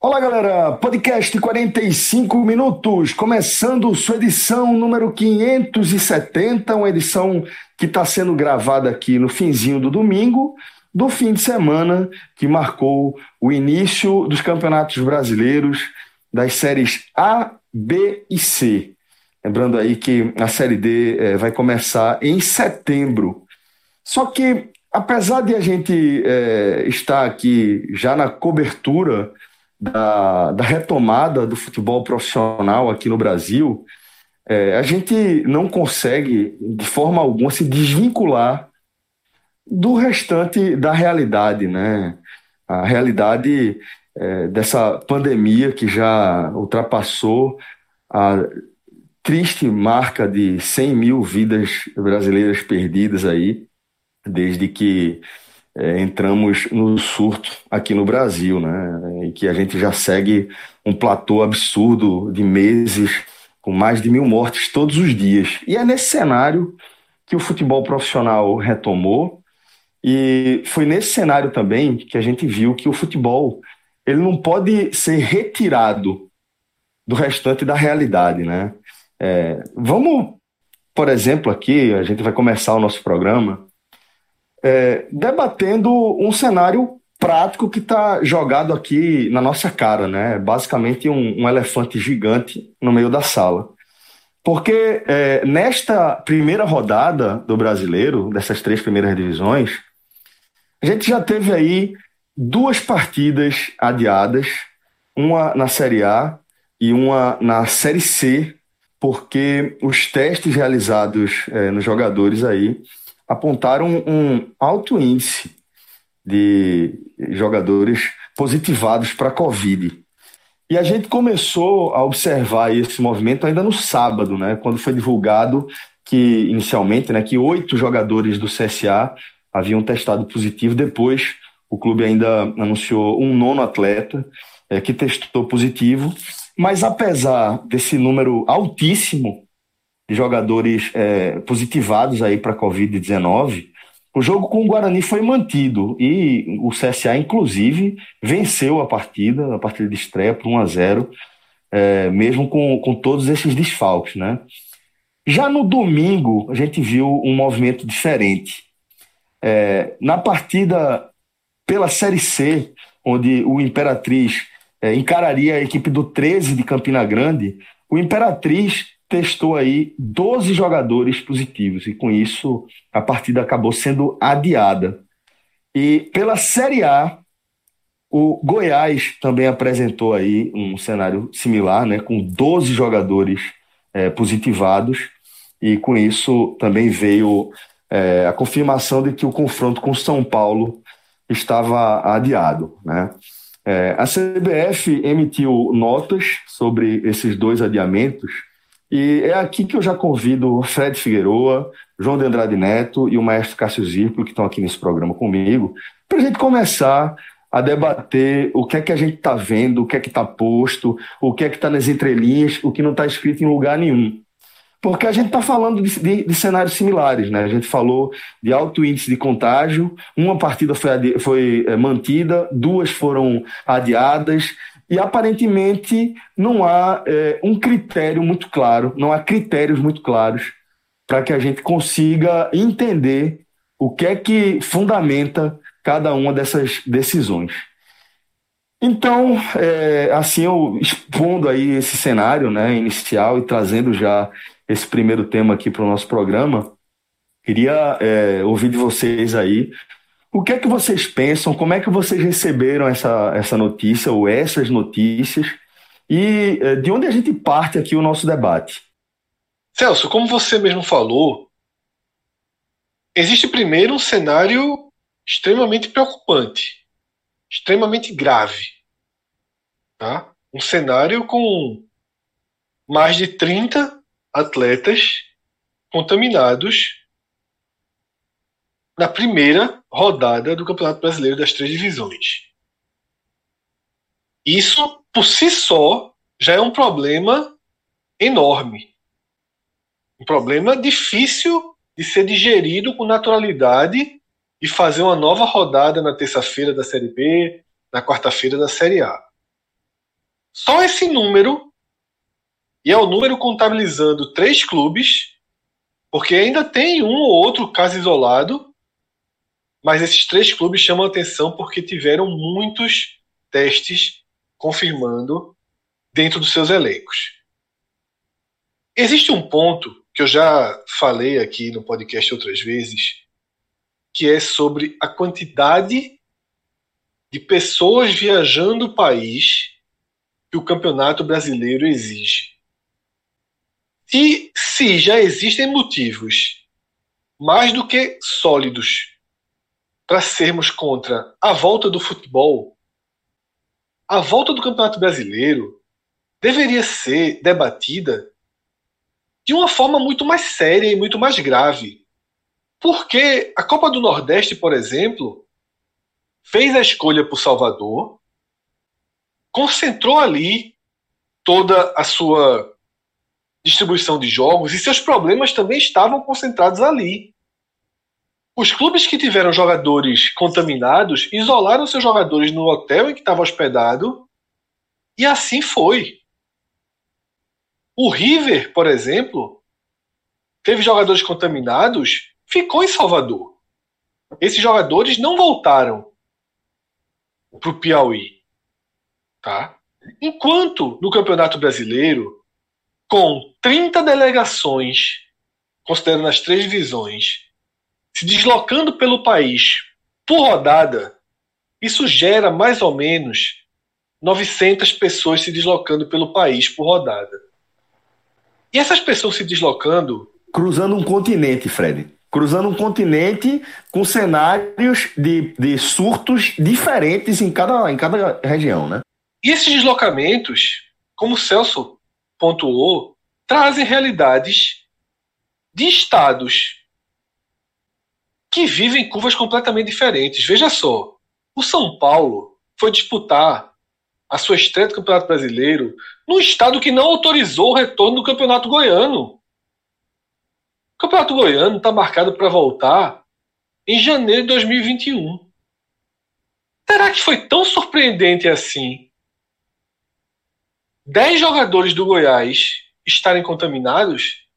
Olá, galera! Podcast 45 minutos, começando sua edição número 570, uma edição que está sendo gravada aqui no finzinho do domingo, do fim de semana que marcou o início dos campeonatos brasileiros das séries A, B e C. Lembrando aí que a Série D é, vai começar em setembro. Só que, apesar de a gente é, estar aqui já na cobertura da, da retomada do futebol profissional aqui no Brasil, é, a gente não consegue, de forma alguma, se desvincular do restante da realidade, né? A realidade é, dessa pandemia que já ultrapassou a triste marca de 100 mil vidas brasileiras perdidas aí, desde que é, entramos no surto aqui no Brasil, né? E que a gente já segue um platô absurdo de meses, com mais de mil mortes todos os dias. E é nesse cenário que o futebol profissional retomou, e foi nesse cenário também que a gente viu que o futebol ele não pode ser retirado do restante da realidade, né? É, vamos, por exemplo, aqui, a gente vai começar o nosso programa é, debatendo um cenário prático que está jogado aqui na nossa cara, né? Basicamente um, um elefante gigante no meio da sala. Porque é, nesta primeira rodada do brasileiro, dessas três primeiras divisões, a gente já teve aí duas partidas adiadas, uma na Série A e uma na Série C, porque os testes realizados é, nos jogadores aí apontaram um alto índice de jogadores positivados para a Covid. E a gente começou a observar esse movimento ainda no sábado, né, quando foi divulgado que, inicialmente, né, que oito jogadores do CSA haviam testado positivo. Depois, o clube ainda anunciou um nono atleta é, que testou positivo. Mas, apesar desse número altíssimo de jogadores é, positivados aí para a Covid-19, o jogo com o Guarani foi mantido e o CSA, inclusive, venceu a partida, a partida de estreia por 1 a 0 é, mesmo com, com todos esses desfalques, né? Já no domingo, a gente viu um movimento diferente. É, na partida pela Série C, onde o Imperatriz é, encararia a equipe do 13 de Campina Grande, o Imperatriz testou aí 12 jogadores positivos e com isso a partida acabou sendo adiada. E pela Série A, o Goiás também apresentou aí um cenário similar, né, com 12 jogadores é, positivados e com isso também veio é, a confirmação de que o confronto com São Paulo estava adiado, né? É, a CBF emitiu notas sobre esses dois adiamentos e é aqui que eu já convido Fred Figueroa, João de Andrade Neto e o maestro Cássio Zirplo, que estão aqui nesse programa comigo, para a gente começar a debater o que é que a gente está vendo, o que é que está posto, o que é que está nas entrelinhas, o que não está escrito em lugar nenhum. Porque a gente está falando de, de, de, cenários similares, né? A gente falou de alto índice de contágio, uma partida foi, foi é, mantida, duas foram adiadas, e aparentemente não há é, um critério muito claro, não há critérios muito claros para que a gente consiga entender o que é que fundamenta cada uma dessas decisões. Então, é, assim, eu expondo aí esse cenário né, inicial e trazendo já esse primeiro tema aqui para o nosso programa, queria é, ouvir de vocês aí o que é que vocês pensam, como é que vocês receberam essa, essa notícia ou essas notícias e é, de onde a gente parte aqui o nosso debate. Celso, como você mesmo falou, existe primeiro um cenário extremamente preocupante, extremamente grave. Tá? Um cenário com mais de 30 atletas contaminados na primeira rodada do Campeonato Brasileiro das três divisões. Isso, por si só, já é um problema enorme. Um problema difícil de ser digerido com naturalidade e fazer uma nova rodada na terça-feira da Série B, na quarta-feira da Série A. Só esse número, e é o número contabilizando três clubes, porque ainda tem um ou outro caso isolado, mas esses três clubes chamam atenção porque tiveram muitos testes confirmando dentro dos seus elencos. Existe um ponto que eu já falei aqui no podcast outras vezes, que é sobre a quantidade de pessoas viajando o país que o Campeonato Brasileiro exige. E se já existem motivos mais do que sólidos para sermos contra a volta do futebol, a volta do Campeonato Brasileiro deveria ser debatida de uma forma muito mais séria e muito mais grave. Porque a Copa do Nordeste, por exemplo, fez a escolha por Salvador, concentrou ali toda a sua distribuição de jogos e seus problemas também estavam concentrados ali. Os clubes que tiveram jogadores contaminados isolaram seus jogadores no hotel em que estava hospedado e assim foi. O River, por exemplo, teve jogadores contaminados, ficou em Salvador. Esses jogadores não voltaram para o Piauí. Tá? Enquanto no Campeonato Brasileiro, com 30 delegações, considerando as três divisões, se deslocando pelo país por rodada, isso gera mais ou menos 900 pessoas se deslocando pelo país por rodada. E essas pessoas se deslocando. Cruzando um continente, Fred. Cruzando um continente com cenários de, de surtos diferentes em cada, em cada região, né? E esses deslocamentos, como o Celso pontuou, trazem realidades de estados que vivem curvas completamente diferentes. Veja só, o São Paulo foi disputar a sua estreia do Campeonato Brasileiro num estado que não autorizou o retorno do Campeonato Goiano. O Campeonato Goiano está marcado para voltar em janeiro de 2021. Será que foi tão surpreendente assim? Dez jogadores do Goiás estarem contaminados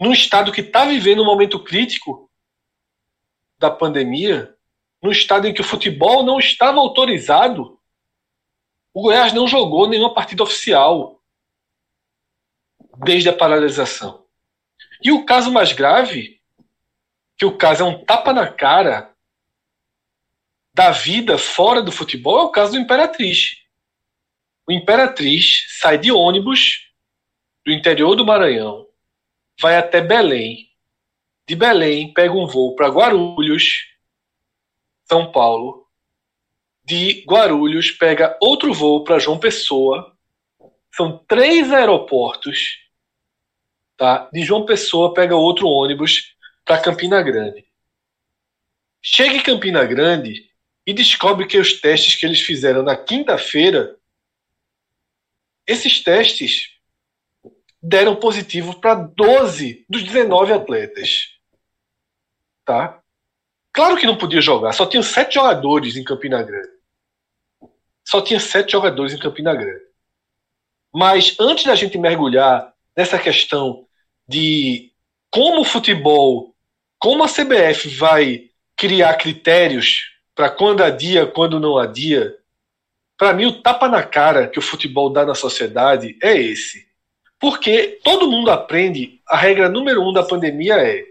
num estado que está vivendo um momento crítico da pandemia, num estado em que o futebol não estava autorizado, o Goiás não jogou nenhuma partida oficial desde a paralisação. E o caso mais grave, que o caso é um tapa na cara da vida fora do futebol, é o caso do Imperatriz. O Imperatriz sai de ônibus do interior do Maranhão vai até Belém. De Belém, pega um voo para Guarulhos, São Paulo. De Guarulhos, pega outro voo para João Pessoa. São três aeroportos. Tá? De João Pessoa, pega outro ônibus para Campina Grande. Chega em Campina Grande e descobre que os testes que eles fizeram na quinta-feira, esses testes deram positivo para 12 dos 19 atletas. Tá? Claro que não podia jogar, só tinha sete jogadores em Campina Grande. Só tinha sete jogadores em Campina Grande. Mas antes da gente mergulhar nessa questão de como o futebol, como a CBF vai criar critérios para quando adia, quando não adia, para mim o tapa na cara que o futebol dá na sociedade é esse. Porque todo mundo aprende, a regra número um da pandemia é: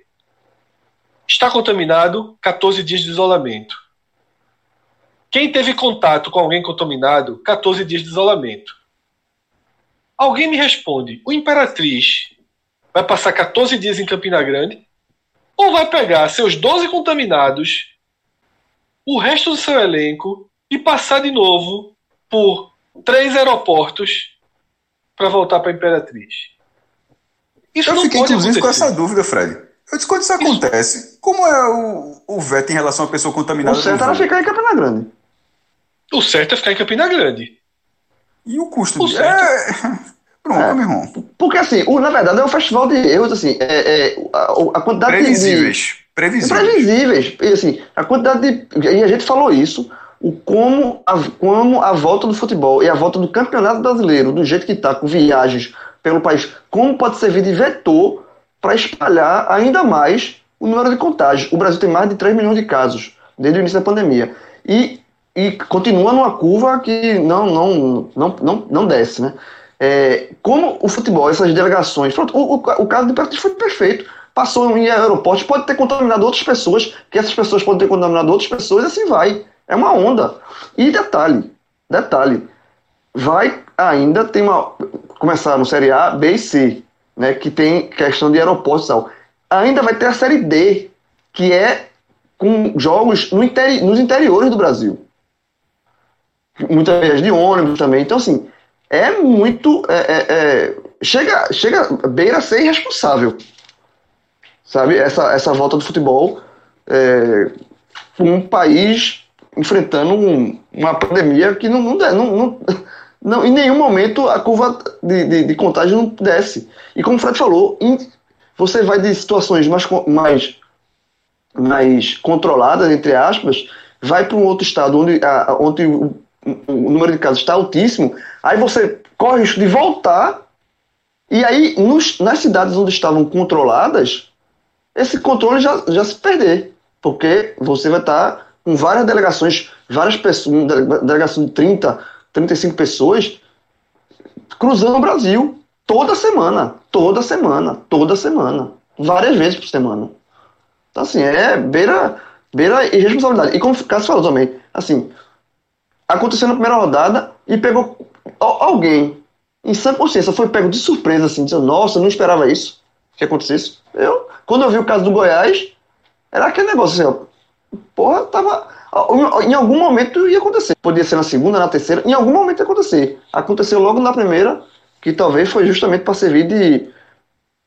está contaminado, 14 dias de isolamento. Quem teve contato com alguém contaminado, 14 dias de isolamento. Alguém me responde: o Imperatriz vai passar 14 dias em Campina Grande? ou vai pegar seus 12 contaminados, o resto do seu elenco e passar de novo por três aeroportos para voltar para a Imperatriz. Isso eu fiquei, inclusive, acontecer. com essa dúvida, Fred. Eu disse, quando isso acontece, isso... como é o, o veto em relação à pessoa contaminada? O certo era ficar em Campina Grande. O certo é ficar em Campina Grande. E o custo? O de... é... Pronto, é, meu irmão. Porque assim, o, na verdade é um festival de erros, assim, é, é a, a, quantidade previsíveis. de... Previsíveis. Previsíveis. E assim, a quantidade de... E a gente falou isso, o como a, como a volta do futebol e a volta do campeonato brasileiro, do jeito que está, com viagens pelo país, como pode servir de vetor para espalhar ainda mais o número de contágios. O Brasil tem mais de 3 milhões de casos desde o início da pandemia. E, e continua numa curva que não, não, não, não, não desce, né? É, como o futebol, essas delegações. Pronto, o, o, o caso do Imperatriz foi perfeito. Passou em aeroportos, pode ter contaminado outras pessoas, que essas pessoas podem ter contaminado outras pessoas, e assim vai. É uma onda. E detalhe, detalhe, vai ainda ter uma. Começar no Série A, B e C, né? Que tem questão de aeroportos e tal. Ainda vai ter a Série D, que é com jogos no interi nos interiores do Brasil. Muitas vezes de ônibus também. Então, assim, é muito. É, é, é, chega, chega, beira a ser irresponsável. Sabe? Essa, essa volta do futebol é, um país enfrentando um, uma pandemia que não, não, não, não, não, em nenhum momento a curva de, de, de contágio não desce. E como o Fred falou, in, você vai de situações mais, mais, mais controladas, entre aspas, vai para um outro estado onde, a, onde o, o número de casos está altíssimo, Aí você corre o risco de voltar, e aí nos, nas cidades onde estavam controladas, esse controle já, já se perder. Porque você vai estar com várias delegações, várias pessoas, delegação de 30, 35 pessoas, cruzando o Brasil toda semana, toda semana, toda semana, várias vezes por semana. Então, assim, é beira, beira irresponsabilidade. E como o Cássio falou também, assim, aconteceu na primeira rodada e pegou alguém em sã consciência foi pego de surpresa, assim, dizendo, nossa, eu não esperava isso, que acontecesse. Eu, quando eu vi o caso do Goiás, era aquele negócio assim, ó, porra, tava. Em algum momento ia acontecer. Podia ser na segunda, na terceira, em algum momento ia acontecer. Aconteceu logo na primeira, que talvez foi justamente para servir de.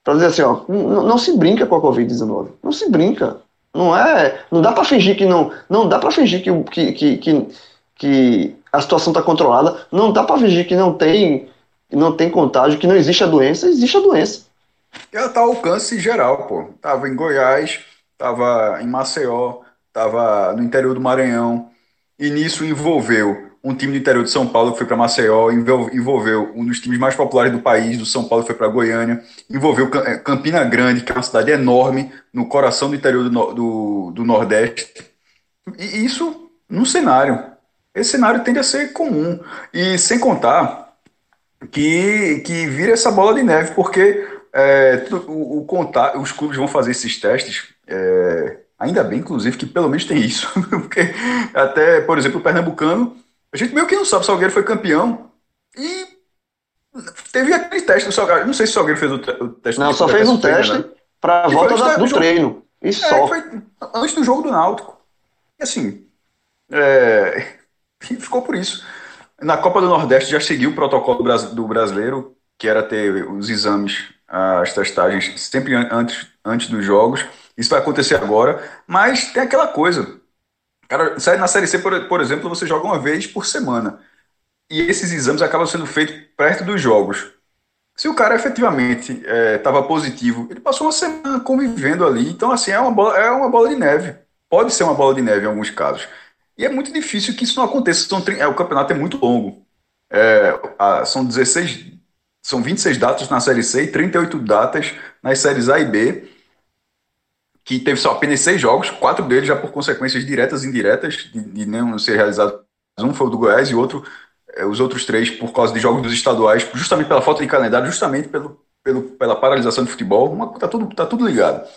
para dizer assim, ó, não, se brinca com a Covid-19. Não se brinca. Não é. Não dá para fingir que não. Não dá para fingir que, que, que, que, que a situação está controlada. Não dá para fingir que não tem, não tem contágio, que não existe a doença. Existe a doença. Ela tá ao alcance geral, pô. Tava em Goiás, tava em Maceió, tava no interior do Maranhão. E nisso envolveu um time do interior de São Paulo que foi para Maceió, envolveu um dos times mais populares do país, do São Paulo, que foi para Goiânia, envolveu eh, Campina Grande, que é uma cidade enorme, no coração do interior do, do, do Nordeste. E isso num cenário esse cenário tende a ser comum. E sem contar que, que vira essa bola de neve, porque é, o, o contar, os clubes vão fazer esses testes. É, ainda bem, inclusive, que pelo menos tem isso. porque até, por exemplo, o Pernambucano, a gente meio que não sabe se o Salgueiro foi campeão. E teve aquele teste do Salgueiro. Não sei se o Salgueiro fez o, o teste. Não, só fez um teste né? para a volta da, do, do treino. Isso é, só. Foi antes do jogo do Náutico. E assim, é, e ficou por isso. Na Copa do Nordeste já seguiu o protocolo do brasileiro, que era ter os exames, as testagens sempre antes, antes dos jogos. Isso vai acontecer agora, mas tem aquela coisa. Cara, na Série C, por, por exemplo, você joga uma vez por semana. E esses exames acabam sendo feitos perto dos jogos. Se o cara efetivamente estava é, positivo, ele passou uma semana convivendo ali. Então, assim, é uma, bola, é uma bola de neve. Pode ser uma bola de neve em alguns casos. E é muito difícil que isso não aconteça. São, é, o campeonato é muito longo. É, a, são 16, são 26 datas na Série C e 38 datas nas séries A e B, que teve só apenas seis jogos, quatro deles já por consequências diretas e indiretas de, de não ser realizado. Um foi o do Goiás e outro, é, os outros três por causa de jogos dos estaduais, justamente pela falta de calendário, justamente pelo, pelo, pela paralisação de futebol. Uma, tá, tudo, tá tudo ligado.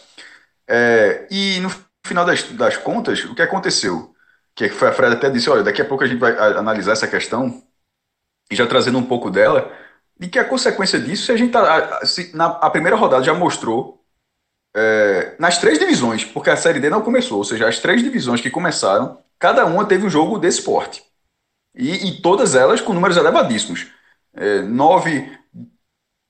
É, e no final das, das contas, o que aconteceu? que foi a Fred até disse, olha, daqui a pouco a gente vai analisar essa questão, e já trazendo um pouco dela, e que a consequência disso, se a gente tá, se, na a primeira rodada já mostrou é, nas três divisões, porque a Série D não começou, ou seja, as três divisões que começaram, cada uma teve um jogo desse porte. E, e todas elas com números elevadíssimos. É, nove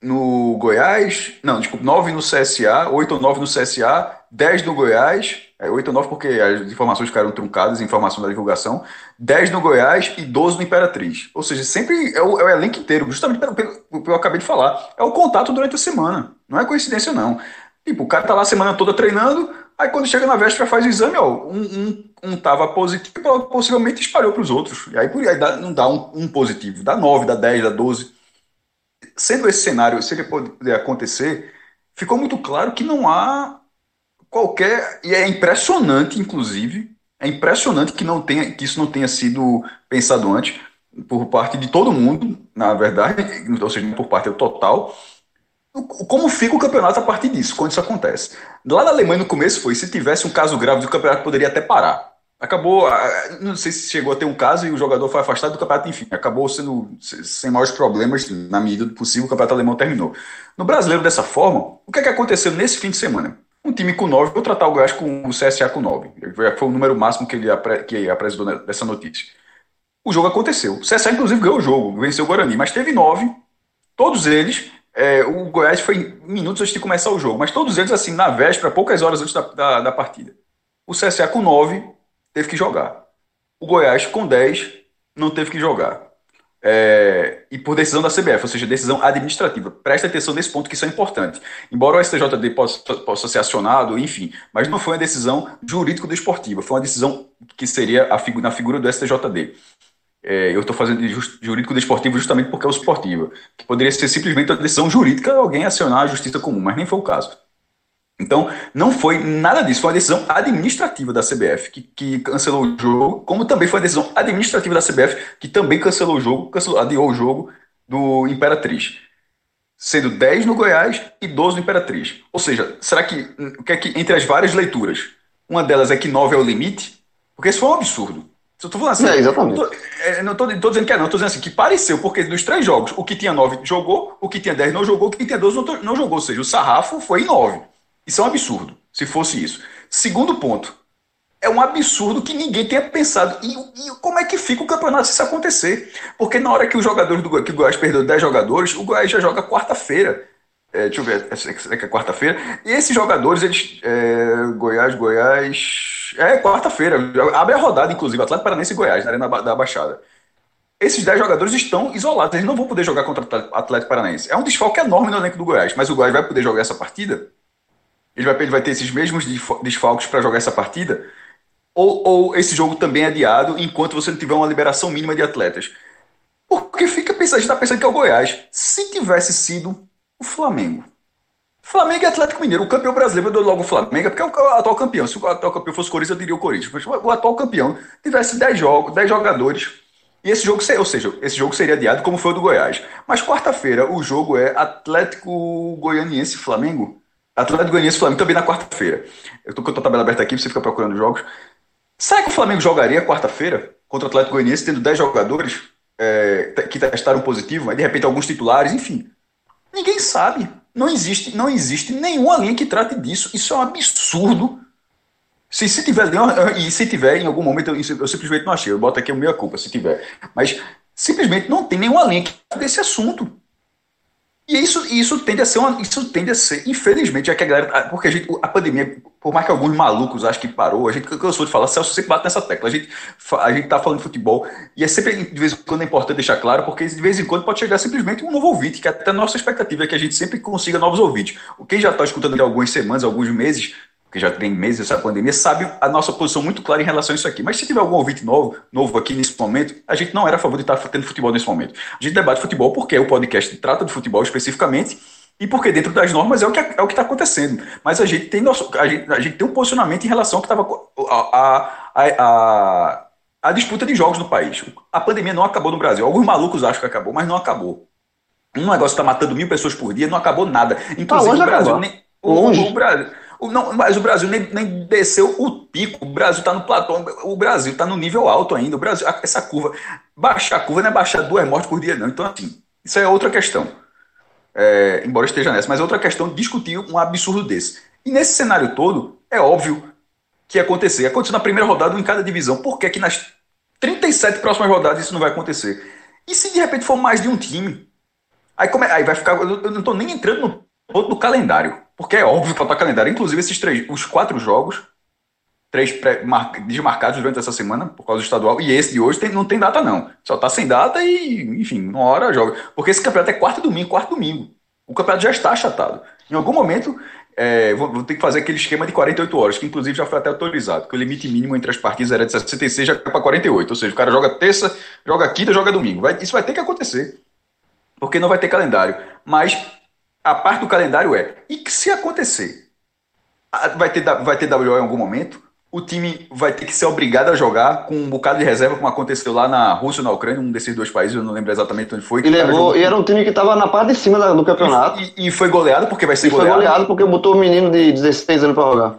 no Goiás, não, desculpa, nove no CSA, oito ou nove no CSA, dez no Goiás, é, 8 ou 9 porque as informações ficaram truncadas, informação da divulgação, 10 no Goiás e 12 no Imperatriz. Ou seja, sempre é o, é o elenco inteiro, justamente pelo, que eu acabei de falar. É o contato durante a semana, não é coincidência não. Tipo, o cara tá lá a semana toda treinando, aí quando chega na véspera faz o exame, ó, um, um, um tava positivo, possivelmente espalhou para os outros. E aí, por aí dá, não dá um, um, positivo, dá 9, dá 10, dá 12. Sendo esse cenário, se ele poder acontecer, ficou muito claro que não há qualquer. E é impressionante, inclusive, é impressionante que, não tenha, que isso não tenha sido pensado antes, por parte de todo mundo, na verdade, ou seja, por parte do total como fica o campeonato a partir disso, quando isso acontece? Lá na Alemanha, no começo, foi: se tivesse um caso grave, o campeonato poderia até parar. Acabou, não sei se chegou a ter um caso e o jogador foi afastado do campeonato, enfim, acabou sendo sem maiores problemas, na medida do possível, o campeonato alemão terminou. No brasileiro, dessa forma, o que, é que aconteceu nesse fim de semana? Um time com 9, vou tratar o Goiás com o CSA com 9. Foi o número máximo que ele que apresentou nessa notícia. O jogo aconteceu. O CSA, inclusive, ganhou o jogo, venceu o Guarani, mas teve 9, todos eles é, o Goiás foi minutos antes de começar o jogo, mas todos eles, assim, na véspera, poucas horas antes da, da, da partida. O CSA com 9 teve que jogar. O Goiás com 10 não teve que jogar. É, e por decisão da CBF, ou seja, decisão administrativa. Presta atenção nesse ponto que isso é importante. Embora o STJD possa, possa ser acionado, enfim, mas não foi uma decisão jurídico-desportiva, foi uma decisão que seria a, na figura do STJD. É, eu estou fazendo jurídico desportivo justamente porque é o esportivo, que poderia ser simplesmente uma decisão jurídica alguém acionar a justiça comum, mas nem foi o caso. Então, não foi nada disso, foi uma decisão administrativa da CBF que, que cancelou o jogo, como também foi a decisão administrativa da CBF que também cancelou o jogo, cancelou, adiou o jogo do Imperatriz. Sendo 10 no Goiás e 12 no Imperatriz. Ou seja, será que, que é que entre as várias leituras, uma delas é que 9 é o limite? Porque isso foi um absurdo. Eu tô falando assim. É, exatamente. Tô, é, não tô, tô, dizendo que é, não. Tô dizendo assim, que pareceu, porque dos três jogos, o que tinha nove jogou, o que tinha dez não jogou, o que tinha doze não, não jogou. Ou seja, o sarrafo foi em nove. Isso é um absurdo, se fosse isso. Segundo ponto. É um absurdo que ninguém tenha pensado. E, e, como é que fica o campeonato se isso acontecer? Porque na hora que os jogadores do que o Goiás perdeu 10 jogadores, o Goiás já joga quarta-feira. É, deixa eu ver, é, é é quarta-feira. E esses jogadores, eles. É, Goiás, Goiás. É quarta-feira. Abre a rodada, inclusive, Atlético Paranense e Goiás, na Arena da Baixada. Esses 10 jogadores estão isolados, eles não vão poder jogar contra o Atlético Paranaense. É um desfalque enorme no elenco do Goiás, mas o Goiás vai poder jogar essa partida? Ele vai, ele vai ter esses mesmos desfalques para jogar essa partida? Ou, ou esse jogo também é adiado enquanto você não tiver uma liberação mínima de atletas? Porque fica pensando, a gente está pensando que é o Goiás. Se tivesse sido o Flamengo. Flamengo e Atlético Mineiro. O campeão brasileiro, eu logo o Flamengo, porque é o atual campeão. Se o atual campeão fosse o Corinthians, eu diria o Corinthians. O atual campeão tivesse 10 jogos, 10 jogadores. E esse jogo, ou seja, esse jogo seria adiado como foi o do Goiás. Mas quarta-feira o jogo é Atlético Goianiense Flamengo. Atlético Goianiense Flamengo também na quarta-feira. Eu tô com a tabela aberta aqui, você fica procurando jogos. Será que o Flamengo jogaria quarta-feira contra o Atlético Goianiense, tendo 10 jogadores é, que testaram positivo, mas de repente alguns titulares, enfim? Ninguém sabe. Não existe, não existe nenhuma linha que trate disso. Isso é um absurdo. Se, se tiver, e se tiver em algum momento, eu, eu simplesmente não achei. Eu boto aqui a minha culpa, se tiver. Mas simplesmente não tem nenhuma linha que trate desse assunto. E isso, isso tende a ser uma, isso tende a ser, infelizmente, é que a galera, porque a gente, a pandemia, por mais que alguns malucos achem que parou, a gente cansou de falar, Celso sempre bate nessa tecla. A gente, a gente tá falando de futebol e é sempre, de vez em quando, é importante deixar claro, porque de vez em quando pode chegar simplesmente um novo ouvinte, que até a nossa expectativa é que a gente sempre consiga novos ouvintes. Quem já está escutando há algumas semanas, alguns meses, que já tem meses essa pandemia, sabe a nossa posição muito clara em relação a isso aqui. Mas se tiver algum ouvinte novo, novo aqui nesse momento, a gente não era a favor de estar tendo futebol nesse momento. A gente debate futebol porque o podcast trata de futebol especificamente e porque dentro das normas é o que é o que está acontecendo. Mas a gente tem nosso, a gente, a gente tem um posicionamento em relação ao que estava a, a, a, a, disputa de jogos no país. A pandemia não acabou no Brasil. Alguns malucos acham que acabou, mas não acabou. Um negócio está matando mil pessoas por dia, não acabou nada. Inclusive tá, o Brasil nem, o, o, Brasil não, mas o Brasil nem, nem desceu o pico. O Brasil está no platô. O Brasil está no nível alto ainda. O Brasil, essa curva, baixar a curva não é baixar duas mortes por dia, não. Então, assim, isso é outra questão. É, embora esteja nessa, mas é outra questão discutir um absurdo desse. E nesse cenário todo, é óbvio que ia acontecer. Aconteceu na primeira rodada em cada divisão. Por que, que nas 37 próximas rodadas isso não vai acontecer? E se de repente for mais de um time? Aí, como é, aí vai ficar. Eu não estou nem entrando no ponto do calendário. Porque é óbvio faltar calendário. Inclusive, esses três, os quatro jogos, três desmarcados durante essa semana, por causa do estadual, e esse de hoje tem, não tem data, não. Só tá sem data e, enfim, uma hora joga. Porque esse campeonato é quarto domingo, quarto domingo. O campeonato já está achatado. Em algum momento, é, vou, vou, ter que fazer aquele esquema de 48 horas, que inclusive já foi até autorizado, que o limite mínimo entre as partidas era de 66, já para 48. Ou seja, o cara joga terça, joga quinta, joga domingo. Vai, isso vai ter que acontecer. Porque não vai ter calendário. Mas a parte do calendário é, e que se acontecer? Vai ter, vai ter WO em algum momento? o time vai ter que ser obrigado a jogar com um bocado de reserva, como aconteceu lá na Rússia ou na Ucrânia, um desses dois países, eu não lembro exatamente onde foi. E, levou, e era um time que estava na parte de cima do campeonato. E, e, foi goleado porque vai ser e goleado. Foi goleado porque botou o um menino de 16 anos para jogar.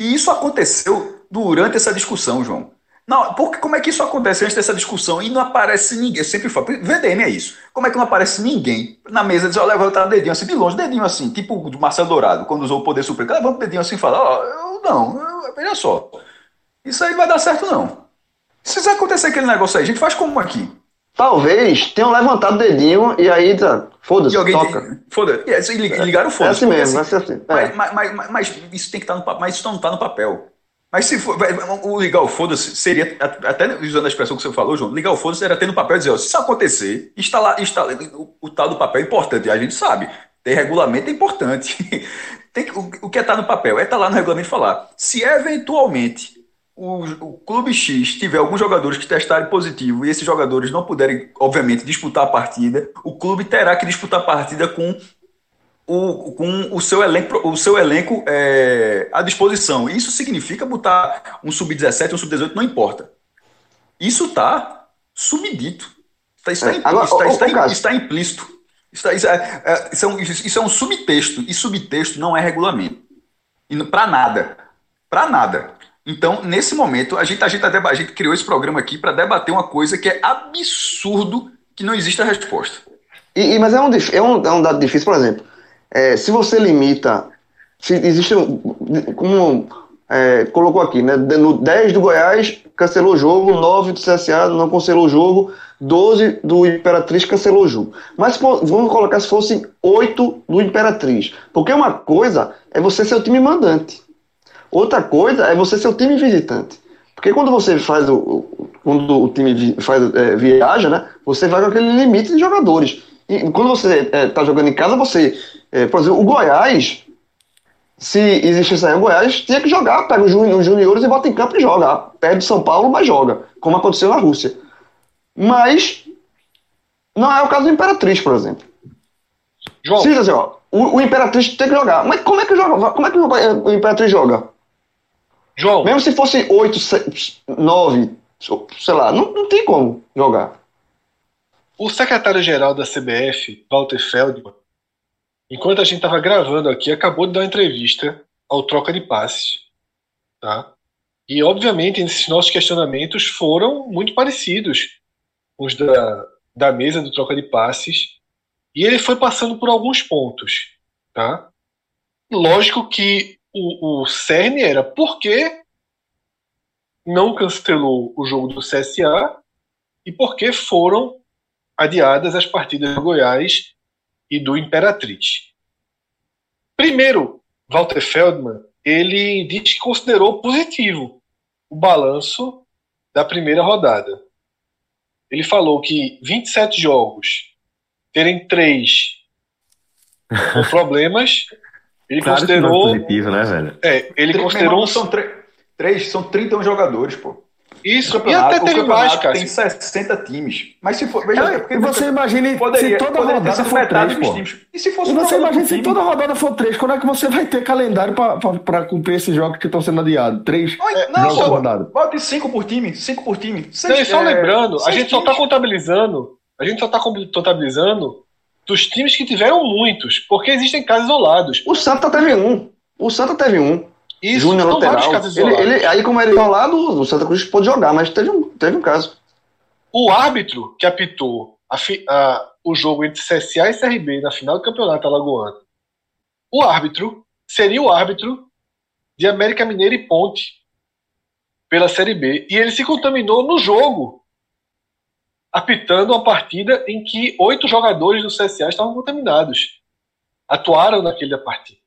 E isso aconteceu durante essa discussão, João. Não, porque como é que isso acontece antes dessa discussão e não aparece ninguém? Eu sempre falo, VDM é isso. Como é que não aparece ninguém na mesa diz, ó, levanta o dedinho assim de longe, dedinho assim, tipo do Marcelo Dourado, quando usou o poder supremo, levanta o dedinho assim e fala, ó, eu não, eu, veja só. Isso aí não vai dar certo, não. Se isso acontecer aquele negócio aí, a gente faz como aqui? Talvez tenham levantado o dedinho e aí, tá, foda-se, toca. Foda-se, e ligaram o foda-se. É assim mesmo, assim, vai ser assim. É. Mas, mas, mas, mas, isso tem que estar tá no mas isso não está no papel. Mas se for, o ligar o foda-se seria, até usando a expressão que você falou, João, ligar o foda-se era ter no papel e dizer, ó, se isso acontecer, lá, está, o, o tal do papel é importante, a gente sabe. Ter regulamento é importante. Tem, o, o que é estar tá no papel? É estar tá lá no regulamento e falar. Se eventualmente o, o, clube X tiver alguns jogadores que testarem positivo e esses jogadores não puderem, obviamente, disputar a partida, o clube terá que disputar a partida com o, com o seu elenco, o seu elenco é, à disposição. Isso significa botar um sub-17, um sub-18, não importa. Isso está subdito. Tá, isso está, é, agora, está, está, está, implícito. Isso, isso, é, é, isso, é um, isso é um subtexto. E subtexto não é regulamento. Para nada. Para nada. Então, nesse momento, a gente, a gente, a gente criou esse programa aqui para debater uma coisa que é absurdo que não existe a resposta. E, e mas é um, é, um, é um dado difícil, por exemplo. É, se você limita, se existe, como é, colocou aqui, né, no 10 do Goiás cancelou o jogo, 9 do CSA não cancelou o jogo, 12 do Imperatriz cancelou o jogo. Mas vamos colocar se fossem 8 do Imperatriz. Porque uma coisa é você ser o time mandante. Outra coisa é você ser o time visitante. Porque quando você faz o. Quando o time faz, é, viaja, né? Você vai com aquele limite de jogadores. E quando você está é, tá jogando em casa, você. É, por exemplo, o Goiás, se existisse aí o Goiás, tinha que jogar, pega os juniores e bota em campo e joga. Perde São Paulo, mas joga. Como aconteceu na Rússia. Mas não é o caso do Imperatriz, por exemplo. João. Sim, assim, ó, o, o Imperatriz tem que jogar. Mas como é que joga? Como é que o Imperatriz joga? João. Mesmo se fosse 8, 9, sei lá, não, não tem como jogar. O secretário-geral da CBF, Walter Feldman, enquanto a gente estava gravando aqui, acabou de dar uma entrevista ao Troca de Passes. Tá? E, obviamente, esses nossos questionamentos foram muito parecidos com os da, da mesa do Troca de Passes. E ele foi passando por alguns pontos. Tá? Lógico que o, o cerne era por que não cancelou o jogo do CSA e por que foram adiadas as partidas do Goiás e do Imperatriz. Primeiro, Walter Feldman, ele diz que considerou positivo o balanço da primeira rodada. Ele falou que 27 jogos, terem três com problemas, ele claro considerou. Que é positivo, né, velho? É, ele considerou. São três, são 31 jogadores, pô. Isso, e até tem mais, cara. Tem 60 times. Mas se for. Veja, é, porque você imagine poderia, se toda rodada for três, pô. Times. E se fosse e você imagina se toda rodada for três, quando é que você vai ter calendário para cumprir esses jogos que estão sendo adiados? Três é, não, jogos por rodada. Bota cinco por time, cinco por time. Seis, só é, lembrando, a gente só está contabilizando, a gente só está contabilizando dos times que tiveram muitos, porque existem casos isolados. O Santa teve um. O Santa teve um. Isso, Júnior lateral. Ele, ele, aí, como era isolado, o Santa Cruz pôde jogar, mas teve um, teve um caso. O árbitro que apitou a, a, o jogo entre CSA e CRB na final do campeonato alagoano, o árbitro seria o árbitro de América Mineira e Ponte pela Série B. E ele se contaminou no jogo, apitando uma partida em que oito jogadores do CSA estavam contaminados. Atuaram naquela partida.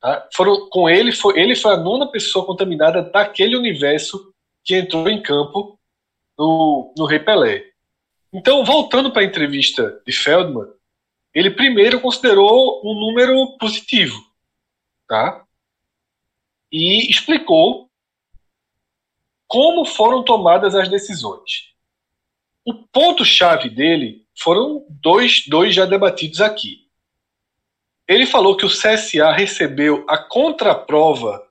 Tá? Foram, com ele, foi, ele foi a nona pessoa contaminada daquele universo que entrou em campo no, no Rei Pelé. Então, voltando para a entrevista de Feldman, ele primeiro considerou um número positivo, tá? E explicou como foram tomadas as decisões. O ponto-chave dele foram dois, dois já debatidos aqui. Ele falou que o CSA recebeu a contraprova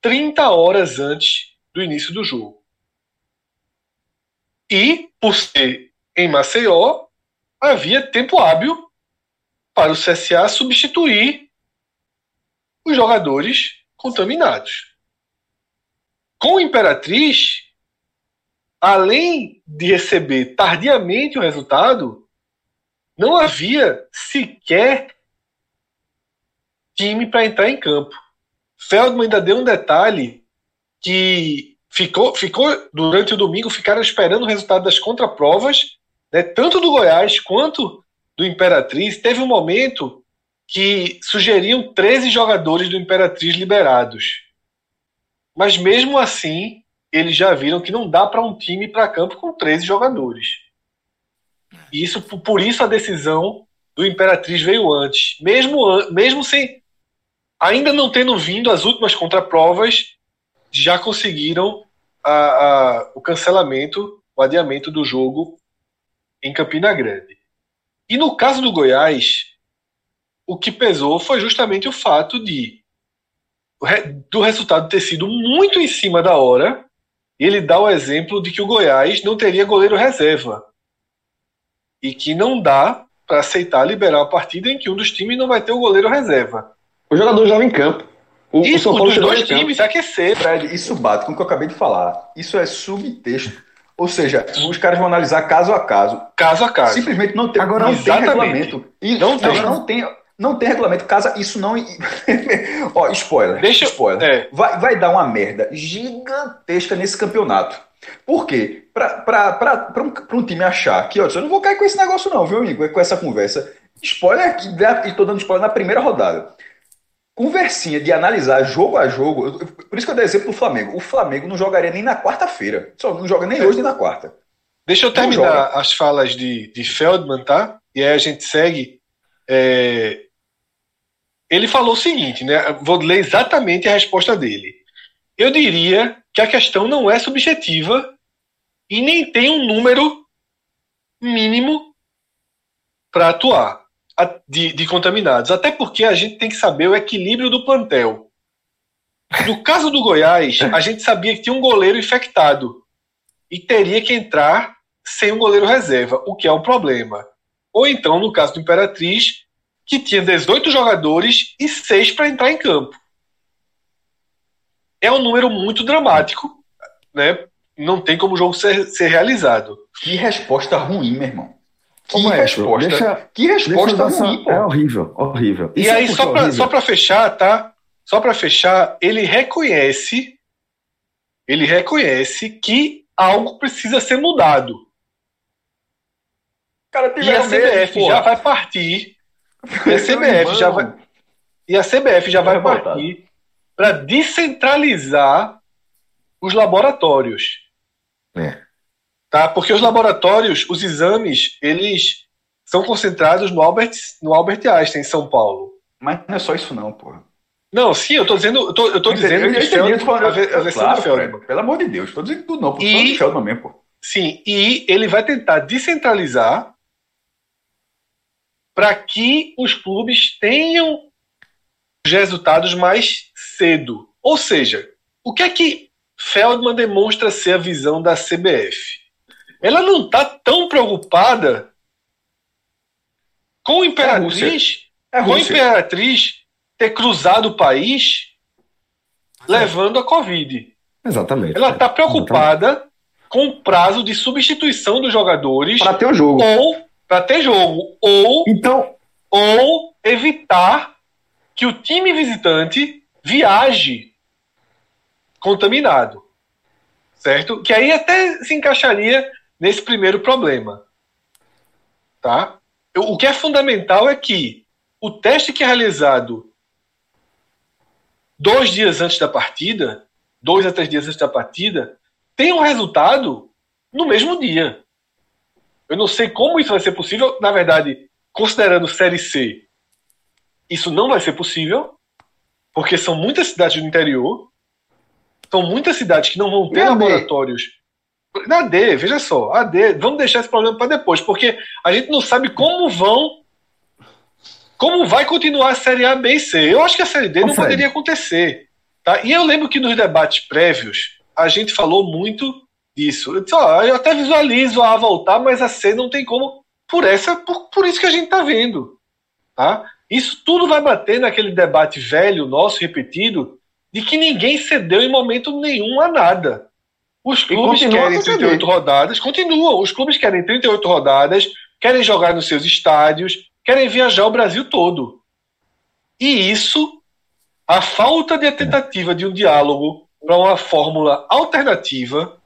30 horas antes do início do jogo. E, por ser em Maceió, havia tempo hábil para o CSA substituir os jogadores contaminados. Com Imperatriz, além de receber tardiamente o resultado, não havia sequer time para entrar em campo. Feldman ainda deu um detalhe que ficou, ficou durante o domingo, ficaram esperando o resultado das contraprovas, né, tanto do Goiás quanto do Imperatriz. Teve um momento que sugeriam 13 jogadores do Imperatriz liberados. Mas mesmo assim, eles já viram que não dá para um time ir para campo com 13 jogadores. E isso, por isso a decisão do Imperatriz veio antes. Mesmo, mesmo sem. Ainda não tendo vindo as últimas contraprovas, já conseguiram a, a, o cancelamento, o adiamento do jogo em Campina Grande. E no caso do Goiás, o que pesou foi justamente o fato de do resultado ter sido muito em cima da hora. Ele dá o exemplo de que o Goiás não teria goleiro reserva e que não dá para aceitar liberar a partida em que um dos times não vai ter o goleiro reserva. O jogador joga em campo. O, isso, o São Paulo dos dois times aquecer. Fred, isso bate com o que eu acabei de falar. Isso é subtexto. Ou seja, os caras vão analisar caso a caso. Caso a caso. Simplesmente não tem, Agora, não tem regulamento. E não tem. Não tem, não tem regulamento. Casa, isso não. Ó, spoiler. Deixa spoiler. É. Vai, vai dar uma merda gigantesca nesse campeonato. Por quê? Para um, um time achar que, ó, eu não vou cair com esse negócio, não, viu, amigo? Com essa conversa. Spoiler, estou dando spoiler na primeira rodada conversinha de analisar jogo a jogo, por isso que eu dei exemplo do Flamengo. O Flamengo não jogaria nem na quarta-feira. Só não joga nem hoje nem na quarta. Deixa eu terminar as falas de, de Feldman, tá? E aí a gente segue. É... Ele falou o seguinte, né? Vou ler exatamente a resposta dele. Eu diria que a questão não é subjetiva e nem tem um número mínimo para atuar de, de contaminados. Até porque a gente tem que saber o equilíbrio do plantel. No caso do Goiás, a gente sabia que tinha um goleiro infectado e teria que entrar sem um goleiro reserva, o que é um problema. Ou então, no caso do Imperatriz, que tinha 18 jogadores e 6 para entrar em campo. É um número muito dramático, né? Não tem como o jogo ser, ser realizado. Que resposta ruim, meu irmão. Que resposta. Deixa, que resposta ruim, pô. É horrível, horrível. Isso e aí, é só para só pra fechar, tá? Só para fechar, ele reconhece, ele reconhece que algo precisa ser mudado. Cara, e a CBF já vai partir. E a CBF já vai, e a CBF já vai partir para descentralizar os laboratórios. É. Tá? Porque os laboratórios, os exames, eles são concentrados no Albert, no Albert Einstein, em São Paulo. Mas não é só isso não, porra. Não, sim, eu tô dizendo, eu tô, eu tô dizendo eu, entendi, falando, a, a versão claro, Feldman. Pelo amor de Deus, tô dizendo tudo não, e, do Feldman mesmo, pô. Sim, e ele vai tentar descentralizar para que os clubes tenham os resultados mais cedo. Ou seja, o que é que Feldman demonstra ser a visão da CBF? Ela não está tão preocupada com o Imperatriz, é com a Imperatriz ter cruzado o país levando a Covid. Exatamente. Ela está preocupada Exatamente. com o prazo de substituição dos jogadores para ter o jogo. Ou para ter jogo. Ou, então, ou evitar que o time visitante viaje contaminado. Certo? Que aí até se encaixaria nesse primeiro problema. Tá? O que é fundamental é que o teste que é realizado dois dias antes da partida, dois a três dias antes da partida, tem um resultado no mesmo dia. Eu não sei como isso vai ser possível. Na verdade, considerando Série C, isso não vai ser possível, porque são muitas cidades do interior, são muitas cidades que não vão ter laboratórios. Na D, veja só, a D, vamos deixar esse problema para depois, porque a gente não sabe como vão. Como vai continuar a Série A, B e C. Eu acho que a Série D não poderia acontecer. Tá? E eu lembro que nos debates prévios, a gente falou muito disso. Eu, disse, ó, eu até visualizo a voltar, mas a C não tem como. Por essa, por, por isso que a gente está vendo. Tá? Isso tudo vai bater naquele debate velho, nosso, repetido, de que ninguém cedeu em momento nenhum a nada. Os clubes querem 38 rodadas, continuam. Os clubes querem 38 rodadas, querem jogar nos seus estádios, querem viajar o Brasil todo. E isso, a falta de tentativa de um diálogo para uma fórmula alternativa,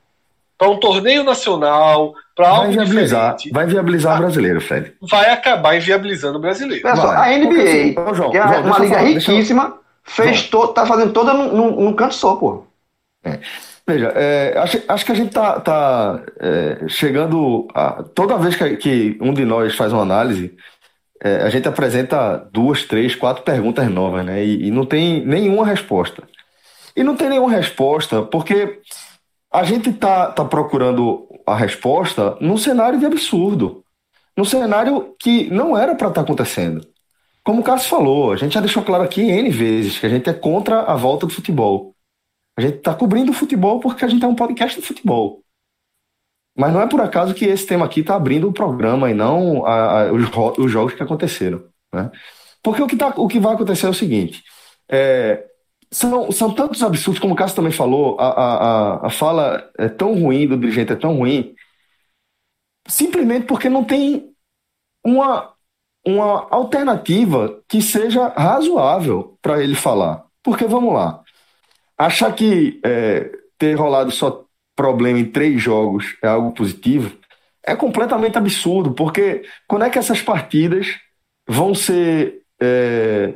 para um torneio nacional, para algo vai viabilizar, diferente, vai viabilizar o brasileiro, Fred. Vai acabar inviabilizando o brasileiro. Só, a NBA, Porque, João, que é João, uma liga falar, riquíssima, fez to, tá fazendo toda num, num canto só, pô. É. Veja, é, acho, acho, que a gente está tá, é, chegando. A, toda vez que, que, um de nós faz uma análise, é, a gente apresenta duas, três, quatro perguntas novas, né? E, e, não tem nenhuma resposta. E não tem nenhuma resposta porque a gente está tá procurando a resposta num cenário de absurdo. Num cenário que não era para estar tá acontecendo. Como o Cássio falou, a gente já deixou claro aqui N vezes que a gente é contra a volta do futebol. A gente está cobrindo o futebol porque a gente é um podcast de futebol. Mas não é por acaso que esse tema aqui está abrindo o programa e não a, a, os, os, jogos que aconteceram. Né? Porque o que, tá, o que vai acontecer é o seguinte: é, são, são tantos absurdos, como o Cássio também falou, a, a, a fala é tão ruim do dirigente, é tão ruim, simplesmente porque não tem uma, uma alternativa que seja razoável para ele falar. Porque vamos lá. Achar que é, ter rolado só problema em três jogos é algo positivo é completamente absurdo, porque quando é que essas partidas vão ser é,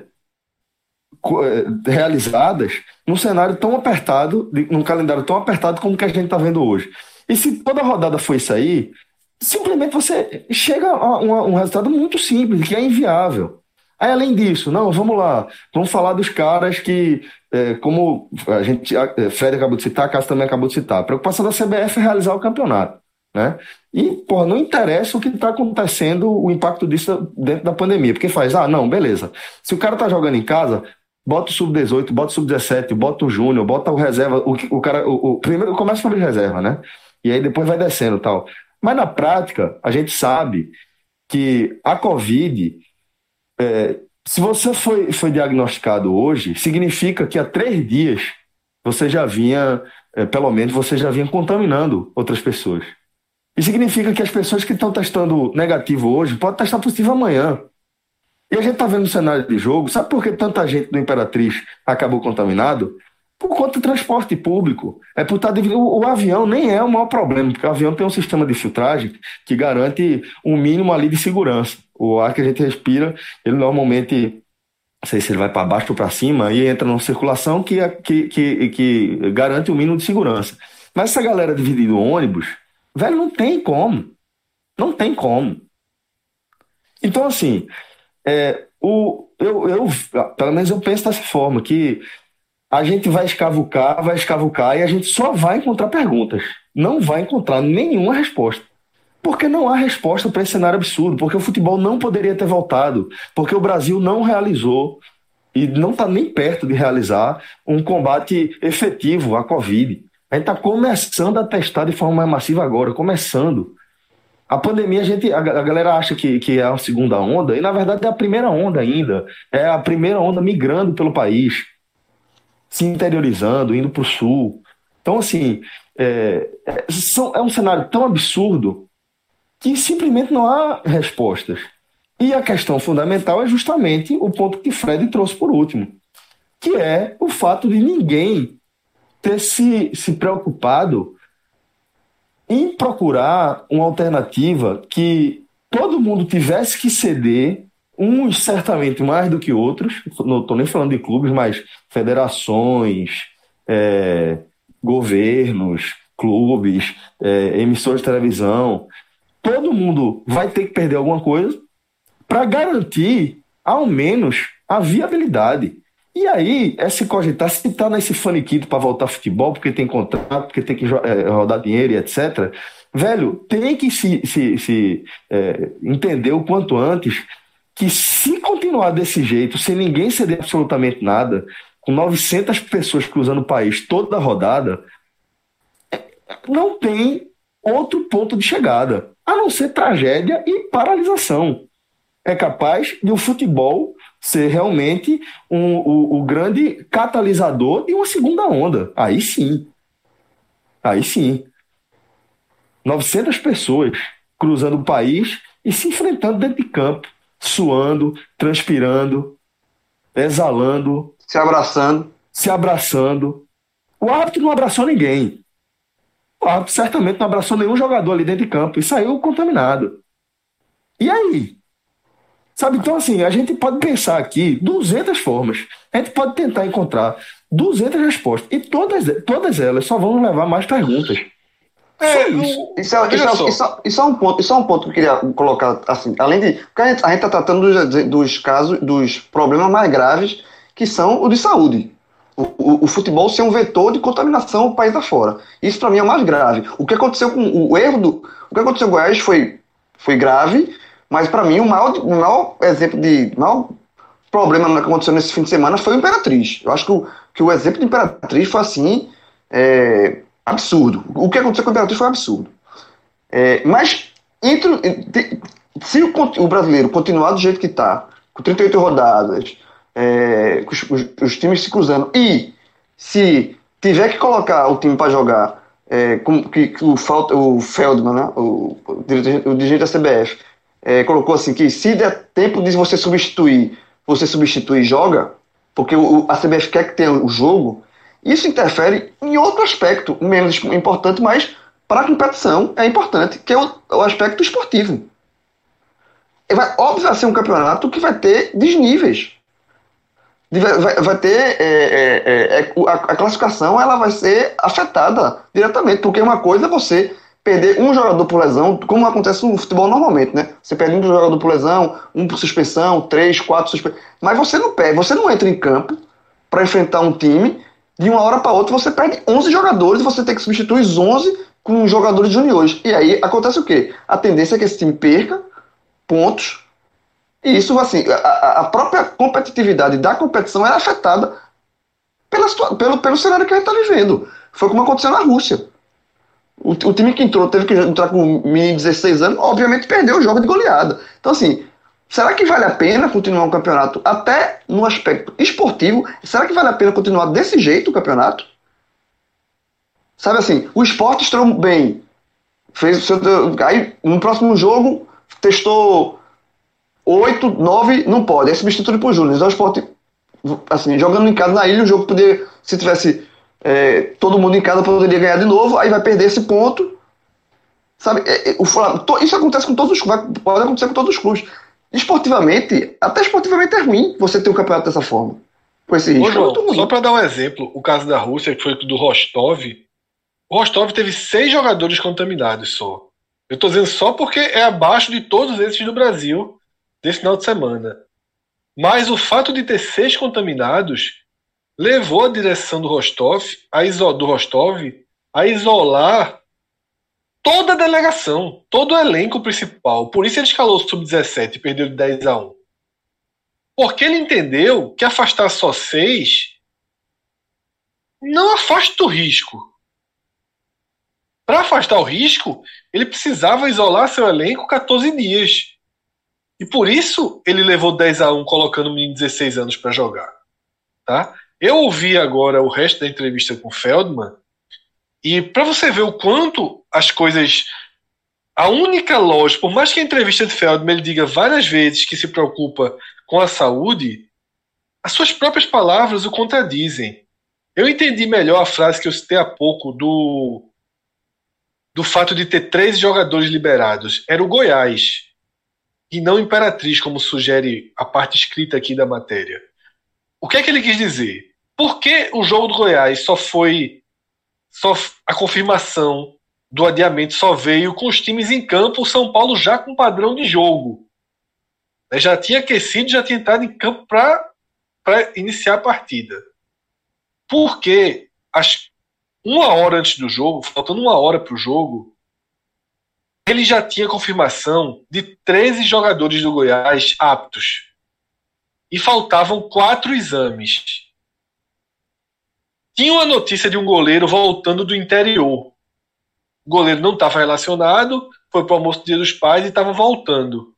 é realizadas num cenário tão apertado, num calendário tão apertado como que a gente está vendo hoje? E se toda rodada for isso aí, simplesmente você chega a um resultado muito simples, que é inviável. Aí, além disso, não, vamos lá, vamos falar dos caras que, é, como a gente, a é, Fred acabou de citar, a Cássio também acabou de citar, a preocupação da CBF é realizar o campeonato, né? E, pô, não interessa o que está acontecendo, o impacto disso dentro da pandemia, porque faz, ah, não, beleza, se o cara tá jogando em casa, bota o sub-18, bota o sub-17, bota o júnior, bota o reserva, o, o cara, o, o primeiro começa sobre reserva, né? E aí depois vai descendo tal. Mas na prática, a gente sabe que a Covid é, se você foi, foi diagnosticado hoje, significa que há três dias você já vinha, é, pelo menos, você já vinha contaminando outras pessoas. E significa que as pessoas que estão testando negativo hoje podem testar positivo amanhã. E a gente está vendo o cenário de jogo, sabe por que tanta gente do Imperatriz acabou contaminado? Por conta do transporte público. É por estar tá o, o, avião nem é o maior problema, porque o avião tem um sistema de filtragem que garante um mínimo ali de segurança. O ar que a gente respira, ele normalmente, não sei se ele vai para baixo ou para cima, e entra numa circulação que, é, que, que, que garante o um mínimo de segurança. Mas essa galera dividindo ônibus, velho, não tem como. Não tem como. Então, assim, é, o, eu, eu, pelo menos eu penso dessa forma, que a gente vai escavucar, vai escavucar e a gente só vai encontrar perguntas. Não vai encontrar nenhuma resposta. Porque não há resposta para esse cenário absurdo, porque o futebol não poderia ter voltado, porque o Brasil não realizou e não está nem perto de realizar um combate efetivo à Covid. A gente está começando a testar de forma mais massiva agora, começando. A pandemia, a, gente, a, galera acha que, que é a segunda onda, e na verdade é a primeira onda ainda. É a primeira onda migrando pelo país se interiorizando, indo para o sul. Então, assim, é, é, um cenário tão absurdo que simplesmente não há respostas. E a questão fundamental é justamente o ponto que Fred trouxe por último, que é o fato de ninguém ter se, se preocupado em procurar uma alternativa que todo mundo tivesse que ceder, uns certamente mais do que outros, não estou nem falando de clubes, mas federações, é, governos, clubes, é, emissores de televisão, todo mundo vai ter que perder alguma coisa para garantir, ao menos, a viabilidade. E aí é se cogitar, se está nesse faniquito para voltar futebol, porque tem contrato, porque tem que é, rodar dinheiro e etc. Velho, tem que se, se, se é, entender o quanto antes que se continuar desse jeito, sem ninguém ceder absolutamente nada, com 900 pessoas cruzando o país toda rodada, não tem outro ponto de chegada, a não ser tragédia e paralisação é capaz de o futebol ser realmente um, o, o grande catalisador de uma segunda onda. Aí sim. Aí sim. 900 pessoas cruzando o país e se enfrentando dentro de campo, suando, transpirando, exalando, se abraçando, se abraçando. O árbitro não abraçou ninguém. O árbitro certamente não abraçou nenhum jogador ali dentro de campo e saiu contaminado. E aí? Sabe? Então, assim, a gente pode pensar aqui 200 formas. A gente pode tentar encontrar 200 respostas. E todas, todas elas só vão levar mais perguntas. É, isso. Isso, é, isso, é, isso, é, isso, é um ponto, isso é um ponto que eu queria colocar assim, além de. Porque a gente está tratando dos, dos, casos, dos problemas mais graves, que são o de saúde. O, o, o futebol ser um vetor de contaminação o país afora. Isso para mim é o mais grave. O que aconteceu com o erro do. O que aconteceu com o Goiás foi, foi grave, mas para mim, o maior, o maior exemplo de. O maior problema que aconteceu nesse fim de semana foi o Imperatriz. Eu acho que o, que o exemplo de Imperatriz foi assim. É, absurdo. O que aconteceu com o Imperatriz foi absurdo. É, mas, entre, se o, o, brasileiro continuar do jeito que está, com 38 rodadas, é, com os, os, os, times se cruzando, e se tiver que colocar o time para jogar, é, com, que, que, o, o Feldman, né, o, o, dirigente, o dirigente da CBF, é, colocou assim que se der tempo de você substituir, você substitui e joga, porque o, a CBF quer que tenha o jogo, isso interfere em outro aspecto, menos importante, mas para a competição é importante, que é o, o aspecto esportivo. Vai, óbvio, vai ser um campeonato que vai ter desníveis. Vai, vai ter é, é, é, é a, a, classificação ela vai ser afetada diretamente, porque uma coisa é você perder um jogador por lesão, como acontece no futebol normalmente, né? Você perde um jogador por lesão, um por suspensão, três, quatro suspensão. Mas você não perde, você não entra em campo para enfrentar um time, de uma hora para outra você perde 11 jogadores e você tem que substituir os 11 com jogadores juniores. E aí acontece o quê? A tendência é que esse time perca pontos. E isso, assim, a, a própria competitividade da competição era afetada pela, pelo, pelo cenário que a gente está vivendo. Foi como aconteceu na Rússia. O, o, time que entrou teve que entrar com menino de 16 anos, obviamente perdeu o jogo de goleada. Então, assim, será que vale a pena continuar um campeonato até no aspecto esportivo? Será que vale a pena continuar desse jeito o campeonato? Sabe assim, o esporte estreou bem. Fez seu, aí no próximo jogo testou 8, 9, não pode. É substituído por Júnior. Então o esporte, assim, jogando em casa na ilha, o jogo poderia, se tivesse é, todo mundo em casa poderia ganhar de novo, aí vai perder esse ponto. Sabe? É, é, o, isso acontece com todos os pode acontecer com todos os clubes. Esportivamente, até esportivamente é ruim você ter um campeonato dessa forma. Com esse risco. Ô, João, só para dar um exemplo, o caso da Rússia, que foi do Rostov, o Rostov teve seis jogadores contaminados só. Eu estou dizendo só porque é abaixo de todos esses do Brasil desse final de semana. Mas o fato de ter seis contaminados levou a direção do Rostov, a do Rostov a isolar toda a delegação, todo o elenco principal. Por isso ele escalou o sub-17 e perdeu de 10 a 1. Porque ele entendeu que afastar só seis não afasta o risco. Para afastar o risco, ele precisava isolar seu elenco 14 dias. E por isso ele levou 10 a 1 colocando o menino de 16 anos para jogar. Tá? Eu ouvi agora o resto da entrevista com o Feldman e para você ver o quanto as coisas a única lógica, por mais que a entrevista de Feldman ele diga várias vezes que se preocupa com a saúde, as suas próprias palavras o contradizem. Eu entendi melhor a frase que eu citei há pouco do do fato de ter três jogadores liberados. Era o Goiás e não Imperatriz, como sugere a parte escrita aqui da matéria. O que é que ele quis dizer? Por que o jogo do Goiás só foi só a confirmação do adiamento só veio com os times em campo, o São Paulo já com padrão de jogo. Já tinha aquecido, já tinha entrado em campo para iniciar a partida. Porque as, uma hora antes do jogo, faltando uma hora para o jogo, ele já tinha confirmação de 13 jogadores do Goiás aptos. E faltavam quatro exames. Tinha uma notícia de um goleiro voltando do interior. O goleiro não estava relacionado, foi para o almoço do Dia dos Pais e estava voltando.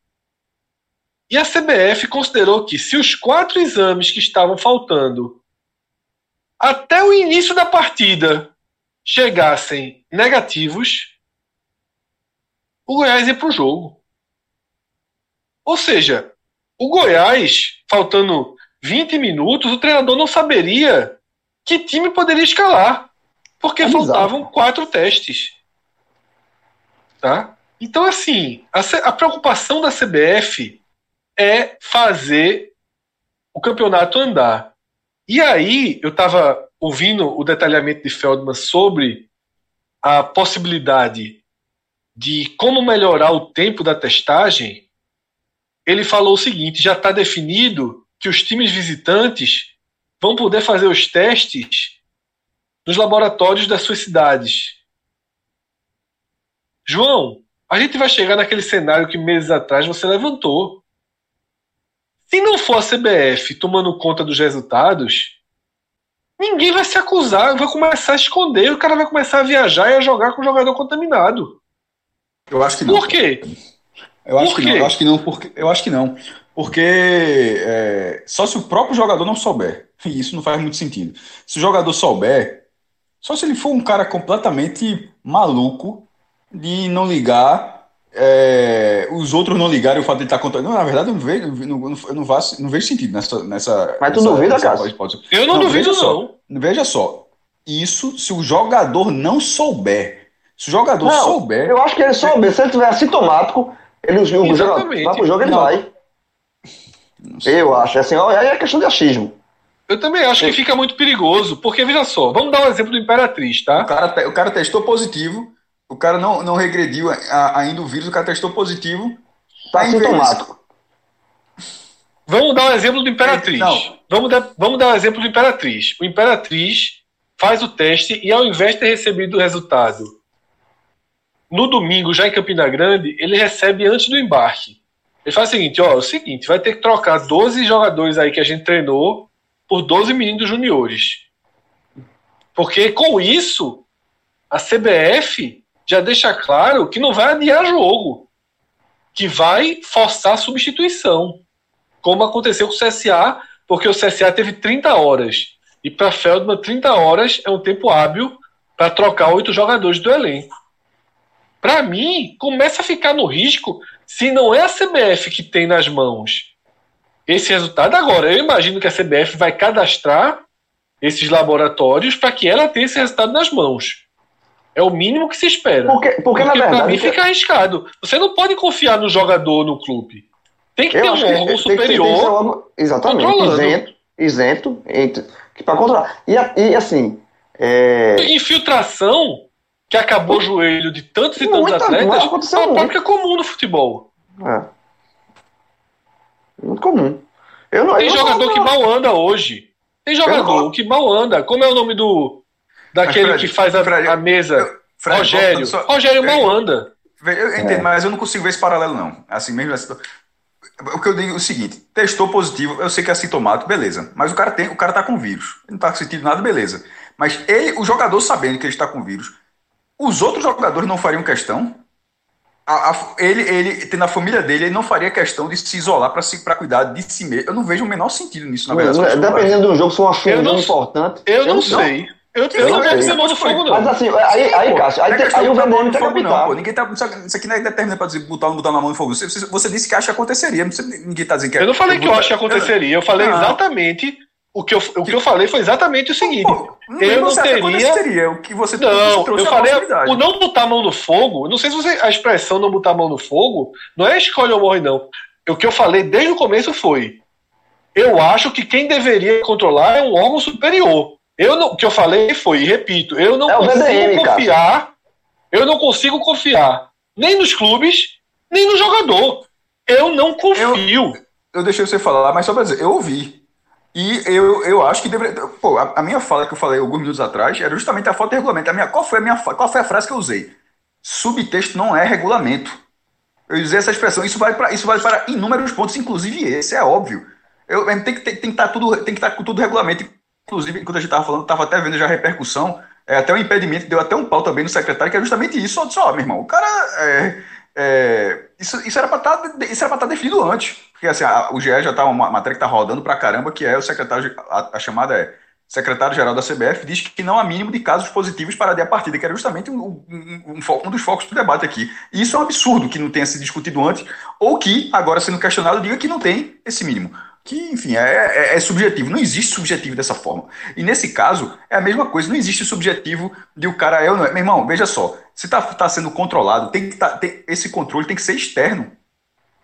E a CBF considerou que se os quatro exames que estavam faltando até o início da partida chegassem negativos, o Goiás ia para o jogo. Ou seja, o Goiás, faltando 20 minutos, o treinador não saberia que time poderia escalar, porque é faltavam quatro testes. Tá? Então, assim, a, a preocupação da CBF é fazer o campeonato andar. E aí, eu estava ouvindo o detalhamento de Feldman sobre a possibilidade de como melhorar o tempo da testagem. Ele falou o seguinte: já está definido que os times visitantes vão poder fazer os testes nos laboratórios das suas cidades. João, a gente vai chegar naquele cenário que meses atrás você levantou. Se não for a CBF tomando conta dos resultados, ninguém vai se acusar, vai começar a esconder, o cara vai começar a viajar e a jogar com o jogador contaminado. Eu acho que não. Por quê? Eu acho Por que quê? não. Eu acho que não, porque eu acho que não. Porque é, só se o próprio jogador não souber. E isso não faz muito sentido. Se o jogador souber, só se ele for um cara completamente maluco de não ligar, é, os outros não ligarem o fato de ele estar contando. Não, na verdade, eu não vejo, não, não, não, faço, não vejo sentido nessa. nessa Mas tu nessa, duvida, cara? Eu não, não duvido, não. Veja só. Isso se o jogador não souber. Se o jogador não, souber. Eu acho que ele souber. Se ele tiver assintomático, ele, o jogador vai pro jogo, ele não. vai. Eu acho. Assim, aí é questão de achismo. Eu também acho que fica muito perigoso, porque veja só, vamos dar um exemplo do Imperatriz, tá? O cara, o cara testou positivo, o cara não, não regrediu ainda o vírus, o cara testou positivo, tá assintomático. Vamos dar um exemplo do Imperatriz. Não. Vamos, dar, vamos dar um exemplo do Imperatriz. O Imperatriz faz o teste e ao invés de ter recebido o resultado no domingo, já em Campina Grande, ele recebe antes do embarque. Ele faz o seguinte, ó, é o seguinte, vai ter que trocar 12 jogadores aí que a gente treinou por 12 meninos juniores. Porque com isso, a CBF já deixa claro que não vai adiar jogo, que vai forçar a substituição, como aconteceu com o CSA, porque o CSA teve 30 horas. E para Feldman, 30 horas é um tempo hábil para trocar oito jogadores do elenco para mim, começa a ficar no risco se não é a CBF que tem nas mãos esse resultado. Agora, eu imagino que a CBF vai cadastrar esses laboratórios para que ela tenha esse resultado nas mãos. É o mínimo que se espera. Porque, porque, porque na verdade. Para mim fica arriscado. Você não pode confiar no jogador, no clube. Tem que ter um órgão superior. exatamente. Isento, isento para controlar. E, e assim. É... Infiltração que acabou o joelho de tantos e tantos Muita, atletas, é uma prática comum no futebol. É. Muito comum. Eu não, Tem eu jogador não, que mal anda hoje. Tem jogador que mal anda. Como é o nome do daquele Fred, que faz a, Fred, a mesa? Eu, Fred, Rogério. Só, Rogério mal anda. Eu entendo, é. mas eu não consigo ver esse paralelo, não. Assim mesmo. Assim, o que eu digo é o seguinte: testou positivo, eu sei que é sintomático, beleza. Mas o cara tem, o cara tá com vírus. Ele não tá sentindo nada, beleza. Mas ele, o jogador sabendo que ele está com vírus, os outros jogadores não fariam questão. A, a, ele, ele, tendo a família dele, ele não faria questão de se isolar para cuidar de si mesmo. Eu não vejo o menor sentido nisso, na verdade. Dependendo do jogo, se uma família importante. Eu não, eu não sei. Eu, eu não vou dizer mão no fogo, não. Mas assim, aí, aí, Cássio, aí, Não é aí de o no tem que não, pô. Ninguém tá, isso aqui não é determinado pra dizer botar ou não botar na mão no fogo. Você, você- você disse que acha que aconteceria. não Ninguém tá dizendo que Eu não falei que eu acho que aconteceria, eu falei Não. exatamente. O que, eu, o que eu falei foi exatamente o seguinte. Pô, eu não teria- aconteceria. O que você Não, eu a falei o não botar a mão no fogo. Não sei se você, a expressão não botar a mão no fogo não é escolha ou morre, não. O que eu falei desde o começo foi: eu acho que quem deveria controlar é um órgão superior. Eu não, o que eu falei foi, e repito, eu não É consigo VDM, cara. confiar. Eu não consigo confiar nem nos clubes, nem no jogador. Eu não confio. eu deixei você falar, mas só pra dizer, eu ouvi. E eu, eu acho que deveria. Pô, a, a minha fala que eu falei alguns minutos atrás era justamente a falta de regulamento. A minha, qual, foi a minha, qual foi a frase que eu usei? Subtexto não é regulamento. Eu usei essa expressão. Isso vale para, isso vale para inúmeros pontos, inclusive esse, é óbvio. Eu, tem que tem, tem que estar tudo, tem que estar com tudo regulamento. Inclusive, quando a gente estava falando, estava até vendo já a repercussão, é, até o impedimento, deu até um pau também no secretário, que é justamente isso. Só meu irmão, o cara. é, é, isso, isso era para pra estar definido antes. Porque assim, a- o GE já tá uma matéria que tá rodando pra caramba, que é o secretário, a, a chamada é secretário-geral da CBF, diz que não há mínimo de casos positivos para a partida, que era justamente um, um- um um dos focos do debate aqui. E isso é um absurdo que não tenha sido discutido antes, ou que, agora sendo questionado, diga que não tem esse mínimo. Que, enfim, é, é- é subjetivo. Não existe subjetivo dessa forma. E nesse caso, é a mesma coisa. Não existe subjetivo de o cara é ou não é. Meu irmão, veja só. Se tá, tá sendo controlado, tem que tá, tem- esse controle tem que ser externo.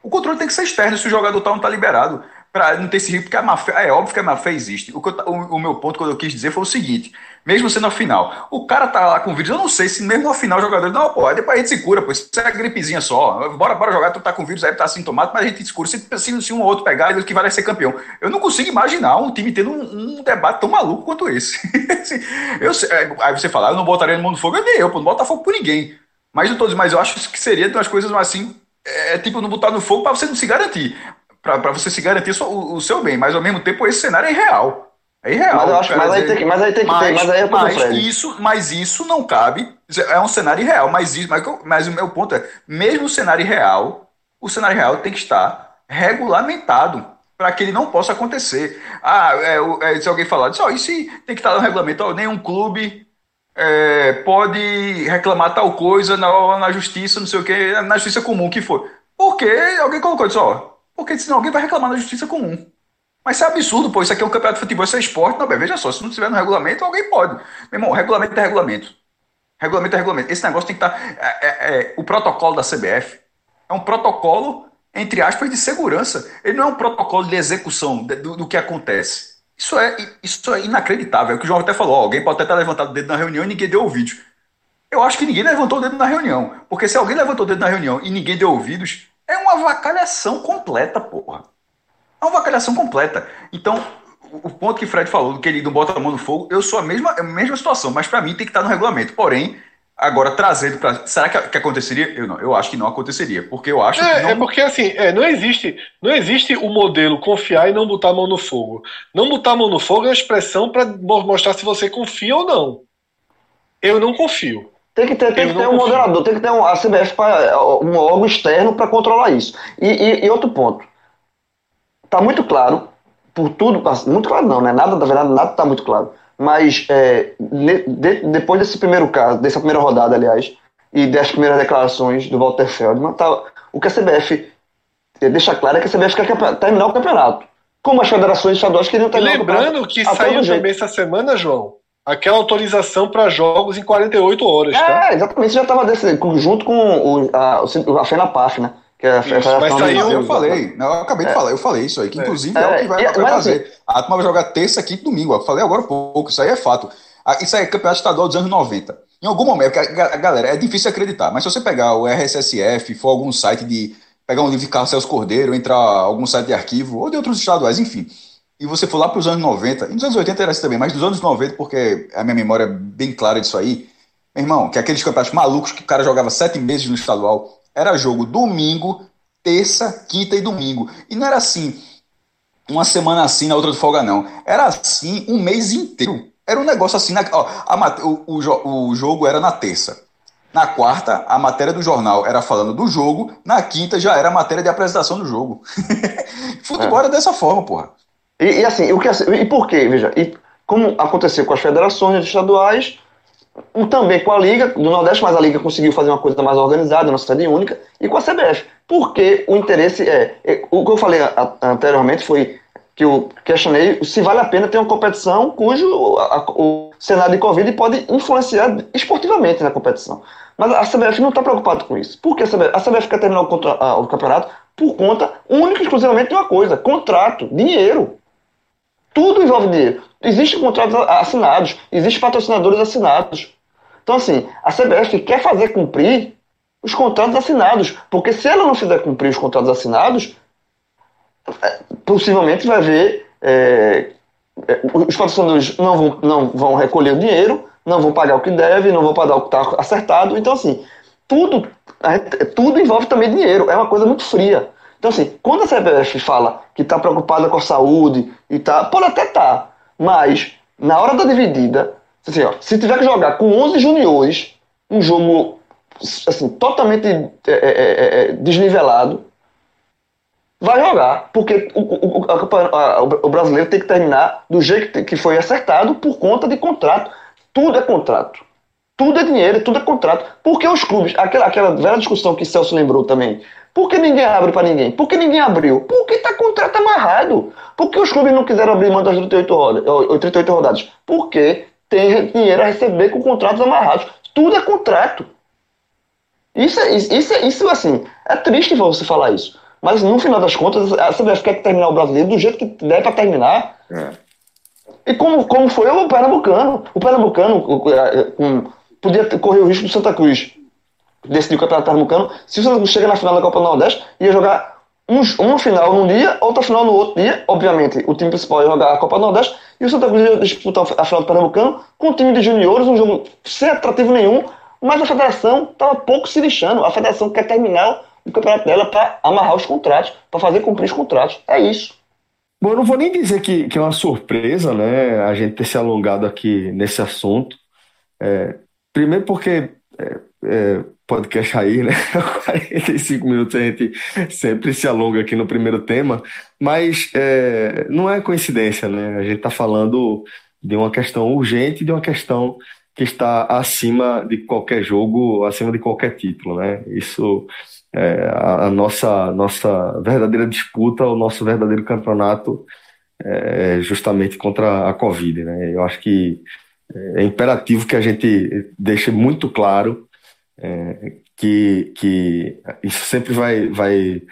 O controle tem que ser externo se o jogador tá, não tá liberado. Pra não ter esse risco, porque a má fé, é óbvio que a má fé existe. O, eu o- o meu ponto, quando eu quis dizer, foi o seguinte: mesmo sendo a final, o cara tá lá com vírus, eu não sei se mesmo na final o jogador, não, pô, depois a gente se cura, pô, isso é gripezinha só. Bora, bora jogar, tu tá com vírus aí, tá sintomático, mas a gente se cura. Se, se, se um ou outro pegar, ele que vai ser campeão. Eu não consigo imaginar um time tendo um, um debate tão maluco quanto esse. eu, é, aí você fala, eu não botaria no mundo do fogo, nem eu, pô, não bota fogo por ninguém. Mas eu tô mas eu acho que seria de umas coisas assim, é tipo não botar no fogo para você não se garantir, para você se garantir só o, o seu bem, mas ao mesmo temmo esse cenário é irreal. É irreal. Mas eu acho- mas aí tem que- mas aí tem que ter- mas aí é o ponto, mas isso, mas isso não cabe. É um cenário irreal, mas isso, mas, mas o meu ponto é, mesmo o cenário irreal, o cenário real tem que estar regulamentado para que ele não possa acontecer. Ah, é, é, se alguém falar, ó, e se tem que estar no regulamento, ó, nenhum clube é, pode reclamar tal coisa na, na justiça, não sei o que, na justiça comum que for. Porque alguém colocou isso, ó, porque senão alguém vai reclamar na justiça comum. Mas isso é absurdo, pô. Isso aqui é um campeonato de futebol, isso é esporte. Não, bem, veja só, se não tiver no regulamento, alguém pode. Meu irmão, regulamento é regulamento. Regulamento é regulamento. Esse negócio tem que estar. é- é- é- o protocolo da CBF é um protocolo, entre aspas, de segurança. Ele não é um protocolo de execução de- do, do que acontece. Isso é, isso é inacreditável. É o que o João até falou. ó, alguém pode até ter levantado o dedo na reunião e ninguém deu ouvidos. Eu acho que ninguém levantou o dedo na reunião. Porque se alguém levantou o dedo na reunião e ninguém deu ouvidos, é uma vacalhação completa, porra. É uma vacalhação completa. Então, o ponto que o Fred falou, do que ele não bota a mão no fogo, eu sou a mesma, a mesma situação, mas para mim tem que estar no regulamento. Porém, agora trazendo para. Será que, que aconteceria? Eu não, eu acho que não aconteceria. Porque eu acho que É, não. é porque assim, é, não existe, não existe o modelo confiar e não botar a mão no fogo. Não botar a mão no fogo é uma expressão para mostrar se você confia ou não. Eu não confio. Tem que ter, tem que ter um moderador, tem que ter um, a CBF pra, um órgão externo para controlar isso. E, e- e outro ponto. Tá muito claro, por tudo, muito claro não, né? Nada, na verdade, nada tá muito claro. Mas é, de- depois desse primeiro caso, dessa primeira rodada, aliás, e das primeiras declarações do Walter Feldman, tá, o que a CBF deixa claro é que a CBF quer terminar o campeonato. Como as federações estaduais queriam terminar o campeonato. lembrando que saiu também essa semana, João, aquela autorização para jogos em 48 horas, tá? É, exatamente, já estava junto com o, a, a FENAPAF, né? Que é a Isso, mas saiu- Eu falei, não, eu acabei de falar, eu falei isso aí, que inclusive é, É, o que vai, vai mas fazer. A turma vai jogar terça, quinta e domingo. Eu falei agora há pouco, isso aí é fato. Ah, Isso aí é campeonato estadual dos anos 90. Em algum momento, a galera, é difícil acreditar, mas se você pegar o RSSF, for algum site de. pegar um livro de Carlos Celso Cordeiro, entrar algum site de arquivo, ou de outros estaduais, enfim. E você for lá para os anos 90, e nos anos 80 era assim também, mas dos anos 90, porque a minha memória é bem clara disso aí, meu irmão, que aqueles campeonatos malucos que o cara jogava sete meses no estadual, era jogo domingo, terça, quinta e domingo. E não era assim, uma semana assim, na outra de folga, não. Era assim um mês inteiro. Era um negócio assim. Na, ó, a o, o o jogo era na terça. Na quarta, a matéria do jornal era falando do jogo. Na quinta, já era a matéria de apresentação do jogo. Futebol era dessa forma, porra. E, e assim, o que, e por quê? Veja, e como aconteceu com as federações estaduais, também com a Liga do Nordeste, mas a Liga conseguiu fazer uma coisa mais organizada, uma sede única, e com a CBF. Porque o interesse é. é o que eu falei anteriormente foi que eu questionei se vale a pena ter uma competição cujo a, o cenário de Covid pode influenciar esportivamente na competição. Mas a CBF não está preocupada com isso. Por que a CBF? A CBF quer terminar o, contra, a, o campeonato por conta única e exclusivamente de uma coisa: contrato, dinheiro. Tudo envolve dinheiro. Existem contratos assinados, existem patrocinadores assinados. Então, assim, a CBF quer fazer cumprir os contratos assinados, porque se ela não fizer cumprir os contratos assinados, é, possivelmente vai ver é, é, os patrocinadores não vão, não vão recolher o dinheiro, não vão pagar o que deve, não vão pagar o que está acertado. Então, assim, tudo, tudo envolve também dinheiro. É uma coisa muito fria. Então, assim, quando a CBF fala que está preocupada com a saúde e tá, pode até estar, tá, mas na hora da dividida, assim, ó, se tiver que jogar com 11 juniores, um jogo assim, totalmente é, é, é, desnivelado, vai jogar, porque o, o, a, o, brasileiro tem que terminar do jeito que foi acertado por conta de contrato. Tudo é contrato. Tudo é dinheiro, tudo é contrato. Porque os clubes, aquela, aquela velha discussão que Celso lembrou também, por que ninguém abre para ninguém? Por que ninguém abriu? Porque está contrato amarrado. Por que os clubes não quiseram abrir mão das 38, rodadas, 38 rodadas? Porque tem dinheiro a receber com contratos amarrados. Tudo é contrato. Isso, é, isso, é, isso assim, é triste você falar isso. Mas no final das contas, a CBF quer terminar o brasileiro do jeito que der para terminar. É. E como, como foi o Pernambucano. O Pernambucano um, podia correr o risco do Santa Cruz decidir o Campeonato Pernambucano. Se o Santa chega na final da Copa do Nordeste, ia jogar um, uma final num dia, outra final no outro dia. Obviamente, o time principal ia jogar a Copa do Nordeste e o Santa Cruz ia disputar a final do Pernambucano com um time de juniores, um jogo sem atrativo nenhum. Mas a federação estava pouco se lixando. A federação quer terminar o campeonato dela para amarrar os contratos, para fazer cumprir os contratos. É isso. Bom, eu não vou nem dizer que, que é uma surpresa, né, a gente ter se alongado aqui nesse assunto. É, primeiro porque é, é, podcast aí, né? 45 minutos a gente sempre se alonga aqui no primeiro tema, mas é, não é coincidência, né? A gente está falando de uma questão urgente, de uma questão que está acima de qualquer jogo, acima de qualquer título, né? Isso é, a, nossa, nossa verdadeira disputa, o nosso verdadeiro campeonato é justamente contra a Covid. Né? Eu acho que é imperativo que a gente deixe muito claro é, que, que isso sempre vai, vai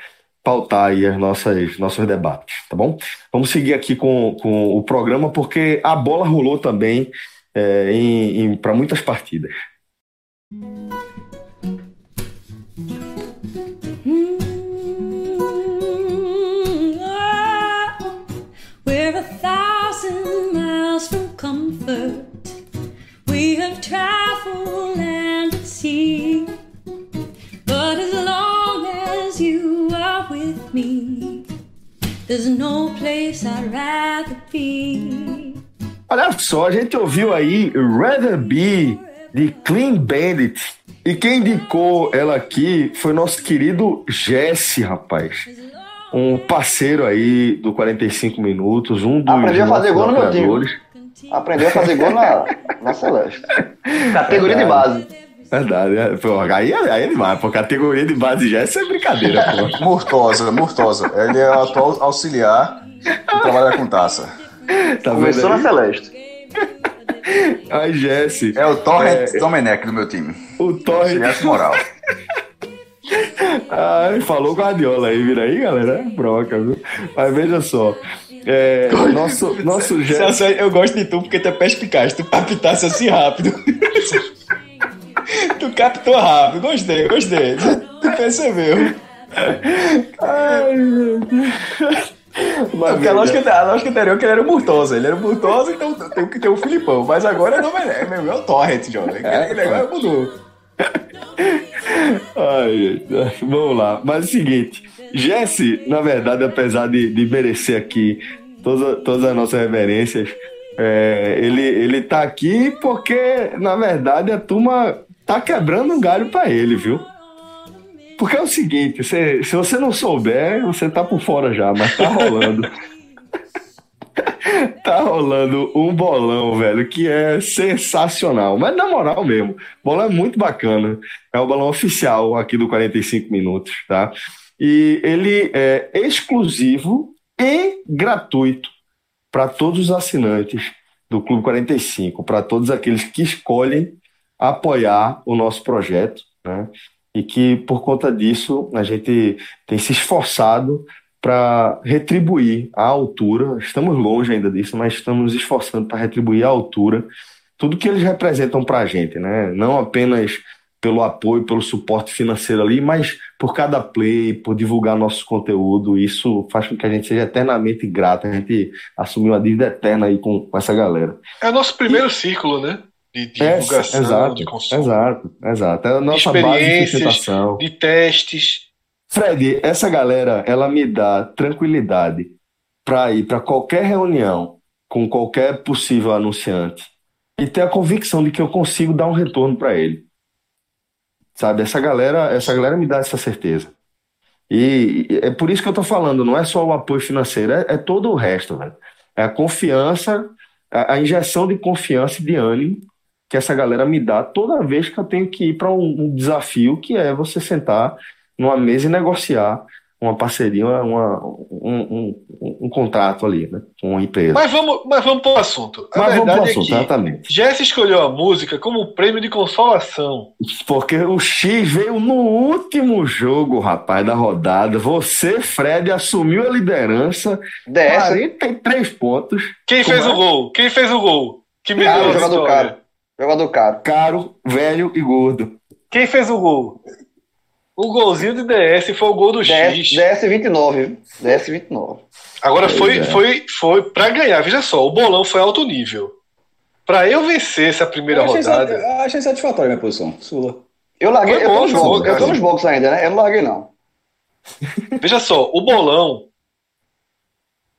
pautar aí as nossas nossos debates, tá bom? Vamos seguir aqui com, com o programa porque a bola rolou também é, em, em para muitas partidas. There's no place I'd rather be. Olha só, a gente ouviu aí Rather Be de Clean Bandit. E quem indicou ela aqui foi nosso querido Jesse, rapaz. Um parceiro aí do 45 Minutos, um dos Aprendi a fazer gol no meu time. Aprendeu a fazer gol na, na Celeste. Categoria de base. Verdade, é. pô, aí, aí é demais, pô, categoria de base já é brincadeira, pô. Murtosa, Murtosa. Ele é o atual auxiliar que trabalha com taça. Tá Começou na Celeste. Ai, Jesse. É o Torrent é... Domenech do meu time. O Torrent. Auxiliar moral. Ai, falou Guardiola aí, vira aí, galera. É broca, viu? Mas veja só. É, nosso, nosso Celso, eu gosto de tu porque tu é perspicaz, tu captasse assim rápido. Tu captou rápido, gostei, gostei. Tu percebeu. Ai, meu Deus. Porque a lógica, a lógica anterior é que ele era o Murtosa. Ele era o Murtosa, então tem que ter o Filipão. Mas agora não é, é, é o Torrent, jovem. É, agora mudou. Ai, vamos lá. Mas é o seguinte, Jesse, na verdade, apesar de, de merecer aqui todas, todas as nossas reverências, é, ele, ele tá aqui porque, na verdade, a turma tá quebrando um galho para ele, viu? Porque é o seguinte, se, se você não souber, você tá por fora já, mas tá rolando. tá rolando um bolão, velho, que é sensacional. Mas na moral mesmo, o bolão é muito bacana. É o bolão oficial aqui do 45 Minutos, tá? E ele é exclusivo e gratuito para todos os assinantes do Clube 45, para todos aqueles que escolhem apoiar o nosso projeto, né? E que por conta disso a gente tem se esforçado para retribuir à altura. Estamos longe ainda disso, mas estamos nos esforçando para retribuir à altura tudo que eles representam para a gente, né? Não apenas pelo apoio, pelo suporte financeiro ali, mas por cada play, por divulgar nosso conteúdo. Isso faz com que a gente seja eternamente grato. A gente assumiu uma dívida eterna aí com, com essa galera. É o nosso primeiro e... ciclo, né? De, de é, divulgação, exato, de consumo. Exato, exato. É a nossa de base de. De testes. Fred, essa galera, ela me dá tranquilidade para ir para qualquer reunião com qualquer possível anunciante e ter a convicção de que eu consigo dar um retorno para ele. Sabe, essa galera, essa galera me dá essa certeza. E, e é por isso que eu tô falando, não é só o apoio financeiro, é, é todo o resto, velho. É a confiança, a, a, injeção de confiança e de ânimo que essa galera me dá toda vez que eu tenho que ir para um, um desafio que é você sentar numa mesa e negociar uma parceria, uma, um, um, um, contrato ali, né? Com uma empresa. Mas vamos, mas vamos para o assunto. A mas vamos para o assunto, é exatamente. Jesse escolheu a música como prêmio de consolação. Porque o X veio no último jogo, rapaz, da rodada. Você, Fred, assumiu a liderança. DS. 43 pontos. Quem fez o gol? Quem fez o gol? Que me Caro, deu a jogador vitória? Jogador caro. Caro, velho e gordo. Quem fez o gol? O golzinho de DS foi o gol do DS, X. DS 29, viu? DS 29. Agora Pois foi, é. foi, foi para ganhar. Veja só, o bolão foi alto nível. Para eu vencer essa primeira Eu achei, rodada, sat- achei satisfatória a minha posição. Sula. Eu larguei, Foi eu tô bom, nos foi bom, box, eu tô nos box ainda, né? Eu não larguei, não. veja só, o bolão,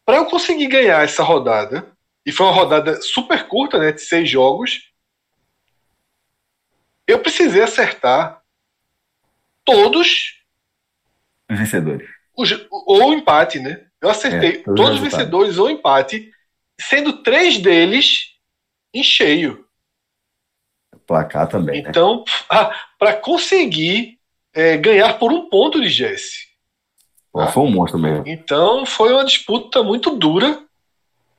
para eu conseguir ganhar essa rodada, e foi uma rodada super curta, né, de seis jogos, eu precisei acertar todos Os vencedores. os, ou empate, né? Eu acertei É, todos os todos os vencedores ou empate, sendo três deles em cheio. Placar também, né? Então, para conseguir é, ganhar por um ponto de Jesse. Pô, Foi um monstro mesmo. Então, foi uma disputa muito dura.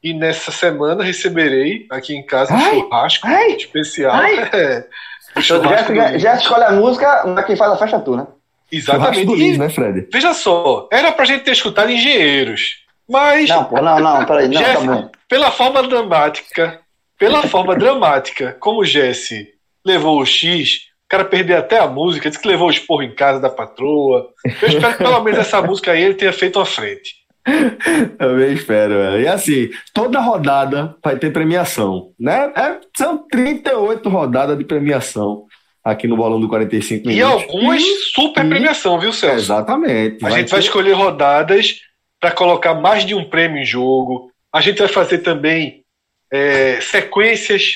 E nessa semana receberei aqui em casa um Ai, churrasco ai, especial. ai. É, um Já, já escolhe a música, mas quem faz a festa é tu, né? Exatamente. do Liz, E, né, Fred? veja só, era pra gente ter escutado engenheiros. Mas Não, pô, não, não, peraí, não, tá Jesse, bom. pela forma dramática, pela forma dramática, como o Jesse levou o X, o cara perdeu até a música, disse que levou o esporro em casa da patroa. Eu espero que pelo menos essa música aí ele tenha feito uma frente. Também espero, velho. E assim, toda rodada vai ter premiação, né? É, são 38 rodadas de premiação aqui no Bolão do 45 E Minutos. algumas super e- premiação, viu, Celso? Exatamente. A gente vai ter- escolher rodadas para colocar mais de um prêmio em jogo. A gente vai fazer também é, sequências,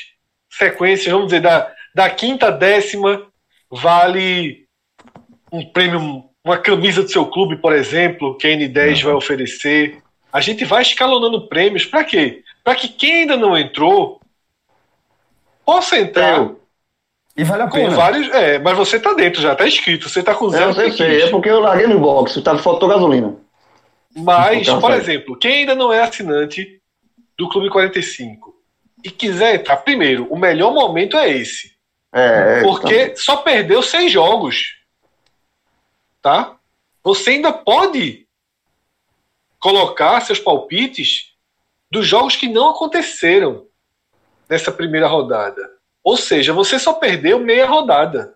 sequências, vamos dizer, da, da quinta à décima vale um prêmio, uma camisa do seu clube, por exemplo, que a N10 vai oferecer. A gente vai escalonando prêmios para quê? Para que quem ainda não entrou possa entrar Eu. E vale a com pena. vários. É, mas você tá dentro já, tá inscrito, você tá com Eu zero sei, sei, piques. é porque eu larguei no box, tá, faltou gasolina. Mas, Então, por vai. exemplo, quem ainda não é assinante do Clube 45 e quiser entrar, primeiro, o melhor momento é esse. É, é, Porque só perdeu seis jogos. Tá? Você ainda pode colocar seus palpites dos jogos que não aconteceram nessa primeira rodada. Ou seja, você só perdeu meia rodada.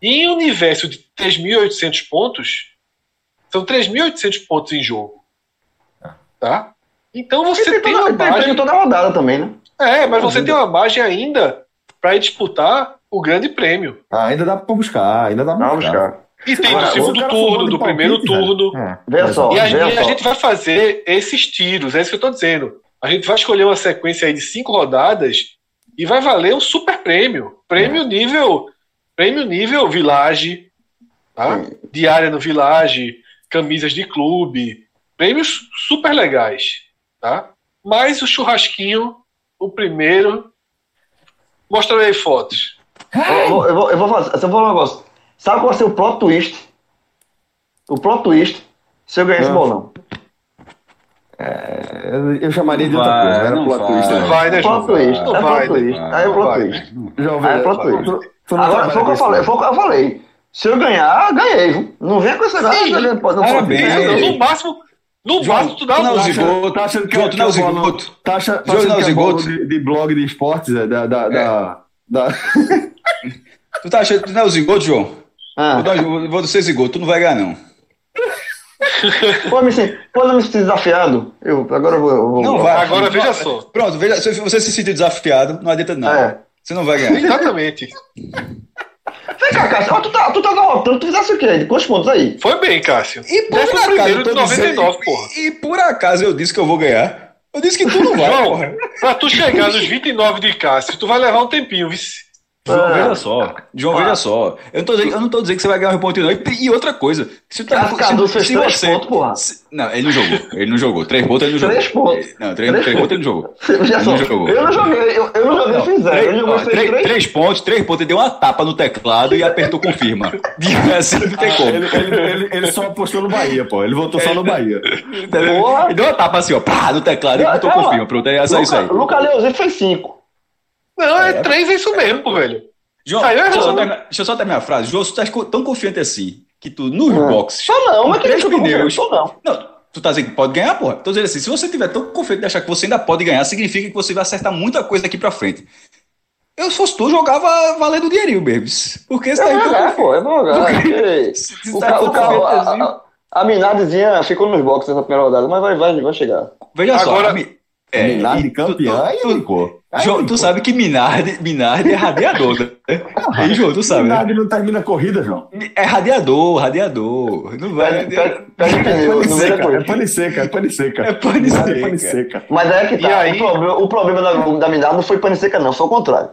E em um universo de 3.800 pontos, são 3.800 pontos em jogo. Tá? Então você tem, tem toda, uma margem. toda rodada também, né? É, mas você Dúvida. tem uma margem ainda para disputar o grande prêmio. Ah, ainda dá pra buscar, ainda dá pra Vamos buscar. buscar. E tem Agora, do o segundo turno, do palpite, primeiro turno. É, Veja só. E a, Veja e a gente vai fazer esses tiros, é isso que eu tô dizendo. A gente vai escolher uma sequência aí de cinco rodadas e vai valer um super prêmio. Prêmio nível. Prêmio nível Village, tá? Diária no Village, camisas de clube. Prêmios super legais, tá? mais o churrasquinho, o primeiro. Mostra aí fotos. Eu, vou- eu vou, eu vou fazer, eu vou falar um negócio. Sabe qual vai ser o plot twist? O plot twist se eu ganhar esse Ah. bolão. Eu, eu chamaria de outra Vai, coisa, não era não plot vai. twist. Não vai, né, João? Plot twist. Não É vai, plot né? twist. Aí é o plot twist. João, Aí é plot tu- twist. tu- tu Agora, foi o que eu falei, foi o que eu falei. Se eu ganhar, ganhei, viu? Não vem com esse negócio. Sim. Não pode, não pode, no máximo, no João, máximo tu dá tu é um o zigoto. Tá achando que, João, tu não é o é bola- zigoto. Tá achando, tá achando não é o que é de, de blog de esportes, é, da, da, da, Tu tá achando que tu não é o zigoto, João? Ah. Vou, dar- vou, vou ser zigoto, tu não vai ganhar, não. Pô, me, pô, não me senti desafiado. Eu, agora eu vou. eu vou Não vai. Agora veja só. Pronto, veja, se você se sentir desafiado, não adianta nada. É. Você não vai ganhar. Exatamente. Vem cá, Cássio. Ó, tu tá, tu tá derrotando, tu fizesse o quê? Quantos pontos aí? Foi bem, Cássio. E por Décimo acaso, primeiro eu tô de 99, dizendo- porra. E, e por acaso eu disse que eu vou ganhar. Eu disse que tu não vai, João, porra. pra tu chegar nos 29 de Cássio, tu vai levar um tempinho, vice. João, É. veja só. João, Ah. veja só. Eu não, tô dizendo, eu não tô dizendo que você vai ganhar um ponto, não. E, e outra coisa. Se tu Cássio Cardoso fez três você- pontos, porra. se- não, ele não jogou. Ele não jogou. Três pontos ele não jogou. Três pontos. Não, três, Três três pontos ele não jogou. Veja Ele só, não jogou. eu não joguei, eu, eu não joguei, Não, fiz zero. três, ó, três, três. três pontos, três pontos, ele deu uma tapa no teclado e apertou confirma. assim não tem como. ele, ele, ele, ele só apostou no Bahia, pô. Ele votou só no Bahia. Porra. Ele deu uma tapa assim, ó, pá, no teclado e apertou confirma. Pronto, é só isso aí. Luca, Luca Leozito fez cinco. Não, é três, é isso mesmo, pô, velho. João, Saiu deixa eu, só errando. terminar, deixa eu só terminar a frase. João, tu tá tão confiante assim que tu, nos Hum. boxes. Só não, mas que Três eu pneus. Só não. Não, tu tá dizendo que pode ganhar, porra? Tô dizendo assim, se você tiver tão confiante de achar que você ainda pode ganhar, significa que você vai acertar muita coisa daqui pra frente. Eu, se fosse tu, jogava valendo dinheirinho mesmo. Porque você Eu tá vou jogar, pô, eu vou jogar. porque Se O tá o a, assim- a, a Minadezinha ficou nos boxes na primeira rodada, mas vai, vai, vai chegar. Veja só, Agora- a mi- é, Minardi e tu- campeão, tu- aí tu- ficou. Aí João, tu ficou. sabe que Minardi, Minardi é radiador, né? Aí, João, tu sabe, né? Minardi não termina a corrida, João. É radiador, radiador. Não vai. É meio da seca, é corrida. pane seca, é pane seca. É pane Minardi seca. É pane seca. Mas é que E tá. aí- O, problema, o problema da, da Minardi não foi pane seca, não, foi o contrário.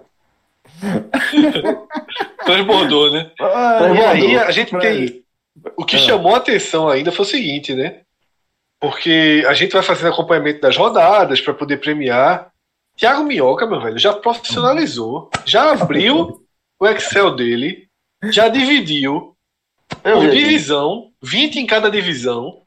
Transbordou, né? Ah, E aí a gente tem. O que Ah. chamou a atenção ainda foi o seguinte, né? Porque a gente vai fazendo acompanhamento das rodadas para poder premiar. Thiago Minhoca, meu velho, já profissionalizou, já abriu o Excel dele, já dividiu por aqui. divisão, 20 em cada divisão.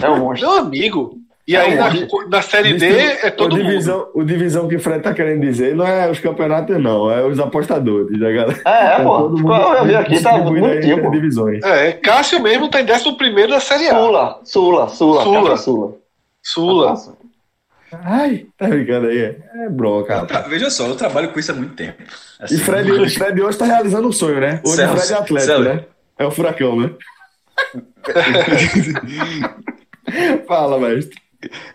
É um monstro. Meu amigo. E É aí um na, na série D é todo o mundo. divisão, O divisão que o Fred tá querendo dizer não é os campeonatos, não. É os apostadores, da galera. É, é, Tá pô. mundo Eu vi aqui, tá entre pô. divisões. É, Cássio mesmo tá em 11 da série A. Sula, Sula, Sula, Sula. Sula. Sula. Ai, tá brincando aí. É bronca. Veja só, eu trabalho com isso há muito tempo. E Assim, Fred, Fred hoje tá realizando um sonho, né? Hoje Celso, o Fred é atleta, Celso. né? É o furacão, né? Fala, mestre.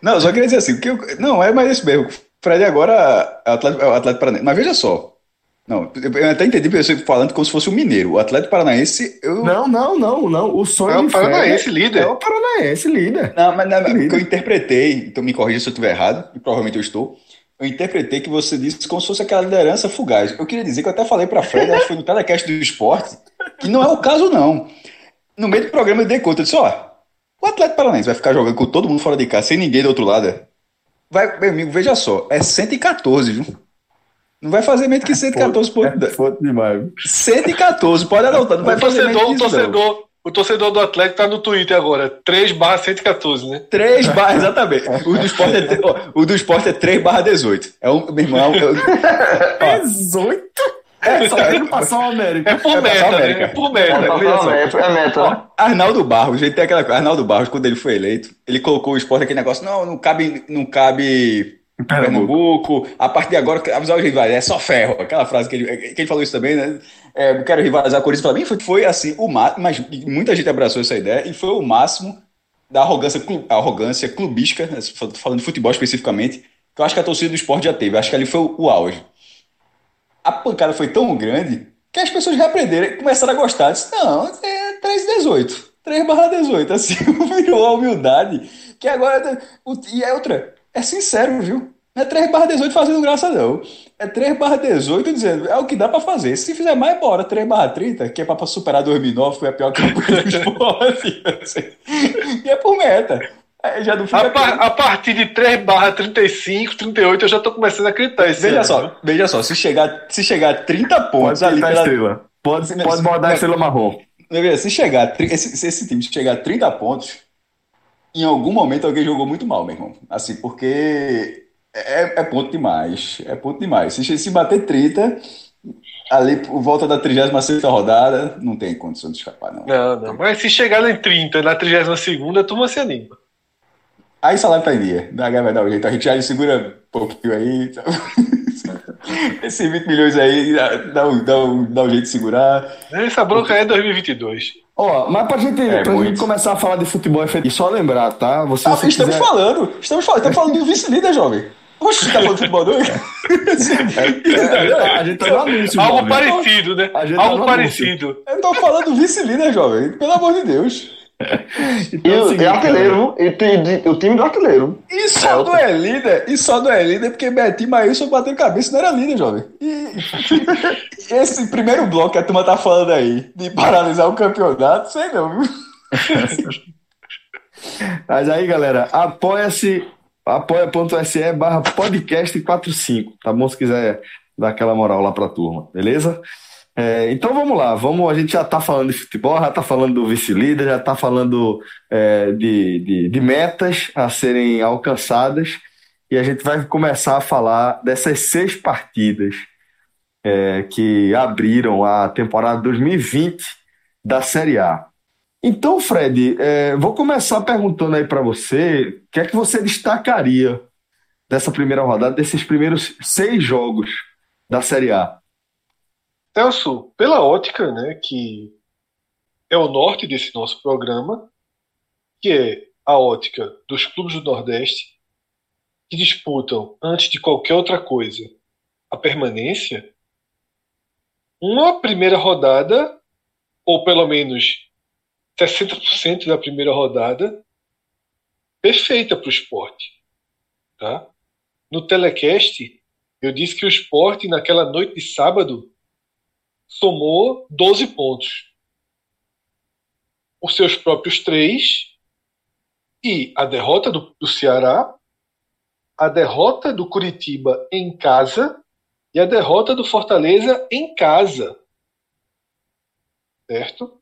Não, só queria dizer assim, que eu- não, é mais isso mesmo. Fred agora é o atleta, é o atleta. Mas veja só. Não, eu até entendi você falando como se fosse o mineiro. O Atleta Paranaense, eu. Não, não, não, não. O sonho É o Paranaense, é líder. o Paranaense, líder. Não, mas não, que eu interpretei, então me corrija se eu estiver errado, e provavelmente eu estou. Eu interpretei que você disse como se fosse aquela liderança fugaz. Eu queria dizer que eu até falei para Fred, acho que foi no telecast do esporte, que não é o caso, não. No meio do programa eu dei conta, eu disse, ó, o Atlético Paranaense vai ficar jogando com todo mundo fora de casa, sem ninguém do outro lado. Vai, meu amigo, veja só, é 114, viu? Não vai fazer menos que 114 É pontos. foto demais. viu? 114, pode anotar, não vai O fazer menos torcedor, que o não. torcedor, o torcedor do Atlético tá no Twitter agora. 3 barra 114, né? 3 barra, exatamente. O do esporte é, ó, o do esporte é 3 barra 18. É um, meu irmão, ó, 18? É, só querendo passar o América. É por É meta, América. né? É por É, meta. veja falar, só. é, é meta? Arnaldo Barros, gente tem aquela coisa. Arnaldo Barros, quando ele foi eleito, ele colocou o esporte aquele negócio, não, não cabe, não cabe Pernambuco, a partir de agora, avisar os rivais, é só ferro. Aquela frase que ele, que ele falou isso também, né? É, quero rivalizar Corinthians e Flamengo, foi, foi assim, o máximo, mas muita gente abraçou essa ideia e foi o máximo da arrogância, clu- arrogância clubística, né, falando de futebol especificamente, que eu acho que a torcida do esporte já teve, acho que ali foi o, o auge. A pancada foi tão grande que as pessoas reaprenderam começaram a gostar. Disse, não, é 3 18. 3 barra 18. Assim, virou a humildade. Que agora. E é outra. É sincero, viu? Não é 3 barra 18 fazendo graça, não. É 3 barra 18 dizendo, é o que dá pra fazer. Se fizer mais, bora. 3 barra 30, que é pra superar 2009, foi a pior campanha do esporte. assim. E é por meta. Aí já não A, par- a partir de 3 barra 35, 38, eu já tô começando a acreditar. esse Veja ano. só, veja só, se chegar, se chegar a 30 pontos Pode ali pela, estrela. Pode, pode se- botar a estrela marrom. Se chegar, esse, se esse time chegar a 30 pontos, em algum momento alguém jogou muito mal, meu irmão. Assim, porque é, é ponto demais. É ponto demais. Se, se bater 30, ali por volta da 36 rodada, não tem condição de escapar, não. Não, não. Mas se chegar em 30, na 32, a turma se anima. Aí salário tá em dia. Da vai dar um jeito. A gente já segura um pouquinho aí. tá? Esses 20 milhões aí dá, dá, dá, dá um jeito de segurar. Essa bronca é 2022. Ó, mas pra gente, É, pra muito. gente começar a falar de futebol efetivo, e só lembrar, tá? Você, Ah, estamos quiser- falando. Estamos falando. Estamos falando do vice-líder, jovem. Oxe, você tá falando de futebol doido? a gente tá no anúncio, Algo jovem. parecido, né? Tá Algo no parecido. Eu tô falando do vice-líder, jovem. Pelo amor de Deus. E, Então é o seguinte, e artilheiro, e, de- o time do artilheiro. E só não é líder, e só não é líder porque Betinho e Maílson bateram cabeça e não era líder, jovem. E esse primeiro bloco que a turma tá falando aí, de paralisar o campeonato, sei não, viu? Mas aí, galera, apoia-se, apoia.se barra podcast 45, tá bom? Se quiser dar aquela moral lá pra turma, beleza? É, então vamos lá, vamos, a gente já tá falando de futebol, já tá falando do vice-líder, já tá falando é, de, de, de metas a serem alcançadas e a gente vai começar a falar dessas seis partidas é, que abriram a temporada 2020 da Série A. Então, Fred, é, vou começar perguntando aí para você, o que é que você destacaria dessa primeira rodada, desses primeiros seis jogos da Série A? Celso, pela ótica, né, que é o norte desse nosso programa, que é a ótica dos clubes do Nordeste que disputam, antes de qualquer outra coisa, a permanência, uma primeira rodada, ou pelo menos 60% da primeira rodada, perfeita para o esporte. Tá? No telecast, eu disse que o esporte, naquela noite de sábado, somou 12 pontos. Os seus próprios três e a derrota do, do Ceará, a derrota do Curitiba em casa e a derrota do Fortaleza em casa. Certo?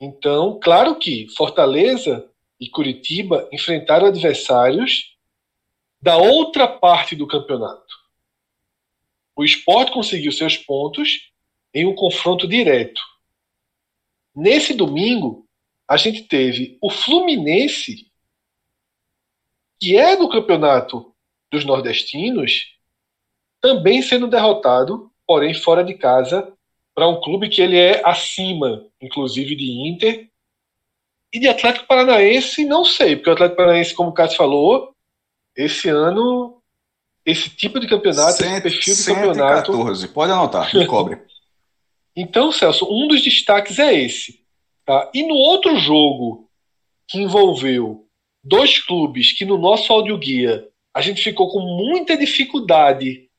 Então, claro que Fortaleza e Curitiba enfrentaram adversários da outra parte do campeonato. O esporte conseguiu seus pontos em um confronto direto. Nesse domingo, a gente teve o Fluminense, que é do campeonato dos nordestinos, também sendo derrotado, porém fora de casa, para um clube que ele é acima, inclusive de Inter e de Atlético Paranaense, não sei, porque o Atlético Paranaense, como o Cássio falou, esse ano, esse tipo de campeonato, esse perfil de campeonato 114, pode anotar, me cobre. então, Celso, um dos destaques é esse. Tá? E no outro jogo que envolveu dois clubes que no nosso audioguia a gente ficou com muita dificuldade,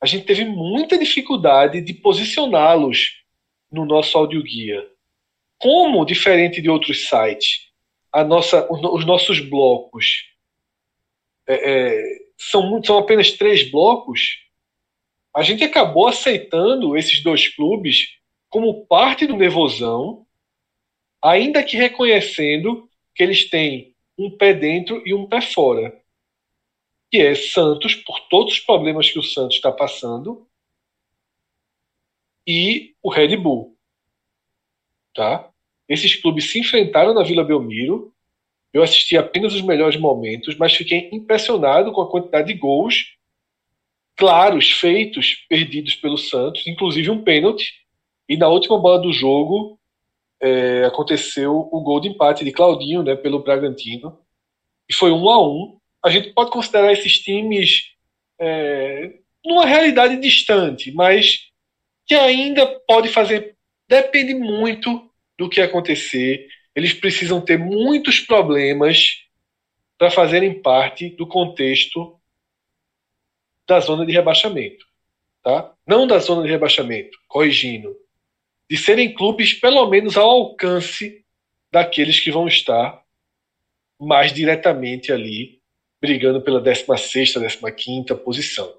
a gente teve muita dificuldade de posicioná-los no nosso audioguia. Como, diferente de outros sites, a nossa, os nossos blocos é, é, são, são apenas três blocos, a gente acabou aceitando esses dois clubes como parte do Nevozão, ainda que reconhecendo que eles têm um pé dentro e um pé fora. Que é Santos, por todos os problemas que o Santos está passando, e o Red Bull. Tá? Esses clubes se enfrentaram na Vila Belmiro. Eu assisti apenas os melhores momentos, mas fiquei impressionado com a quantidade de gols claros feitos, perdidos pelo Santos, inclusive um pênalti. E na última bola do jogo é, aconteceu o gol de empate de Claudinho, né, pelo Bragantino. E foi um a um. A gente pode considerar esses times é, numa realidade distante, mas que ainda pode fazer. Depende muito do que acontecer. Eles precisam ter muitos problemas para fazerem parte do contexto da zona de rebaixamento, tá? Não da zona de rebaixamento, corrigindo, de serem clubes pelo menos ao alcance daqueles que vão estar mais diretamente ali, brigando pela 16 15 posição.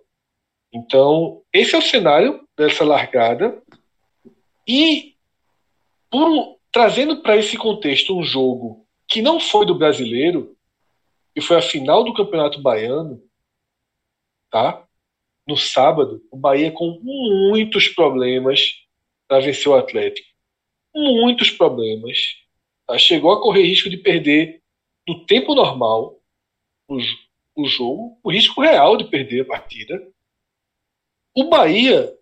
Então, esse é o cenário dessa largada. E por, trazendo para esse contexto um jogo que não foi do brasileiro, e foi a final do Campeonato Baiano, tá? No sábado, o Bahia com muitos problemas para vencer o Atlético. Muitos problemas. Tá? Chegou a correr risco de perder no tempo normal o, o jogo, o risco real de perder a partida. O Bahia,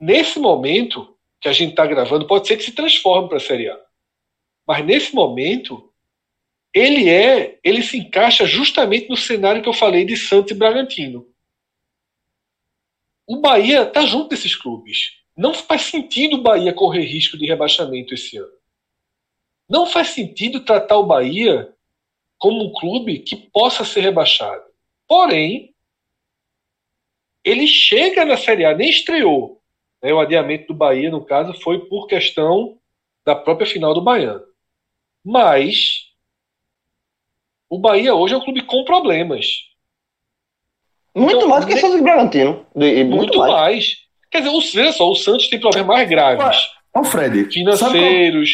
nesse momento que a gente está gravando, pode ser que se transforme para a Série A. Mas nesse momento, ele é, ele se encaixa justamente no cenário que eu falei de Santos e Bragantino. O Bahia está junto desses clubes. Não faz sentido o Bahia correr risco de rebaixamento esse ano. Não faz sentido tratar o Bahia como um clube que possa ser rebaixado. Porém, ele chega na Série A, nem estreou. Né? O adiamento do Bahia, no caso, foi por questão da própria final do Baiano. Mas o Bahia hoje é um clube com problemas. Muito então, mais do que o Santos e Bragantino. Muito, muito mais. mais. Quer dizer, veja só, o Santos tem problemas mais graves. Ó, Fred. Financeiros,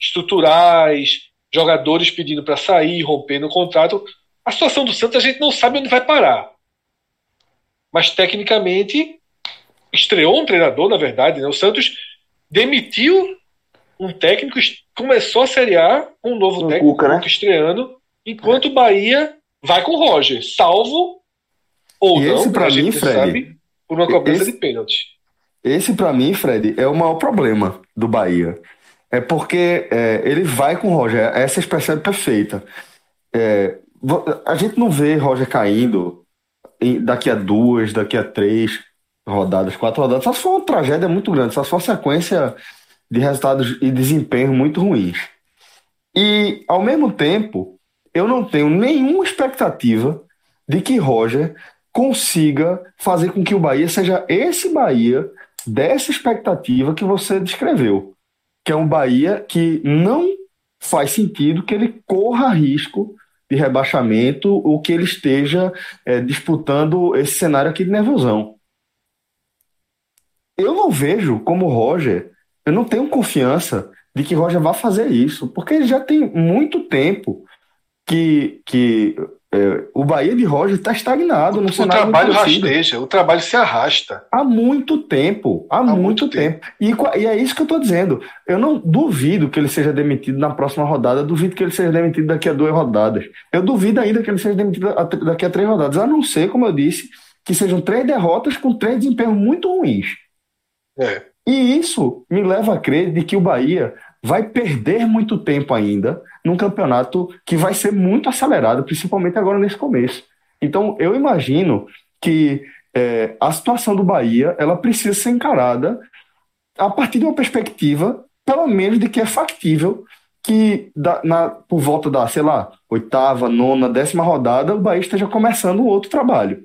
estruturais, jogadores pedindo para sair, rompendo o contrato. A situação do Santos a gente não sabe onde vai parar. Mas tecnicamente estreou um treinador, na verdade. Né? O Santos demitiu um técnico, começou a Série A com um novo um técnico Cuca, né? estreando, enquanto o Bahia vai com o Roger, salvo ou e não, esse pra mim, Fred, sabe, por uma cobrança esse, de pênalti. Esse para mim, Fred, é o maior problema do Bahia. É porque é, ele vai com o Roger, essa expressão é perfeita. É, a gente não vê Roger caindo daqui a duas, daqui a três rodadas, quatro rodadas. Só se for uma tragédia muito grande, só se for uma sequência de resultados e desempenho muito ruins. E, ao mesmo tempo, eu não tenho nenhuma expectativa de que Roger consiga fazer com que o Bahia seja esse Bahia dessa expectativa que você descreveu, que é um Bahia que não faz sentido que ele corra risco de rebaixamento ou que ele esteja é, disputando esse cenário aqui de nervosão. Eu não vejo como Roger, eu não tenho confiança de que Roger vá fazer isso, porque ele já tem muito tempo que, que é, o Bahia de Roger está estagnado no o cenário. O trabalho rasteja, o trabalho se arrasta. Há muito tempo, há, há muito, muito, tempo. tempo. E, e, é isso que eu estou dizendo. Eu não duvido que ele seja demitido na próxima rodada, duvido que ele seja demitido daqui a duas rodadas. Eu duvido ainda que ele seja demitido daqui a três rodadas, a não ser, como eu disse, que sejam três derrotas com três desempenhos muito ruins. É. E isso me leva a crer de que o Bahia vai perder muito tempo ainda num campeonato que vai ser muito acelerado, principalmente agora nesse começo. Então, eu imagino que é, a situação do Bahia ela precisa ser encarada a partir de uma perspectiva, pelo menos, de que é factível que da, na, por volta da, sei lá, oitava, nona, décima rodada, o Bahia esteja começando um outro trabalho.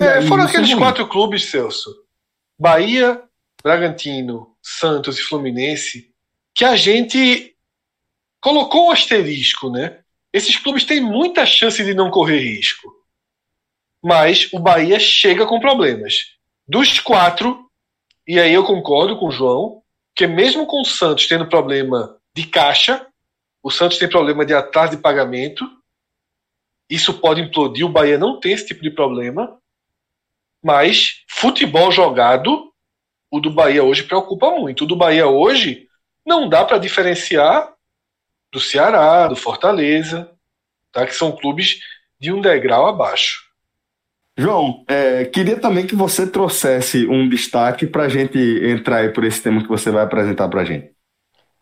É, foram aqueles é quatro clubes, Celso. Bahia, Bragantino, Santos e Fluminense que a gente colocou um asterisco, né? Esses clubes têm muita chance de não correr risco. Mas o Bahia chega com problemas. Dos quatro, e aí eu concordo com o João, que mesmo com o Santos tendo problema de caixa, o Santos tem problema de atraso de pagamento, isso pode implodir, o Bahia não tem esse tipo de problema, mas futebol jogado, o do Bahia hoje preocupa muito. O do Bahia hoje não dá para diferenciar do Ceará, do Fortaleza, tá? que são clubes de um degrau abaixo. João, é, queria também que você trouxesse um destaque para a gente entrar aí por esse tema que você vai apresentar para a gente.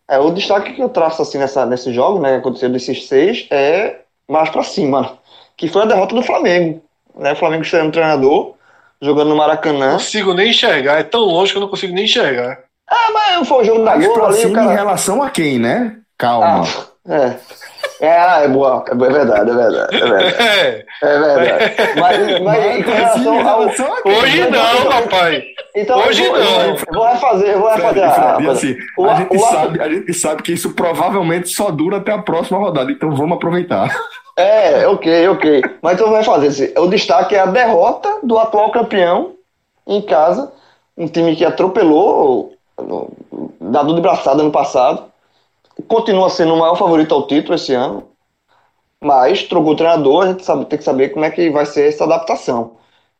É, o destaque que eu traço assim nessa, nesse jogo, né, que aconteceu desses seis, é mais para cima, que foi a derrota do Flamengo. Né? O Flamengo sendo treinador, jogando no Maracanã. Não consigo nem enxergar, é tão longe que eu não consigo nem enxergar. Ah, mas foi o jogo da Globo ali, cara... em relação a quem, né? Calma. Ah, é. É, ah, é boa, é verdade, é verdade, é verdade. É, verdade. Mas, mas em relação ao. Hoje não, papai. Então, Hoje eu vou, não. Eu vou refazer, eu vou refazer a. Assim, a, gente sabe, a gente sabe que isso provavelmente só dura até a próxima rodada, então vamos aproveitar. É, ok, ok. Mas então vai fazer. assim, O destaque é a derrota do atual campeão em casa. Um time que atropelou, no- dado de braçada ano passado. Continua sendo o maior favorito ao título esse ano. Mas trocou o treinador, a gente sabe, tem que saber como é que vai ser essa adaptação.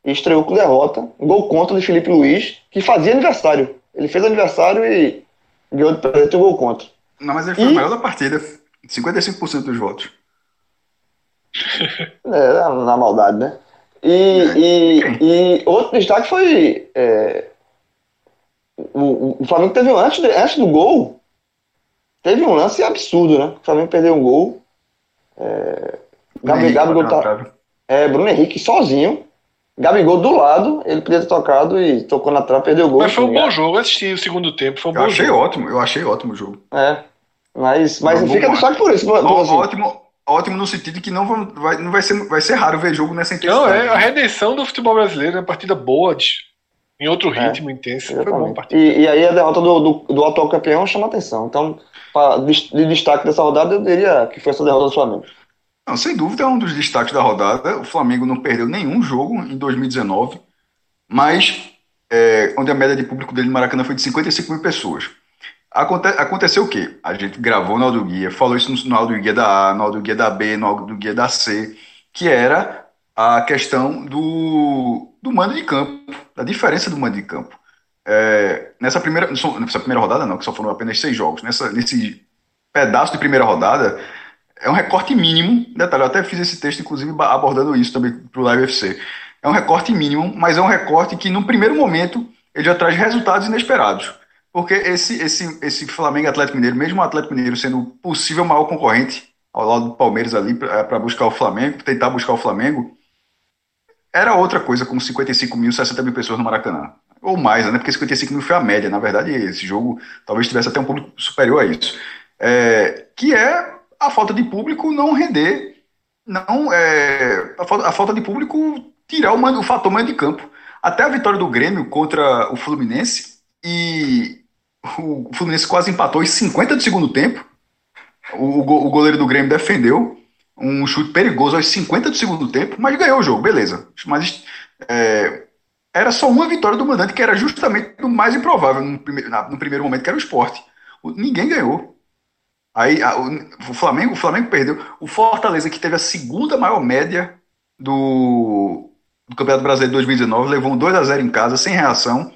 E estreou com derrota. Gol contra de Felipe Luiz, que fazia aniversário. Ele fez aniversário e ganhou de presente o gol contra. Não, mas ele foi E- o maior da partida. 55% dos votos. É, na maldade, né? E, e, e outro destaque foi. é, o, o- Flamengo teve um, antes, antes do gol, teve um lance absurdo, né? O Flamengo perdeu um gol. É, Gabi, Henrique Gabigol na tá, é, Bruno Henrique sozinho. Gabigol do lado, ele podia ter tocado e tocou na trave, perdeu o gol. Mas foi um bom jogo, eu assisti o segundo tempo, foi um Eu bom achei jogo. ótimo, eu achei ótimo o jogo. É. Mas, mas Não, fica destaque por isso. assim. Ótimo, ótimo no sentido de que não, vão- vai, não vai, ser, vai ser raro ver jogo nessa intensidade. Não, é a redenção do futebol brasileiro, uma partida boa, de- em outro É, ritmo intenso. Foi bom a Exatamente. partida. E, e aí a derrota do, do, do atual campeão chama atenção. Então, pra, de, de destaque dessa rodada, eu diria que foi essa derrota do Flamengo. Não, sem dúvida é um dos destaques da rodada. O Flamengo não perdeu nenhum jogo em 2019, mas é, onde a média de público dele no Maracanã foi de 55 mil pessoas. Aconte- aconteceu o quê? A gente gravou no Aldo Guia, falou isso no, no Aldo Guia da A, no Aldo Guia da B, no Aldo Guia da C, que era a questão do, do mando de campo, da diferença do mando de campo. É, nessa, primeira, nessa primeira rodada, não, que só foram apenas seis jogos, nessa, nesse pedaço de primeira rodada, é um recorte mínimo. Detalhe, eu até fiz esse texto, inclusive, abordando isso também para o Live FC. É um recorte mínimo, mas é um recorte que, no primeiro momento, ele já traz resultados inesperados. Porque esse, esse, esse Flamengo Atlético Mineiro, mesmo o Atlético Mineiro sendo o possível maior concorrente ao lado do Palmeiras ali para buscar o Flamengo, tentar buscar o Flamengo, era outra coisa, como 55 mil, 60 mil pessoas no Maracanã. Ou mais, né? Porque 55 mil foi a média. Na verdade, esse jogo talvez tivesse até um público superior a isso. É, que é a falta de público não render, não é, a, falta, a falta de público tirar o, o fator mando de campo. Até a vitória do Grêmio contra o Fluminense, e o Fluminense quase empatou em 50 do segundo tempo. O, o goleiro do Grêmio defendeu um chute perigoso aos 50 do segundo tempo, mas ganhou o jogo, beleza. Mas é, era só uma vitória do mandante, que era justamente o mais improvável no primeiro, na- no primeiro momento, que era o esporte. O- ninguém ganhou. Aí a- o, o Flamengo, o Flamengo perdeu. O Fortaleza, que teve a segunda maior média do, do Campeonato Brasileiro de 2019, levou um 2 a 0 em casa, sem reação.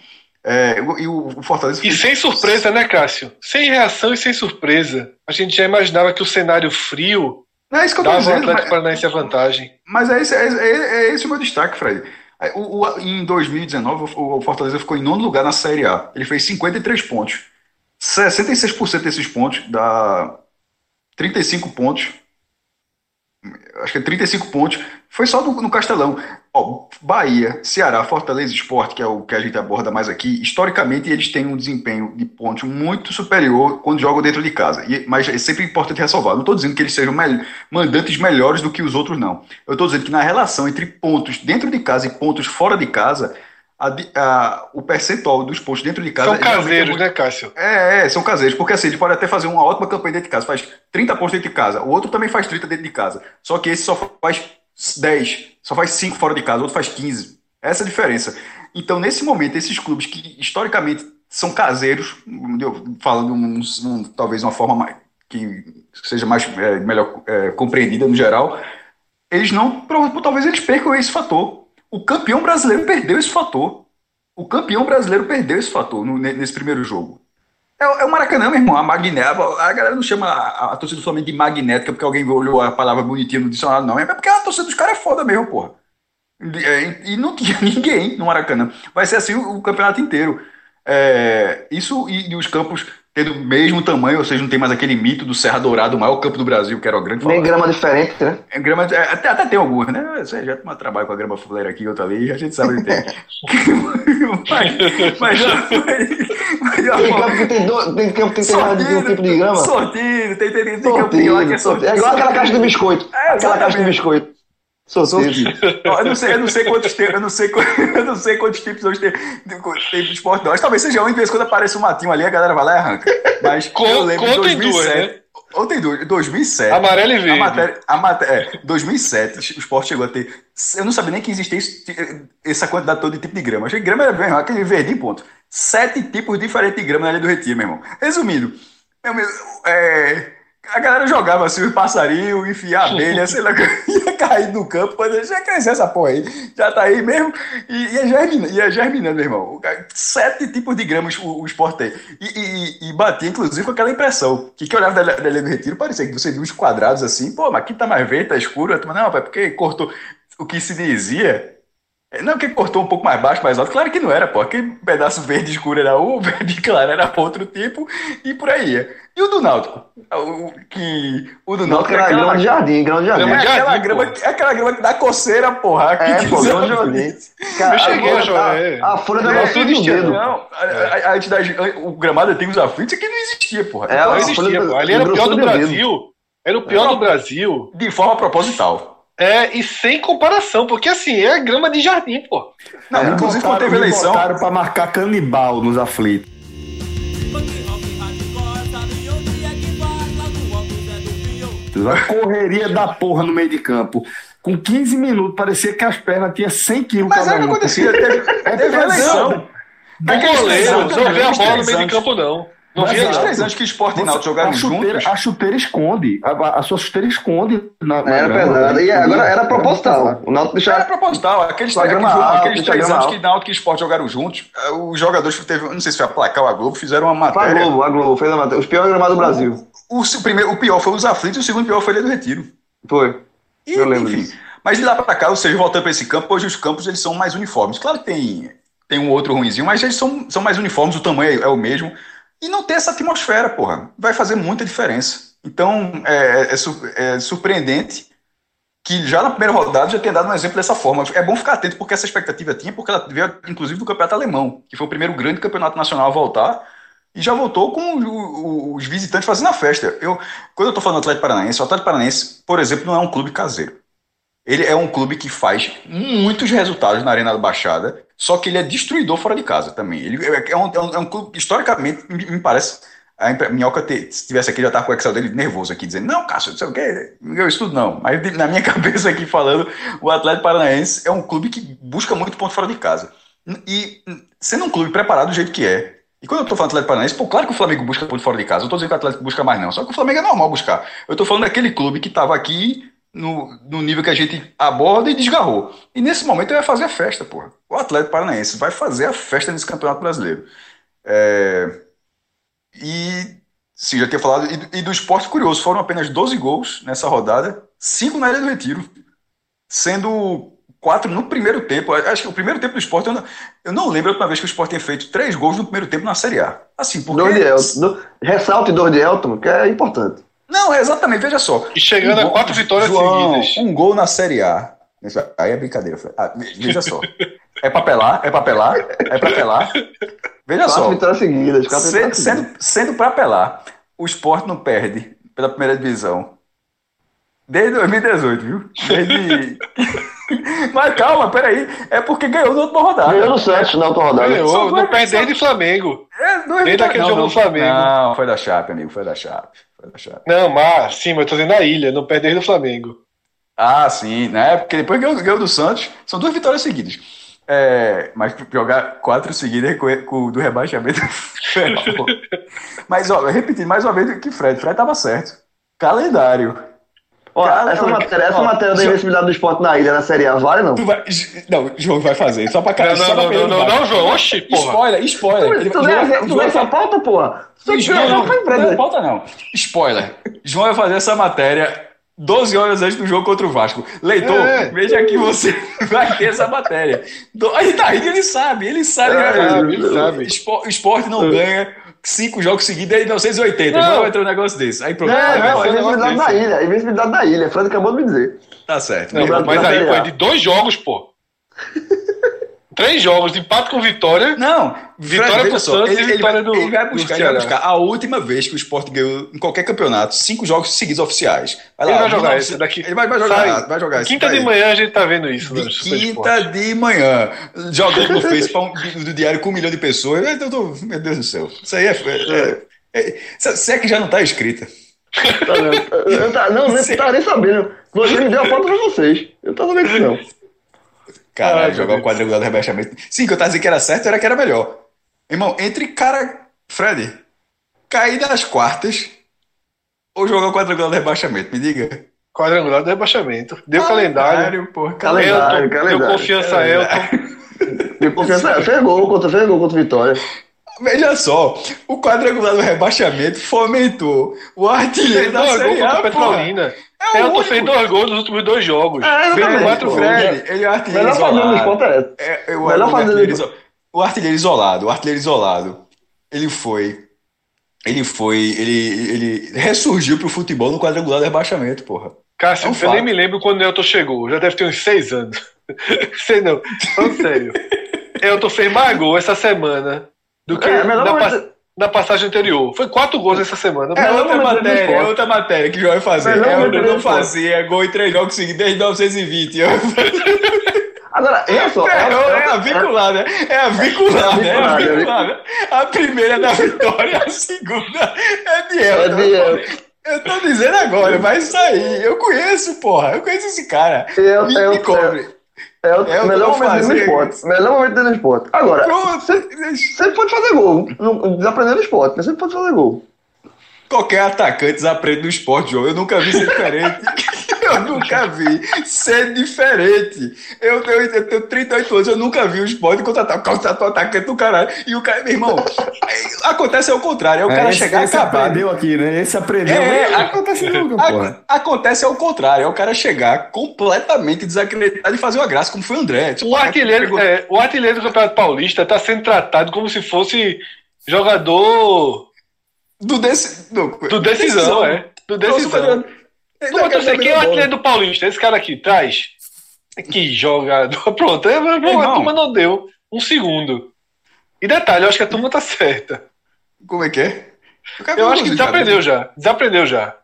É, e o, Fortaleza E sem surpresa, né, Cássio? Sem reação e sem surpresa. A gente já imaginava que o cenário frio Não é isso que eu tô ao dizendo, Atlético mas, Paranaense a vantagem. mas é, esse, é, é- é esse o meu destaque, Fred. É, O, o- em 2019, o, o Fortaleza ficou em nono lugar na Série A. Ele fez 53 pontos. 66% desses pontos dá 35 pontos. Acho que é 35 pontos. Foi só no, no Castelão. Ó, Bahia, Ceará, Fortaleza e Sport, que é o que a gente aborda mais aqui, historicamente eles têm um desempenho de pontos muito superior quando jogam dentro de casa. E- mas é sempre importante ressalvar. Não estou dizendo que eles sejam mel- mandantes melhores do que os outros, não. Eu estou dizendo que na relação entre pontos dentro de casa e pontos fora de casa, a a- o percentual dos pontos dentro de casa São é caseiros, muito- né, Cássio? é, é, são caseiros, porque assim, ele pode até fazer uma ótima campanha dentro de casa, faz 30 pontos dentro de casa, o outro também faz 30 dentro de casa, só que esse só faz 10, só faz 5 fora de casa, o outro faz 15. Essa é a diferença. Então, nesse momento, esses clubes que historicamente são caseiros, falando um- um- talvez uma forma mais, que seja mais é, melhor é, compreendida no geral, eles não, talvez eles percam esse fator. O campeão brasileiro perdeu esse fator. O campeão brasileiro perdeu esse fator no- ne- nesse primeiro jogo. É, o- é o Maracanã, meu irmão, a magnética. A galera não chama a, a torcida Flamengo de magnética porque alguém olhou a palavra bonitinha no dicionário, não. É porque a torcida dos caras é foda mesmo, porra. E, é, e não tinha ninguém no Maracanã. Vai ser assim o, o campeonato inteiro. É, isso e, e os campos tendo o mesmo tamanho, ou seja, não tem mais aquele mito do Serra Dourado, o maior campo do Brasil, que era o grande Nem grama diferente, né? É, grama, é, até, até tem alguns, né? Você já toma trabalho com a grama fuleira aqui outra ali, a gente sabe onde tem. mas, mas, já- mas, Tem campo que tem, do, tem campo que tem mais de um tipo de grama. Sortido, tem, tem, tem, tem campinho lá que é Sortido, sortido. sortido. É igual aquela caixa de biscoito. É, aquela caixa de biscoito. Sortido. Ó, Eu não sei, eu não sei quantos tem, eu não sei, eu não sei quantos tipos hoje tem, tem de esporte não. Talvez seja um, de vez quando aparece um matinho ali, a galera vai lá e arranca. Mas eu lembro de contem duas, 2007. né? Ontem, 2007. Amarelo e verde. A matéria, a matéria, é, 2007, o esporte chegou a ter. Eu não sabia nem que existia isso, essa quantidade toda de tipo de grama. achei que grama era bem, aquele verde, ponto. Sete tipos diferentes de grama na Ilha do Retiro, meu irmão. Resumindo, meu, é, a galera jogava assim, os passarinhos, enfia a abelha, sei lá, ia cair no campo, quando já crescer essa porra aí, já tá aí mesmo, e ia germinando, ia germinando meu irmão. Sete tipos de gramas o, o esporte tem. E, e, e, batia, inclusive, com aquela impressão, que que olhava da, da do Retiro, parecia que você viu uns quadrados assim, pô, mas aqui tá mais verde, tá escuro, não, é porque cortou, o que se dizia não, que cortou um pouco mais baixo, mais alto. Claro que não era, pô. Aquele pedaço verde escuro era um, verde claro era outro tipo, e por aí. E o do Náutico? O, que, o do Náutico era grama de jardim, grama de jardim. É aquela, grama, aquela grama que dá coceira, porra. É, pô, grama de jardim. Cara, eu cheguei a jogar. A, a folha da é, tudo dedo. Não, a, a, a, entidade, o gramado tem os aflitos, aqui não existia, porra. É, não existia, porra. Ali era o pior do Brasil. Era o pior do Brasil. De forma proposital. É, e sem comparação, porque assim, é grama de jardim, pô. Não, é, inclusive quando teve eleição. para marcar canibal nos aflitos. A correria da porra no meio de campo. Com 15 minutos, parecia que as pernas tinham 100 quilos. Mas era o que acontecia. Teve, é teve eleição. Do goleiro, não vê a bola no meio de campo, não. Não via os três anos que esporte e Náutico jogaram a chuteira, juntos. A chuteira esconde. A, a sua chuteira esconde. Na, na era pesada. E agora era proposital. O Náutico deixava... Era proposital. Aqueles, aqueles, alto, aqueles três anos que Náutico e Esporte jogaram juntos, eh, os jogadores que teve, não sei se foi a Placar ou a Globo, fizeram uma matéria. A Globo, a Globo fez a matéria. Os piores gramados do Brasil. O, o, primeiro, o pior foi os aflitos e o segundo pior foi ele do Retiro. Foi. E, Eu lembro enfim, disso. Mas de lá para cá, ou seja, voltando para esse campo, hoje os campos eles são mais uniformes. Claro que tem, tem um outro ruimzinho, mas eles são, são mais uniformes, o tamanho é, é o mesmo. E não ter essa atmosfera, porra, vai fazer muita diferença. Então, é, é, é, surpreendente que já na primeira rodada já tenha dado um exemplo dessa forma. É bom ficar atento porque essa expectativa tinha, porque ela veio inclusive do campeonato alemão, que foi o primeiro grande campeonato nacional a voltar, e já voltou com os visitantes fazendo a festa. Eu, quando eu estou falando do Atlético Paranaense, o Atlético Paranaense, por exemplo, não é um clube caseiro. Ele é um clube que faz muitos resultados na Arena da Baixada, só que ele é destruidor fora de casa também. Ele é, é um, é um, é um clube, historicamente, me, me parece. A Minhoca, te, se tivesse aqui, já tava com o Excel dele nervoso aqui, dizendo: Não, Cássio, não sei o quê, eu estudo não. Mas na minha cabeça aqui falando, o Atlético Paranaense é um clube que busca muito ponto fora de casa. E sendo um clube preparado do jeito que é, e quando eu tô falando Atlético Paranaense, pô, claro que o Flamengo busca ponto fora de casa. Eu tô dizendo que o Atlético busca mais, não. Só que o Flamengo é normal buscar. Eu tô falando daquele clube que tava aqui no, no nível que a gente aborda e desgarrou. E nesse momento ele vai fazer a festa, porra. O Atlético Paranaense vai fazer a festa nesse Campeonato Brasileiro. É... E, sim, já tinha falado, e, e, do esporte curioso, foram apenas 12 gols nessa rodada, 5 na Ilha do Retiro, sendo quatro no primeiro tempo. Acho que o primeiro tempo do esporte, eu não, eu não lembro a última vez que o esporte tenha feito três gols no primeiro tempo na Série A. Assim, porque... Dois de Elton. Ressalte dois de Elton, que é importante. Não, é exatamente, veja só. E chegando um a quatro vitórias João, seguidas. Um gol na Série A. Aí é brincadeira. Ah, veja só. É papelar, é papelar, é papelar. Veja quatro só. Vitórias seguidas, quatro sendo, vitórias seguidas. Sendo, sendo para apelar, o esporte não perde pela primeira divisão. Desde 2018, viu? Desde. Mas calma, peraí. É porque ganhou na última rodada. Ganhou no Santos na última rodada. Ganhou, não perde desde Flamengo. É, desde aquele jogo do Flamengo. Não, foi da Chape, amigo, foi da Chape. Não, mas sim, mas eu tô dizendo a ilha, não perder do Flamengo. Ah, sim, né? Porque depois ganhou, ganhou do Santos, são duas vitórias seguidas. É, mas jogar quatro seguidas com, com do rebaixamento. mas, ó, repetindo mais uma vez que Fred, Fred tava certo. Calendário. Ó, essa matéria, essa ó, matéria da invencibilidade do esporte na ilha, na Série A, vale não? Vai, não, João vai fazer, só pra cara. Não, não, não, não, não, João, oxi, porra. Spoiler, spoiler. Tu, tu, João, tu essa pauta, porra? João, não, não, não, pauta não. Spoiler. João vai fazer essa matéria 12 horas antes do jogo contra o Vasco. Leitor, é. veja que você vai ter essa matéria. Aí tá rindo, ele sabe, ele sabe. É, ele sabe. Esporte não ganha cinco jogos seguidos desde 1980. Não, não entrou um negócio desse. Aí, pronto. Não, não, é invencibilidade da ilha. Invencibilidade da ilha. Fred acabou de me dizer. Tá certo. Não, mas aí, pô, é de dois jogos, pô. Três jogos empate com vitória. Não, vitória pro Santos ele, e vitória ele vai, do. Ele vai, buscar, ele vai buscar a última vez que o Sport ganhou em qualquer campeonato, cinco jogos seguidos oficiais. Vai lá, ele vai jogar esse daqui. Ele vai, vai jogar, vai jogar Quinta de manhã a gente tá vendo isso. De quinta de manhã. Jogando no Face um, do diário com um milhão de pessoas. Eu tô, meu Deus do céu. Isso aí é. é, é, é se é que já não tá escrita. Tá vendo? Eu, eu tá- não, nem tava nem sabendo. Você me deu a foto pra vocês. Eu tava sabendo disso, não. Caralho, Ah, jogar o quadrangular do rebaixamento. Sim, que eu tava dizendo que era certo, era que era melhor. Irmão, entre cara. Fred, cair das quartas ou jogar o quadrangular do rebaixamento, me diga. Quadrangular do rebaixamento. Deu calendário. porra. Calendário, Elton, deu calendário. confiança a Elton. Deu confiança. Fez gol contra, fez gol contra Vitória. Veja só, o quadrangular do rebaixamento fomentou o artilheiro da Série A. Petrolina. É o Elton único. fez dois gols nos últimos dois jogos. É, Fez quatro. Fred. Fred, ele é o artilheiro Melhor fazendo no isolado. é essa. É, é, o, Melhor o fazer- artilheiro, o artilheiro isolado, o artilheiro isolado, ele foi, ele foi, ele, ele ressurgiu pro futebol no quadrangular do rebaixamento, porra. Cássio, É um eu nem me lembro quando o Elton chegou. Já deve ter uns seis anos. Sei não. Falando sério. Elton fez mais gol essa semana do que É, momento- pas- na passagem anterior. Foi quatro gols essa semana. É outra matéria, é outra matéria que o João vai fazer. Melhor É, eu do não esporte. fazia gol em três jogos seguidos desde 1920. Eu- Agora, olha só. É, é- é a vincular, né? É a vincular, né? É a vincular, é né? A primeira é da vitória, a segunda é de É Elton. de. Eu tô dizendo agora, isso aí, eu conheço, porra. Eu conheço esse cara. Eu- me, eu- me cobre. É o É, eu melhor momento do fazer. esporte. Melhor momento do esporte. Agora, sempre pode fazer gol. Desaprendendo o esporte, mas sempre pode fazer gol. Qualquer atacante desaprende no esporte, João. Eu nunca vi ser diferente. eu nunca vi ser diferente. Eu tenho, eu tenho 38 anos, eu nunca vi o esporte contratar contratar o atacante do caralho. E o cara, meu irmão, é, acontece ao contrário. É o cara esse, chegar esse acabado. aprendeu aqui, né? Esse aprendeu. É, a- acontece nunca, A- porra. acontece ao contrário, é o cara chegar completamente desacreditado e fazer uma graça, como foi o André. Tipo, O artilheiro, pegou- é, o artilheiro do Campeonato Paulista está sendo tratado como se fosse jogador do, desse, do, do decisão, é. Do decisão. Não, eu sei, quem é o artilheiro do Paulista? Esse cara aqui, traz. Que jogador. Pronto, é, a Irmão. turma não deu um segundo. E detalhe, eu acho que a turma tá certa. Como é que é? quero Eu acho que desaprendeu já. Desaprendeu já.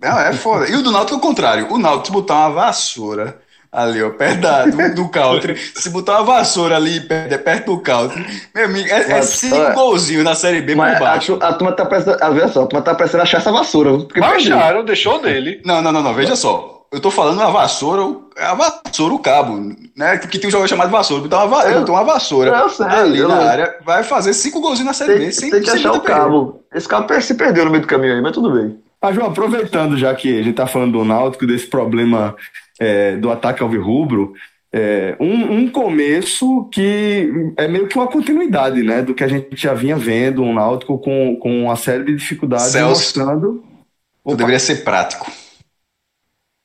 Não, é foda. E o do Náutico é o contrário. O Náutico, botar uma vassoura ali, ó, perto da- do, do country, se botar uma vassoura ali perto, perto do country, meu amigo, é, é cinco olha, golzinhos na Série B por Mas a, baixo. tu- a turma tá pensando. Veja só, a turma tá pensando achar essa vassoura. Porque. Baixaram, deixou dele. Não, não, não, não, veja só. Eu tô falando a vassoura, o- a vassoura, o cabo, né? Que tem um jogador chamado vassoura. Botar uma, va- Eu- botou uma vassoura Eu sei, ali eu na não- área, vai fazer cinco golzinhos na Série B. Tem, sem- tem que sem achar o cabo. Esse cabo se perdeu no meio do caminho aí, mas tudo bem. Ah, João, aproveitando já que a gente tá falando do Náutico, desse problema é, do ataque alvirrubro, é, um, um começo que é meio que uma continuidade, né, do que a gente já vinha vendo, um Náutico com, com uma série de dificuldades Celso. mostrando. Tu deveria ser prático.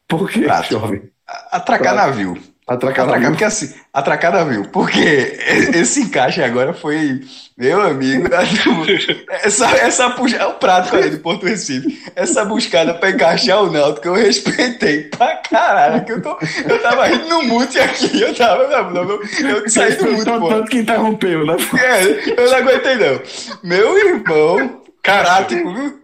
Por que, jovem? Atracar Prato. navio. Atracar Atracar, navio. porque assim, atracar navio. Porque esse encaixe agora foi, meu amigo, essa, essa puxa, é o prático ali do Porto Recife. Essa buscada pra encaixar o Náutico, eu respeitei pra caralho. Que eu, tô, eu tava rindo no mute aqui. Eu tava, não, não, não, eu saí do mute, Tanto- pô. Tanto que interrompeu, né? É, eu não aguentei, não. Meu irmão, prático, viu?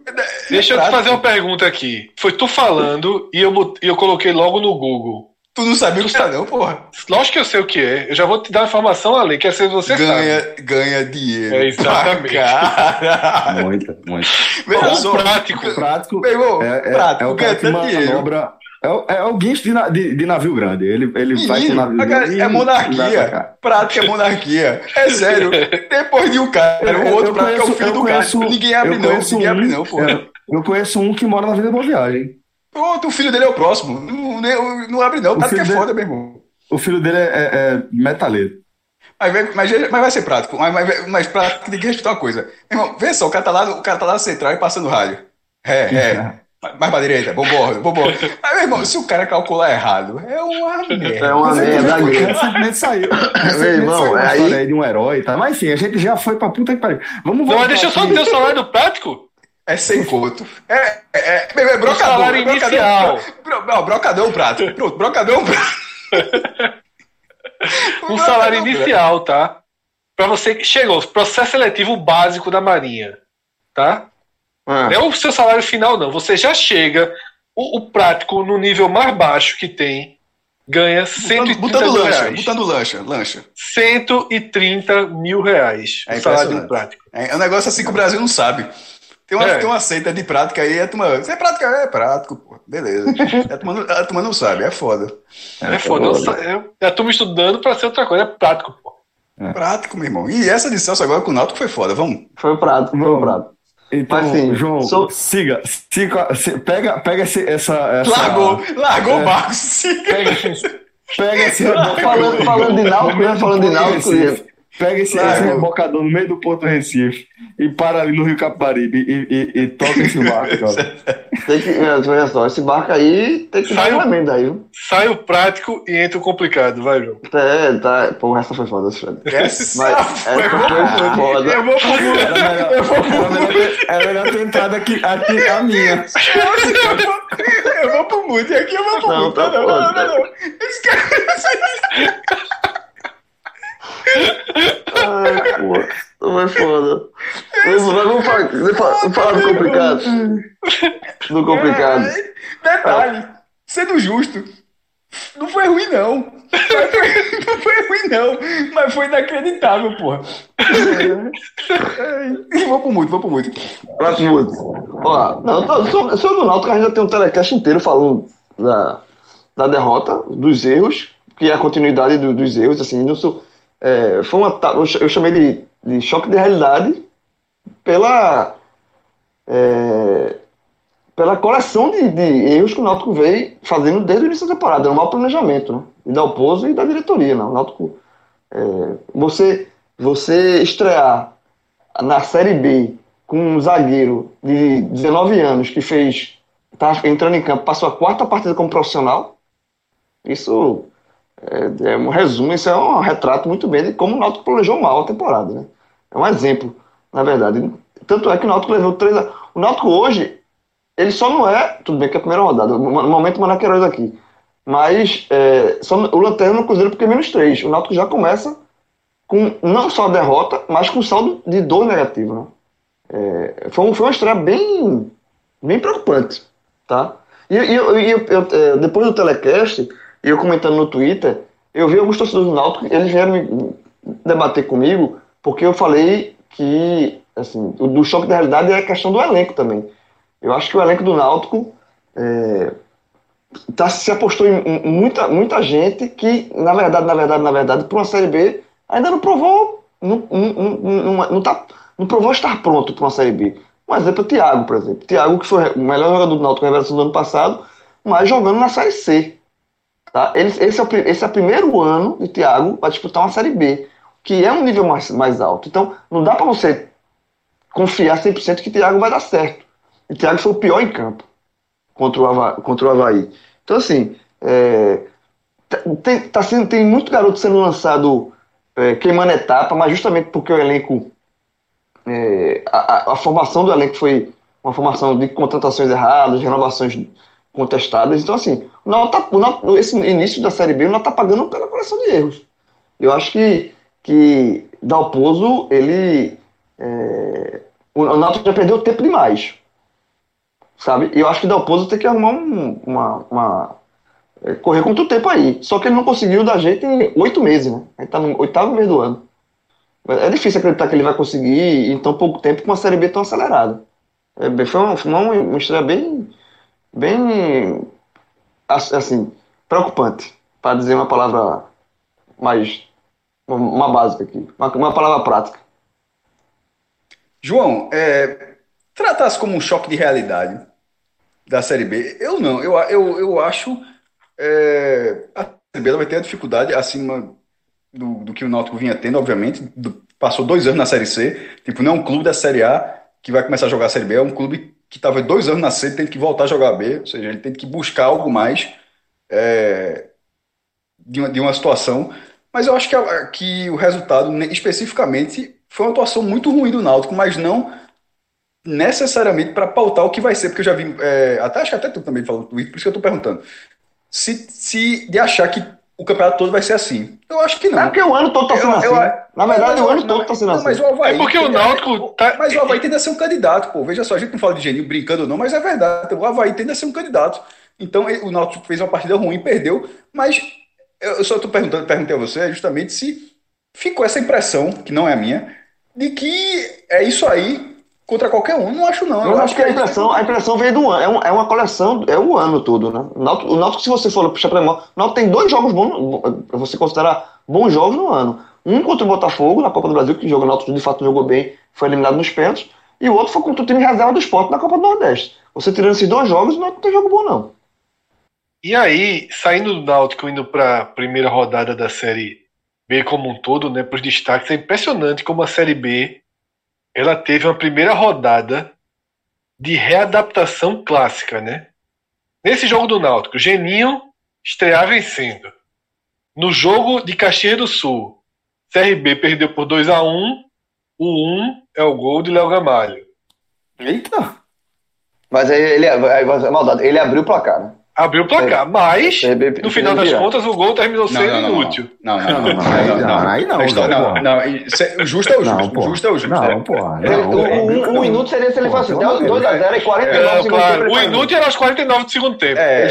deixa eu te fazer uma pergunta aqui. Foi tu falando e eu, e eu coloquei logo no Google. Tu não sabia o que era, não, porra. Lógico que eu sei o que é. Eu já vou te dar a informação além, que é se você sabe. Ganha, ganha dinheiro. É, exatamente. Caralho. Muito, muito. Só. prático. Prático Meu irmão, é, é, prático, é o ganha cara que manobra. É, é o guincho de, na- de- de navio grande. Ele, ele vai com navio grande. é monarquia. cá. Prática é monarquia. É sério. Depois de um cara, o outro Eu prático é o conheço- filho do cara. conheço- Ninguém abre não, conheço ninguém um- abre não, pô. é, Eu conheço um que mora na Vida Boa Viagem. Pronto, o filho dele é o próximo. Não, não, não abre não, O prático é filho foda, meu irmão. O filho dele é, é, é metaleiro. Mas, vai- mas, mas vai ser prático. Mas, mas, mas prático tem que respeitar uma coisa. Meu irmão, vê só, o cara tá lá, o cara tá lá central e passando rádio. É, é. Mais pra direita, vambora, vambora. Mas, meu irmão, se o cara calcular errado, é uma merda. É uma merda. Recentemente saiu. Recentemente irmão, saiu uma aí- história aí de um herói e tal. Mas enfim, a gente já foi pra puta que pariu. Vamos Não, voltar mas deixa eu só dizer o salário do prático. É sem conto. É, é, é, é, é brocador. salário é inicial. Bro, não, brocador é um prato. Pronto, brocador é um prato. Um salário inicial, tá? Pra você que chegou, processo seletivo básico da Marinha, tá? Ah, Não é o seu salário final, não. Você já chega, o, o prático no nível mais baixo que tem, ganha 130 Botando mil lancha, reais. botando lancha, lancha. 130 mil reais. É o salário impressionante. prático. É, é um negócio assim que o Brasil não sabe. Tem uma, é. tem uma seita de prática aí, a turma. Você é prática? É prático, pô. Beleza. a, turma, a turma não sabe, é foda. É, é foda. É, a turma estudando pra ser outra coisa, é prático, pô. É. Prático, meu irmão. E essa licença agora com o Náutico foi foda, vamos. Foi prático, foi prático. Então, Mas, assim, João, sou... siga, siga, pega, pega esse, essa, essa. Largou, largou é, o barco, siga. Pega, pega esse. falando, falando de Náutico, né? Falando de Náutico. Pega esse, esse rebocador no meio do Porto Recife e para ali no Rio Capibaribe e, e, e toca esse barco, cara. tem que, olha só, esse barco aí tem que sai dar uma aí, viu? Sai o prático e entra o complicado, vai, João. É, tá. Pô, essa foi foda, Fred. Essa, Mas, essa foi foda. Eu vou pro mundo. Eu vou pro mundo. É melhor ter entrado aqui, aqui a minha. Eu vou pro mundo e aqui eu vou pro mundo. Tá não, não, não, não, não. Ai, pô. Não foda. Vamos, vamos, falar, falar do complicado. Do complicado. É, detalhe, sendo justo, não foi ruim, não. Foi, não foi ruim, não. Mas foi inacreditável, porra. É. Vou pro muito, vou pro muito. Vai pro muito. Ó, não, só, só do Náutico a gente já tem um telecast inteiro falando da, da derrota, dos erros, que é a continuidade do, dos erros, assim, não sou é, foi uma, eu chamei de, de choque de realidade pela, é, pela coleção de, de, erros que o Náutico veio fazendo desde o início da temporada, no mau planejamento, né? E da Oposo e da diretoria, né? O Náutico, é, você, você estrear na Série B com um zagueiro de 19 anos que fez, tá entrando em campo, passou a quarta partida como profissional, isso é, é, um resumo, isso é um retrato muito bem de como o Náutico planejou mal a temporada, né? É um exemplo, na verdade. Tanto é que o Náutico levou três a... O Náutico hoje, ele só não é, tudo bem que é a primeira rodada, no momento Manaqueiroz aqui, mas é, só, o Lanterna no Cruzeiro porque é menos três. O Náutico já começa com não só derrota, mas com saldo de dois negativo, né? É, foi, um, foi uma estreia bem, bem preocupante, tá? E, e, eu, eu, eu, é, depois do telecast, e eu comentando no Twitter, eu vi alguns torcedores do Náutico, eles vieram debater comigo, porque eu falei que, assim, o do choque da realidade é a questão do elenco também. Eu acho que o elenco do Náutico é, tá, se apostou em muita, muita gente que, na verdade, na verdade, na verdade, para uma Série B, ainda não provou, não, não, não, não, tá, não provou estar pronto para uma Série B. Um exemplo é o Thiago, por exemplo. Thiago, que foi o melhor jogador do Náutico na revelação do ano passado, mas jogando na Série C. Tá? Ele, esse, é o, esse é o primeiro ano de Thiago para disputar uma Série B, que é um nível mais, mais alto. Então, não dá para você confiar 100% que Thiago vai dar certo. E Thiago foi o pior em campo contra o Havaí. Contra o Havaí. Então, assim, é, tem, tá sendo, tem muito garoto sendo lançado é, queimando etapa, mas justamente porque o elenco. É, a, a, formação do elenco foi uma formação de contratações erradas, renovações contestadas. Então, assim, o tá, esse início da Série B, o Náutico está pagando pela coleção de erros. Eu acho que, que Dalpozo, ele. É, o Náutico já perdeu tempo demais. Sabe? Eu acho que Dalpozo tem que arrumar um, uma, uma. É, correr contra o tempo aí. Só que ele não conseguiu dar jeito em oito meses, né? Ele tá no oitavo mês do ano. É difícil acreditar que ele vai conseguir em tão pouco tempo com uma Série B tão acelerada. É, foi uma, uma, uma estreia bem bem assim, preocupante, para dizer uma palavra mais uma básica aqui, uma, uma palavra prática. João, é, tratasse como um choque de realidade da Série B, eu não, eu, eu, eu acho é, a Série B vai ter a dificuldade acima do, do que o Náutico vinha tendo, obviamente, do, passou dois anos na Série C, tipo, não é um clube da Série A que vai começar a jogar a Série B, é um clube que estava dois anos na C, tem que voltar a jogar B, ou seja, ele tem que buscar algo mais é, de, uma, de uma situação. Mas eu acho que, a, que o resultado, especificamente, foi uma atuação muito ruim do Náutico, mas não necessariamente para pautar o que vai ser, porque eu já vi, é, até acho que até tu também falou por isso que eu estou perguntando. Se, se de achar que o campeonato todo vai ser assim. Eu acho que não. É porque o ano todo está sendo assim. Eu, na verdade, o ano todo está sendo assim. Mas o Havaí, é porque o Náutico. Tá... Mas o Havaí tende a ser um candidato, pô. Veja só, a gente não fala de Geninho brincando ou não, mas é verdade. O Havaí tende a ser um candidato. Então o Náutico fez uma partida ruim, perdeu, mas eu só estou perguntando, perguntei a você justamente se ficou essa impressão, que não é a minha, de que é isso aí contra qualquer um. Não acho, não. Eu, acho que a impressão, a impressão veio do ano. É, um, é uma coleção, é o ano todo, né? O Náutico, o Náutico, se você for puxar pra memória, o Náutico tem dois jogos bons, pra você considerar bons jogos no ano. Um contra o Botafogo, na Copa do Brasil, que joga o Náutico de fato jogou bem, foi eliminado nos pênaltis. E o outro foi contra o time reserva do esporte na Copa do Nordeste. Você tirando esses dois jogos, não tem jogo bom, não. E aí, saindo do Náutico, indo para a primeira rodada da Série B como um todo, né, para os destaques, é impressionante como a Série B ela teve uma primeira rodada de readaptação clássica, né? Nesse jogo do Náutico, Geninho estrear vencendo. No jogo de Caxias do Sul, CRB perdeu por 2 a 1 O 1 é o gol de Léo Gamalho. Eita! Mas aí ele, aí, maldade, ele abriu o placar, né? Abriu o placar, mas no final das contas o gol terminou sendo inútil. Não, não, não. Não, aí não. Não, não. Justo é o justo. Justo é o justo. Não, pô. O inútil seria se ele fosse 2x0 e 49 segundos. Claro, o inútil era aos 49 do segundo tempo. É,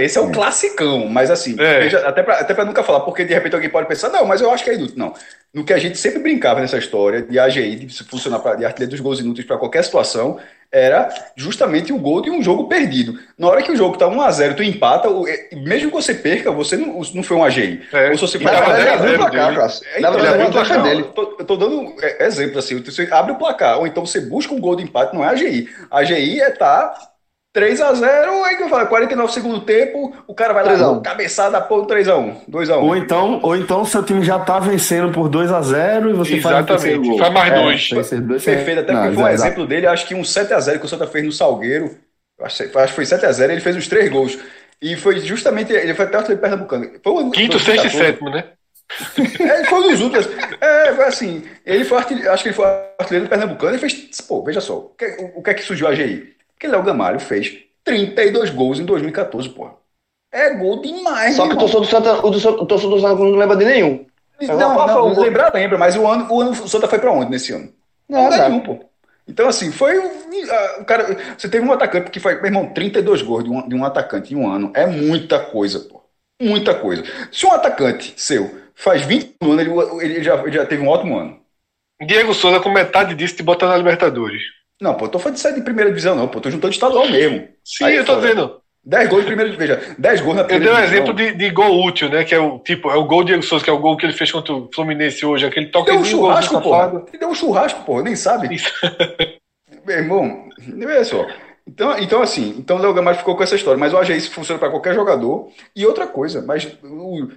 esse é o classicão, mas assim, até pra nunca falar, porque de repente alguém pode pensar, não, mas eu acho que é inútil. Não. No que a gente sempre brincava nessa história de AGI, de funcionar de artilharia dos gols inúteis para qualquer situação, era justamente o gol de um jogo perdido. Na hora que o jogo tá 1x0, tu empata, mesmo que você perca, você não, não foi um AGI. É. Ou se você Mas, ele abriu o placar, Cássio. Então, placar dele. Tô, eu tô dando é, exemplo assim, você abre o placar, ou então você busca um gol de empate, não é AGI. AGI é tá 3x0, aí que eu falo, 49 segundo tempo, o cara vai lá, cabeçada, pô, 3x1, 2x1. Ou então, ou então seu time já tá vencendo por 2x0 e você Exatamente. faz, faz mais é, dois. dois. Perfeito, até não, porque foi um exemplo dele, acho que um 7x0 que o Santa fez no Salgueiro, acho, que foi 7x0, ele fez os três gols. E foi justamente, ele foi até o Pernambucano. Foi Quinto, sexto e sétimo, né? é, foi um dos últimos. É, foi assim, ele foi artilheiro, acho que ele foi artilheiro do Pernambucano e fez, pô, veja só, o que, o, o que é que surgiu a AGI? Que Léo Gamalho fez 32 gols em 2014, porra. É gol demais, Só que o torcedor do Santa, o, do, o torcedor do Santa não lembra de nenhum. Não, não, não, não lembrar lembra, mas o ano, o ano o Santa foi pra onde nesse ano? Não, não nenhum, pô. Então, assim, foi. O cara, você teve um atacante que faz, meu irmão, 32 gols de um, de um atacante em um ano. É muita coisa, pô. Muita coisa. Se um atacante seu faz 20 anos, ele, ele, já, ele já teve um ótimo ano. Diego Souza, com metade disso, te botar na Libertadores. Não, pô, eu tô falando de sair de primeira divisão, não, pô, tô juntando estadual mesmo. Sim, Aí, eu tô dizendo. 10 gols de primeira veja, 10 gols na primeira Eu dei um exemplo de, de, gol útil, né? Que é o tipo, é o gol de Diego Souza, que é o gol que ele fez contra o Fluminense hoje, aquele toque de um churrasco, pô. Ele deu um churrasco, pô, nem sabe. Meu irmão, olha só. Então, então assim, então o Léo Gamalho ficou com essa história, mas o AGI funciona para qualquer jogador. E outra coisa, mas o,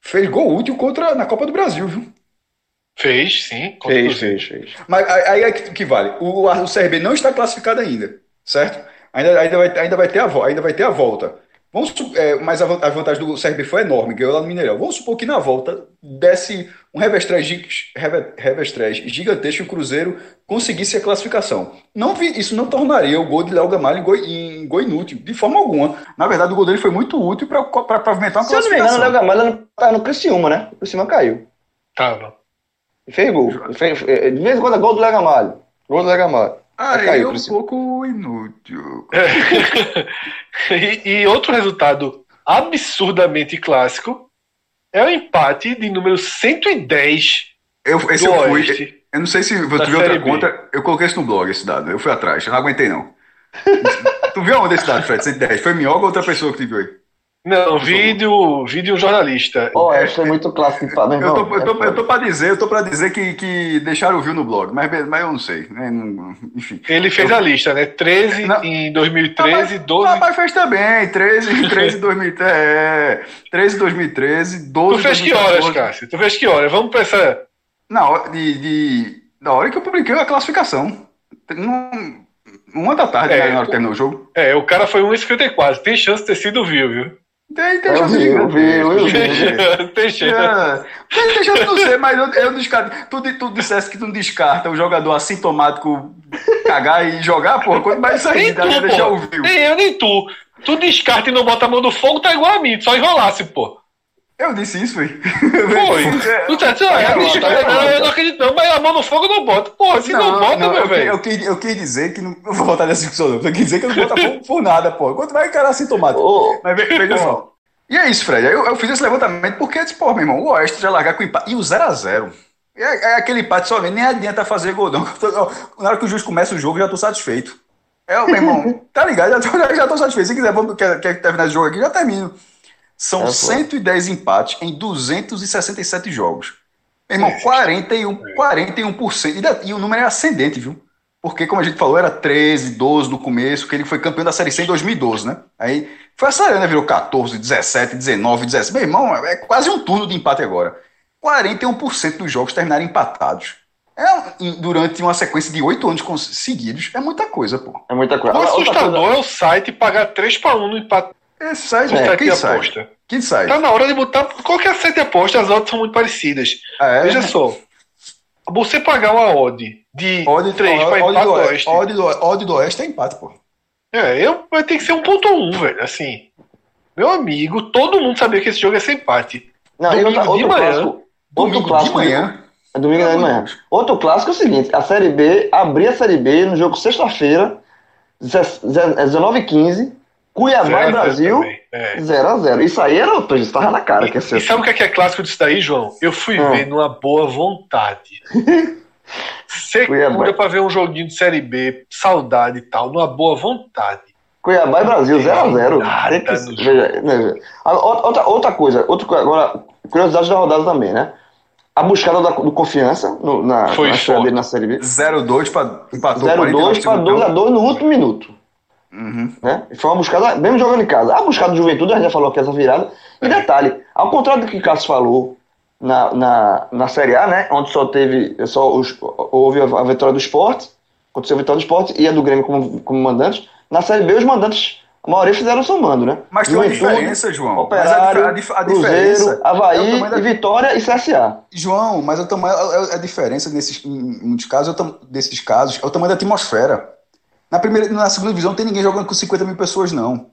fez gol útil contra na Copa do Brasil, viu? Fez, sim. Fez, fez, fez. Mas aí é que, que vale. O, o CRB não está classificado ainda, certo? Ainda, ainda, vai, ainda, vai, ter a, ainda vai ter a volta. Vamos, é, mas a, a, vantagem do CRB foi enorme, ganhou lá no Mineirão. Vamos supor que na volta desse um revestrez, revestrez gigantesco e o Cruzeiro conseguisse a classificação. Não vi, isso não tornaria o gol de Léo Gamalho em gol, em gol inútil, de forma alguma. Na verdade, o gol dele foi muito útil para pavimentar uma Se classificação. Se eu não me engano, o Léo Gamalho estava no Criciúma, né? O Criciúma caiu. Tava. Fez gol. Fez, de vez em quando é gol do Legamalho. Gol do Legamalho. Ah, aí caiu, é um pouco inútil. e, e, outro resultado absurdamente clássico é o empate de número 110 eu, esse do eu fui, Eu não sei se tu viu outra conta. Eu coloquei isso no blog, esse dado. Eu fui atrás. Eu não aguentei, não. tu viu onde esse dado, Fred? 110. Foi minhoca ou outra pessoa que te viu aí? Não, vídeo, vídeo jornalista. Oh, é, é muito clássico de meu Eu tô, eu tô, eu tô pra dizer, eu tô dizer que, que deixaram o view no blog, mas, mas eu não sei. Né? Enfim. Ele fez eu... a lista, né? 13 não, em 2013, não, 12. Papai fez também, 13 em 13 2013. É, 13 em 2013, 12 Tu fez 2014. que horas, Cássio? Tu fez que horas? Vamos pra essa. Na hora, de, de, na hora que eu publiquei a classificação. uma da tarde, é, né, na hora que terminou o jogo. É, o cara foi 1,54. Tem chance de ter sido view, viu? Tem, tem chance de eu vi, eu vi. Tem chance. Tem chance de não ser, mas eu, eu descarto. Tu, tu dissesse que tu não descarta o jogador assintomático cagar e jogar, porra, quanto mais isso aí, tu, deixar ouvir. Nem eu, nem tu. Tu descarta e não bota a mão no fogo, tá igual a mim, só enrolasse, pô. Eu disse isso, velho. Foi. Tu tá dizendo, é, eu não acredito não, mas a mão no fogo não bota. Porra, se não, não bota, não, meu velho. Eu, eu, eu, quis dizer que não. Eu vou voltar nessa discussão, não. Eu quis dizer que eu não bota fogo por nada, pô. Quanto vai encarar assintomático? Oh, mas veja só. E é isso, Fred. Eu, eu fiz esse levantamento porque, pô, meu irmão, o Oeste já largar com empate. E o 0x0. É, é aquele empate só nem adianta fazer gol, não. Na hora que o juiz começa o jogo, já tô satisfeito. É, meu irmão, tá ligado? Já tô, já tô satisfeito. Se quiser, vamos, quer, quer terminar esse jogo aqui, já termino. São É, pô. 110 empates em 267 jogos. Meu irmão, 41, 41%. E, da- e o número é ascendente, viu? Porque, como a gente falou, era 13, 12 no começo, que ele foi campeão da Série C em 2012, né? Aí foi acelerando, né? virou 14, 17, 19, 17. Meu irmão, é quase um turno de empate agora. 41% dos jogos terminaram empatados. É, durante uma sequência de oito anos seguidos, é muita coisa, pô. É muita coisa. O assustador coisa- é o site pagar 3 para 1 no empate Esse site, é, site quem de sai? aposta. Quem sai? Tá na hora de botar qualquer site de aposta, as odds são muito parecidas. Ah, é? Veja só. Você pagar uma odd de Odd, 3 para odd, empate do, Oeste. odd, do, odd do Oeste é empate, pô. É, eu, vai ter que ser 1.1, velho. Assim. Meu amigo, todo mundo sabia que esse jogo ia ser empate. Não, Domingo de outro manhã. clássico. Outro Domingo clássico. de manhã. É domingo de manhã. Outro clássico é o seguinte: a Série B, abrir a Série B no jogo sexta-feira, 19h15, Cuiabá Zero a e zero Brasil, também. É. 0x0. Isso aí era, pô, isso tava na cara que ia E, ser. e sabe o que é, que é clássico disso daí, João? Eu fui Ah. ver numa boa vontade. Cuiabá. pra ver um joguinho de Série B, saudade e tal, numa boa vontade. Cuiabá e Brasil, 0x0. Nada Tem que- no veja, veja. A- Outra, outra coisa, outra, coisa, agora, curiosidade da rodada também, né? A buscada da, do confiança no, na, Foi na, na Série B. 0-2 para empatou 0-2 para 2x2 no último minuto. Uhum. né? Foi uma buscada, mesmo jogando em casa. A buscada do Juventude, a gente já falou que essa virada. E detalhe, ao contrário do que o Cássio falou na, na, na Série A, né? Onde só teve, só os, houve a, vitória do esporte, aconteceu a vitória do esporte e a do Grêmio como, como mandantes. Na Série B, os mandantes, a maioria fizeram seu mando, né? Mas tem uma Juventude, diferença, João. Operário, mas a, a, a Cruzeiro, diferença. é Havaí, tamanho da- e Vitória e CSA. João, mas o tamanho, a, a diferença nesses, em muitos casos, é desses casos, é o tamanho da atmosfera. Na, primeira, na segunda divisão não tem ninguém jogando com 50 mil pessoas, não.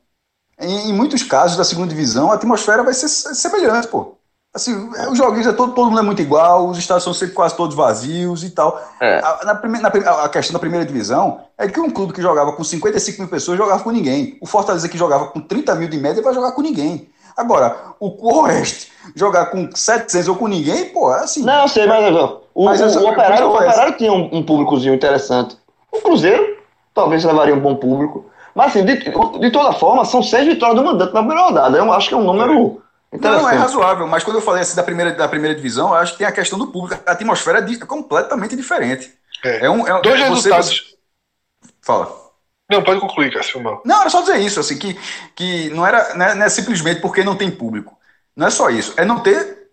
Em, em muitos casos da segunda divisão, a atmosfera vai ser se- semelhante, pô. Assim, é, os joguinhos, é todo, todo mundo é muito igual, os estádios são sempre quase todos vazios e tal. É. A, na prime- na a questão da primeira divisão é que um clube que jogava com 55 mil pessoas jogava com ninguém. O Fortaleza que jogava com 30 mil de média vai jogar com ninguém. Agora, o Oeste jogar com 700 ou com ninguém, pô, é assim. Não, sei, mas o, Mas o- essa- o operário, o operário tinha um, um públicozinho interessante. O Cruzeiro talvez levaria um bom público. Mas assim, de, de toda forma, são seis vitórias do mandante na primeira rodada. Eu acho que é um número interessante. Não, é razoável, mas quando eu falei assim da primeira, da primeira divisão, eu acho que tem a questão do público. A atmosfera é completamente diferente. É. É um, é Dois é você- resultados. você- Fala. Não, pode concluir, Cássio, mal. Não, era só dizer isso, assim, que, que não, era, não é, não é simplesmente porque não tem público. Não é só isso. É não ter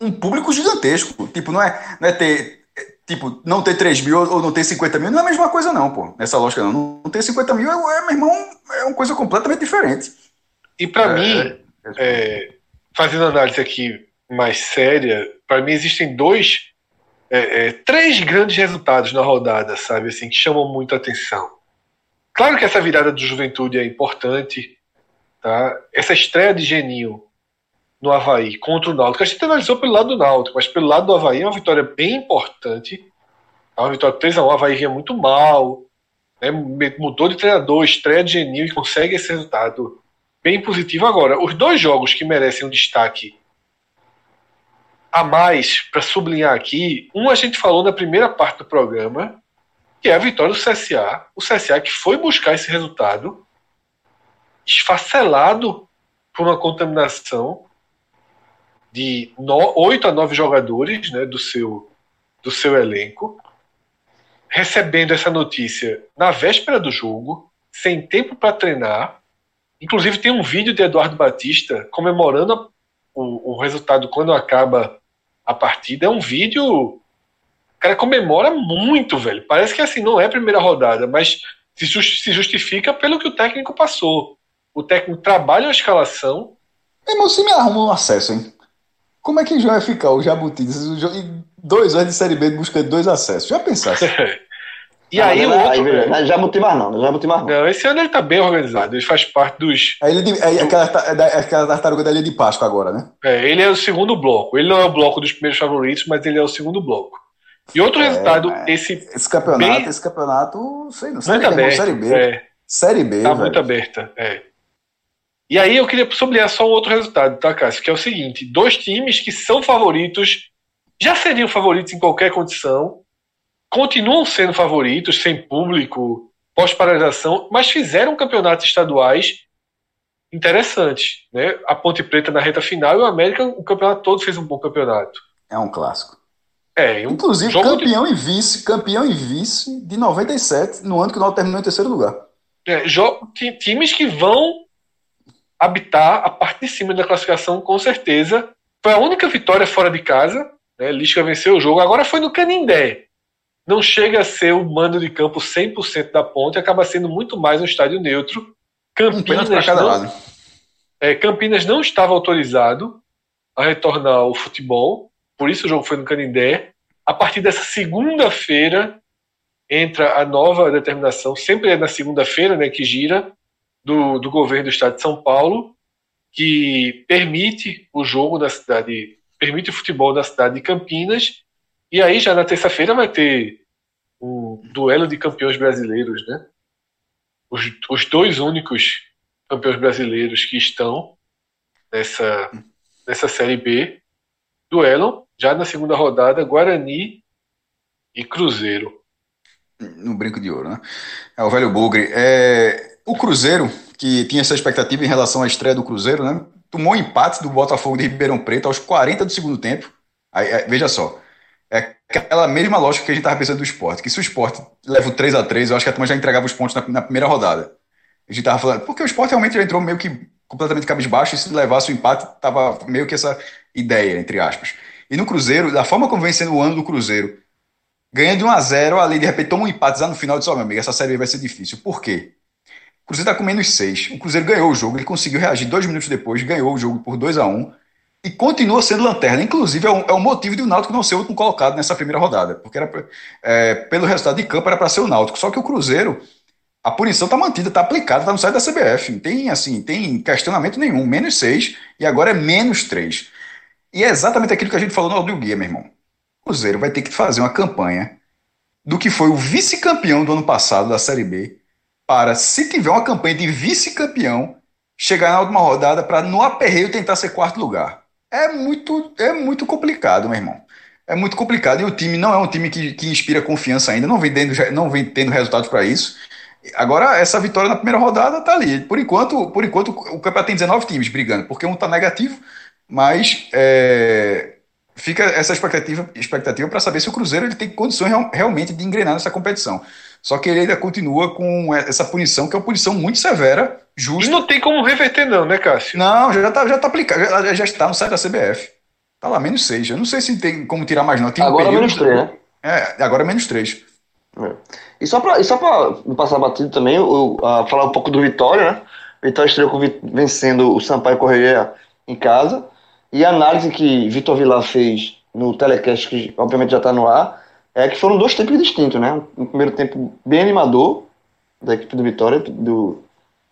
um público gigantesco. Tipo, não é, não é ter. É, Tipo, não ter 3 mil ou não ter 50 mil não é a mesma coisa, não, pô. Nessa lógica, não. Não ter 50 mil é, é, meu irmão, é uma coisa completamente diferente. E pra É, mim, é, fazendo análise aqui mais séria, para mim existem dois, é, é, três grandes resultados na rodada, sabe, assim, que chamam muito a atenção. Claro que essa virada do Juventude é importante, tá? Essa estreia de Geninho no Havaí contra o Náutico, a gente analisou pelo lado do Náutico, mas pelo lado do Havaí é uma vitória bem importante. É uma vitória 3x1, o Havaí vinha muito mal, né? mudou de treinador, estreia de Geninho e consegue esse resultado bem positivo. Agora, os dois jogos que merecem um destaque a mais para sublinhar aqui, um a gente falou na primeira parte do programa, que é a vitória do CSA. O CSA que foi buscar esse resultado, esfacelado por uma contaminação de 8 a 9 jogadores né, do, seu, do seu elenco, recebendo essa notícia na véspera do jogo, sem tempo para treinar. Inclusive, tem um vídeo de Eduardo Batista comemorando o, o resultado quando acaba a partida. É um vídeo. O cara comemora muito, velho. Parece que assim, não é primeira rodada, mas se, jus- se justifica pelo que o técnico passou. O técnico trabalha a escalação. Meu irmão, me arruma um acesso, hein? Como é que já vai ficar o Jabuti em dois anos de Série B buscando dois acessos? Já pensasse? E aí o Não, outro. veja, já botei mais não, já botei mais não. Não, esse ano ele tá bem organizado. Ele faz parte dos. Aí ele, aí aquela, ta- da- aquela tartaruga da Ilha de Páscoa agora, né? É, ele é o segundo bloco. Ele não é o bloco dos primeiros favoritos, mas ele é o segundo bloco. E outro É, resultado, mas- esse Esse campeonato, Bem- esse campeonato, sei não. muito Série, B, irmão, aberto. série B. É, Série B, tá velho. muito aberta. É. E aí eu queria sublinhar só um outro resultado, tá, Cássio? Que é o seguinte: dois times que são favoritos já seriam favoritos em qualquer condição, continuam sendo favoritos, sem público, pós-paralisação, mas fizeram campeonatos estaduais interessantes. Né? A Ponte Preta na reta final e o América, o campeonato todo fez um bom campeonato. É um clássico. É, um Inclusive, campeão de... e vice, campeão e vice de 97, no ano que o Náutico terminou em terceiro lugar. É, times que vão habitar a parte de cima da classificação, com certeza. Foi a única vitória fora de casa. Né? Lisca venceu o jogo. Agora foi no Canindé. Não chega a ser o mando de campo 100% da ponte, acaba sendo muito mais um estádio neutro. Campinas, não, é, Campinas não estava autorizado a retornar ao futebol, por isso o jogo foi no Canindé. A partir dessa segunda-feira entra a nova determinação, sempre é na segunda-feira né, que gira, do, do governo do estado de São Paulo, que permite o jogo da cidade, permite o futebol da cidade de Campinas, e aí já na terça-feira vai ter um duelo de campeões brasileiros, né? Os, os dois únicos campeões brasileiros que estão nessa, nessa Série B duelam já na segunda rodada Guarani e Cruzeiro. No brinco de ouro, né? É o velho Bugre. É, o Cruzeiro, que tinha essa expectativa em relação à estreia do Cruzeiro, né? Tomou um empate do Botafogo de Ribeirão Preto aos 40 do segundo tempo. Aí, é, veja só. É aquela mesma lógica que a gente estava pensando do esporte, que se o esporte leva o 3 a 3 eu acho que a turma já entregava os pontos na, na primeira rodada. A gente estava falando, porque o esporte realmente já entrou meio que completamente cabisbaixo, e se levasse o empate, tava meio que essa ideia, entre aspas. E no Cruzeiro, da forma como vem sendo o ano do Cruzeiro, ganha de 1 a 0 ali, de repente toma um empate lá no final e diz, ó, oh, meu amigo, essa série vai ser difícil. Por quê? Cruzeiro está com menos 6. O Cruzeiro ganhou o jogo, ele conseguiu reagir dois minutos depois, ganhou o jogo por 2 a 1 e continua sendo lanterna. Inclusive, é o, é motivo de o Náutico não ser o último colocado nessa primeira rodada, porque era, é, pelo resultado de campo era para ser o Náutico. Só que o Cruzeiro, a punição está mantida, está aplicada, está no site da CBF. Não tem, assim, tem questionamento nenhum. Menos 6 e agora é menos 3. E é exatamente aquilo que a gente falou no Audio Guia, meu irmão. O Cruzeiro vai ter que fazer uma campanha do que foi o vice-campeão do ano passado da Série B para, se tiver uma campanha de vice-campeão, chegar na última rodada para, no aperreio, tentar ser quarto lugar. É muito, é muito complicado, meu irmão. É muito complicado. E o time não é um time que, que inspira confiança ainda, não vem, tendo, não vem tendo resultados para isso. Agora, essa vitória na primeira rodada tá ali. Por enquanto, por enquanto o campeonato tem 19 times brigando, porque um tá negativo, mas é, fica essa expectativa, para saber se o Cruzeiro ele tem condições real, realmente de engrenar nessa competição. Só que ele ainda continua com essa punição, que é uma punição muito severa, justa. E não tem como reverter, não, né, Cássio? Não, já está já tá aplicado, já, já está no site da CBF. Tá lá, menos 6. Eu não sei se tem como tirar mais, não. Tem agora um menos 3, né? É, agora menos 3. É. E só para passar batido também, eu, uh, falar um pouco do Vitória, né? Vitória estreou vencendo o Sampaio Correia em casa. E a análise que Vitor Vilar fez no telecast, que obviamente já está no ar, é que foram dois tempos distintos, né? Um primeiro tempo bem animador da equipe do Vitória, do,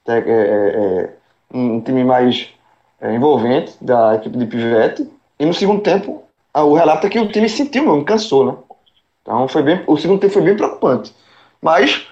é, é, é, um time mais é, envolvente da equipe de Pivete, e no segundo tempo o relato é que o time sentiu mesmo, cansou, né? Então foi bem, o segundo tempo foi bem preocupante. Mas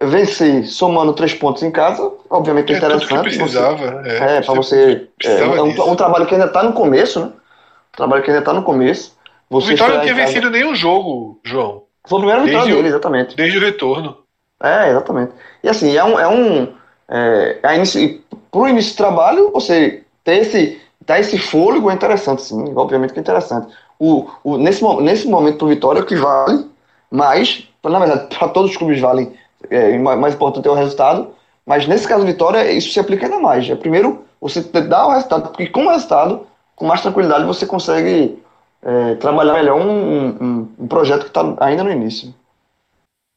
vencer somando três pontos em casa, obviamente é, interessante. precisava, você, é, é para você. É, é um, um, trabalho que ainda está no começo, né? Um trabalho que ainda está no começo. Você o Vitória não tinha casa... vencido nenhum jogo, João. Foi a primeira vitória desde dele, exatamente. Desde o retorno. É, exatamente. E assim, é um. É um é, a inicio, pro início do trabalho, você ter esse, dar esse fôlego é interessante, sim. Obviamente que é interessante. O, o, nesse, nesse momento pro Vitória, o que vale mais, na verdade, para todos os clubes valem, é, mais importante é o resultado, mas nesse caso Vitória, isso se aplica ainda mais. É, primeiro, você dá o resultado, porque com o resultado, com mais tranquilidade, você consegue é, trabalhar melhor um, um, um projeto que está ainda no início.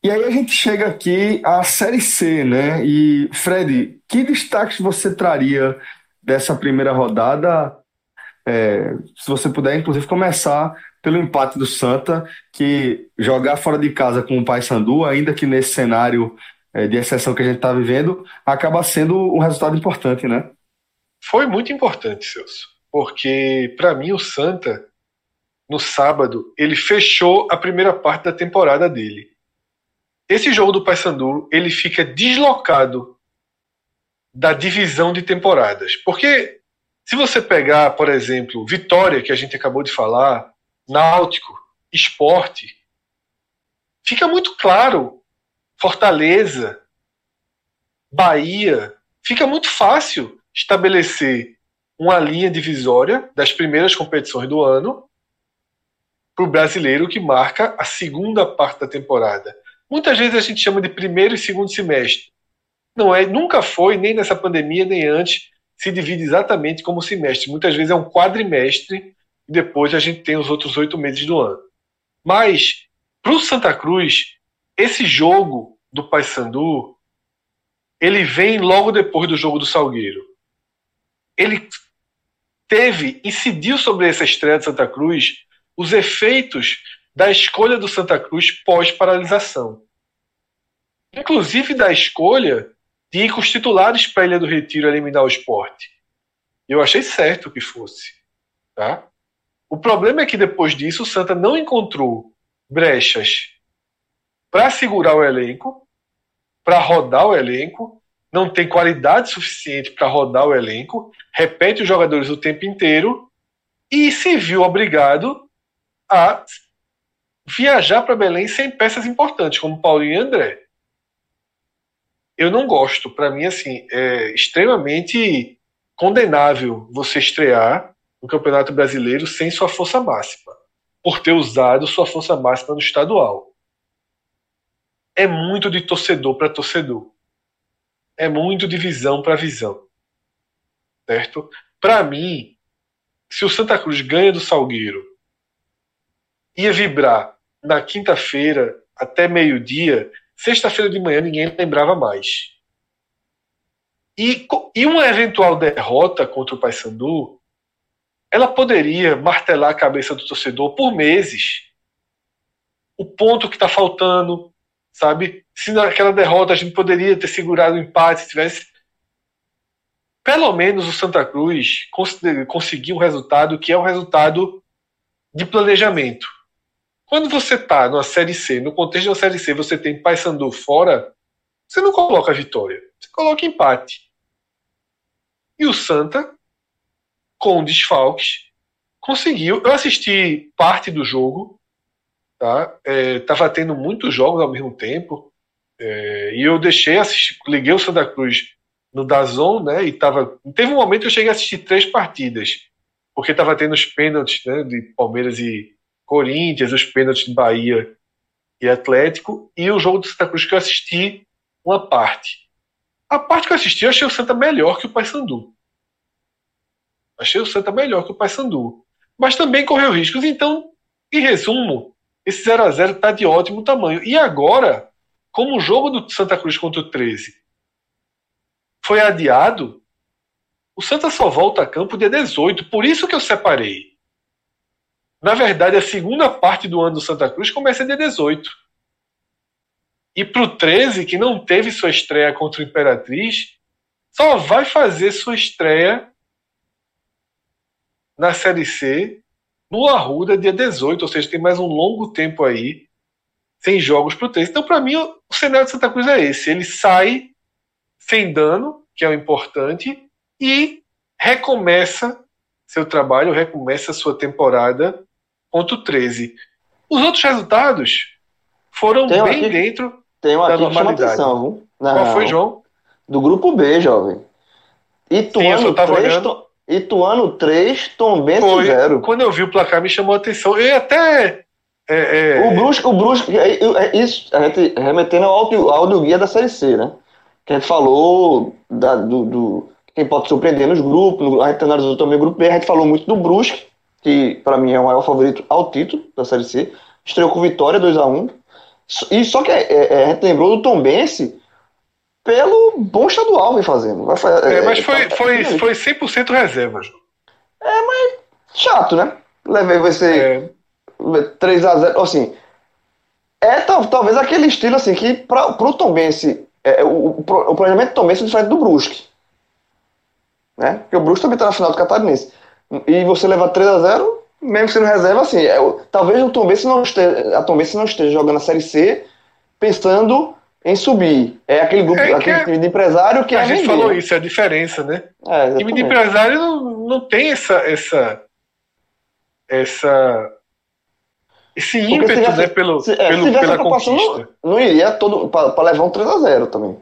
E aí a gente chega aqui à Série C, né? E, Fred, que destaques você traria dessa primeira rodada? É, se você puder, inclusive, começar pelo empate do Santa, que jogar fora de casa com o Paysandu, ainda que nesse cenário é, de exceção que a gente está vivendo, acaba sendo um resultado importante, né? Foi muito importante, Celso, porque para mim o Santa no sábado, ele fechou a primeira parte da temporada dele. Esse jogo do Paysandu, ele fica deslocado da divisão de temporadas. Porque se você pegar, por exemplo, Vitória, que a gente acabou de falar, Náutico, Esporte, fica muito claro. Fortaleza, Bahia, fica muito fácil estabelecer uma linha divisória das primeiras competições do ano para o brasileiro que marca a segunda parte da temporada. Muitas vezes a gente chama de primeiro e segundo semestre. Não é, nunca foi, nem nessa pandemia, nem antes, se divide exatamente como semestre. Muitas vezes é um quadrimestre e depois a gente tem os outros oito meses do ano. Mas, para o Santa Cruz, esse jogo do Paysandu, ele vem logo depois do jogo do Salgueiro. Ele teve, incidiu sobre essa estreia de Santa Cruz os efeitos da escolha do Santa Cruz pós-paralisação. Inclusive da escolha de ir com os titulares para a Ilha do Retiro eliminar o esporte. Eu achei certo que fosse. Tá? O problema é que depois disso o Santa não encontrou brechas para segurar o elenco, para rodar o elenco, não tem qualidade suficiente para rodar o elenco, repete os jogadores o tempo inteiro e se viu obrigado a viajar para Belém sem peças importantes, como Paulinho e André. Eu não gosto. Para mim, assim, é extremamente condenável você estrear no Campeonato Brasileiro sem sua força máxima, por ter usado sua força máxima no estadual. É muito de torcedor para torcedor. É muito de visão para visão. Certo? Para mim, se o Santa Cruz ganha do Salgueiro, ia vibrar na quinta-feira até meio-dia, sexta-feira de manhã ninguém lembrava mais. E, e uma eventual derrota contra o Paysandu, ela poderia martelar a cabeça do torcedor por meses. O ponto que está faltando, sabe? Se naquela derrota a gente poderia ter segurado o empate, se tivesse. Pelo menos o Santa Cruz conseguiu um resultado que é um resultado de planejamento. Quando você está numa Série C, no contexto da Série C, você tem Paysandu fora, você não coloca vitória, você coloca empate. E o Santa, com desfalques, conseguiu. Eu assisti parte do jogo, tá? É, tava tendo muitos jogos ao mesmo tempo, é, e eu deixei assistir, liguei o Santa Cruz no Dazon, né? E tava. Teve um momento que eu cheguei a assistir três partidas, porque tava tendo os pênaltis né, de Palmeiras e Corinthians, os pênaltis de Bahia e Atlético, e o jogo do Santa Cruz que eu assisti uma parte. A parte que eu assisti, eu achei o Santa melhor que o Paysandu. Achei o Santa melhor que o Paysandu. Mas também correu riscos. Então, em resumo, esse 0 a 0 está de ótimo tamanho. E agora, como o jogo do Santa Cruz contra o 13 foi adiado, o Santa só volta a campo dia 18. Por isso que eu separei. Na verdade, a segunda parte do ano do Santa Cruz começa dia 18. E para o 13, que não teve sua estreia contra o Imperatriz, só vai fazer sua estreia na Série C no Arruda, dia 18. Ou seja, tem mais um longo tempo aí sem jogos para o 13. Então, para mim, o cenário de Santa Cruz é esse. Ele sai sem dano, que é o importante, e recomeça seu trabalho, recomeça sua temporada contra o 13. Os outros resultados foram tem bem aqui, dentro tem um da normalidade. Atenção? Não, Qual foi, João? Do grupo B, jovem. Ituano, Sim, 3, to... Ituano 3, Tombense 0. Quando eu vi o placar, me chamou a atenção. Eu até. É, é... O Brusque, o Brusque, é, é, isso, a gente remetendo ao áudio, áudio guia da Série C, né? Que a gente falou da, do, do, quem pode surpreender nos grupos, a gente analisou também o grupo B, a gente falou muito do Brusque, que para mim é o maior favorito ao título da Série C. Estreou com vitória 2 a 1 E só que é, é, a gente lembrou do Tom Bense pelo bom estadual vem fazendo. Vai, é, mas foi, é, foi, foi 100% reserva. É, mas chato, né? Levei, vai ser é. 3 a 0 Assim, é talvez aquele estilo assim que para pro Tom Bense, é, o, o, o planejamento do Tom Bense é diferente do Brusque. Né? Porque o Brusque também está na final do Catarinense e você levar 3 a 0 mesmo sendo reserva, assim, é, talvez o Tom não esteja, a Tom não esteja jogando a Série C pensando em subir. É aquele grupo, é aquele time de empresário que a é gente falou isso, é a diferença, né? É, time de empresário não, não tem essa, essa, essa esse ímpeto, se né, pelo, se, é, pelo, pela a conquista. não, não iria todo para levar um 3x0 também.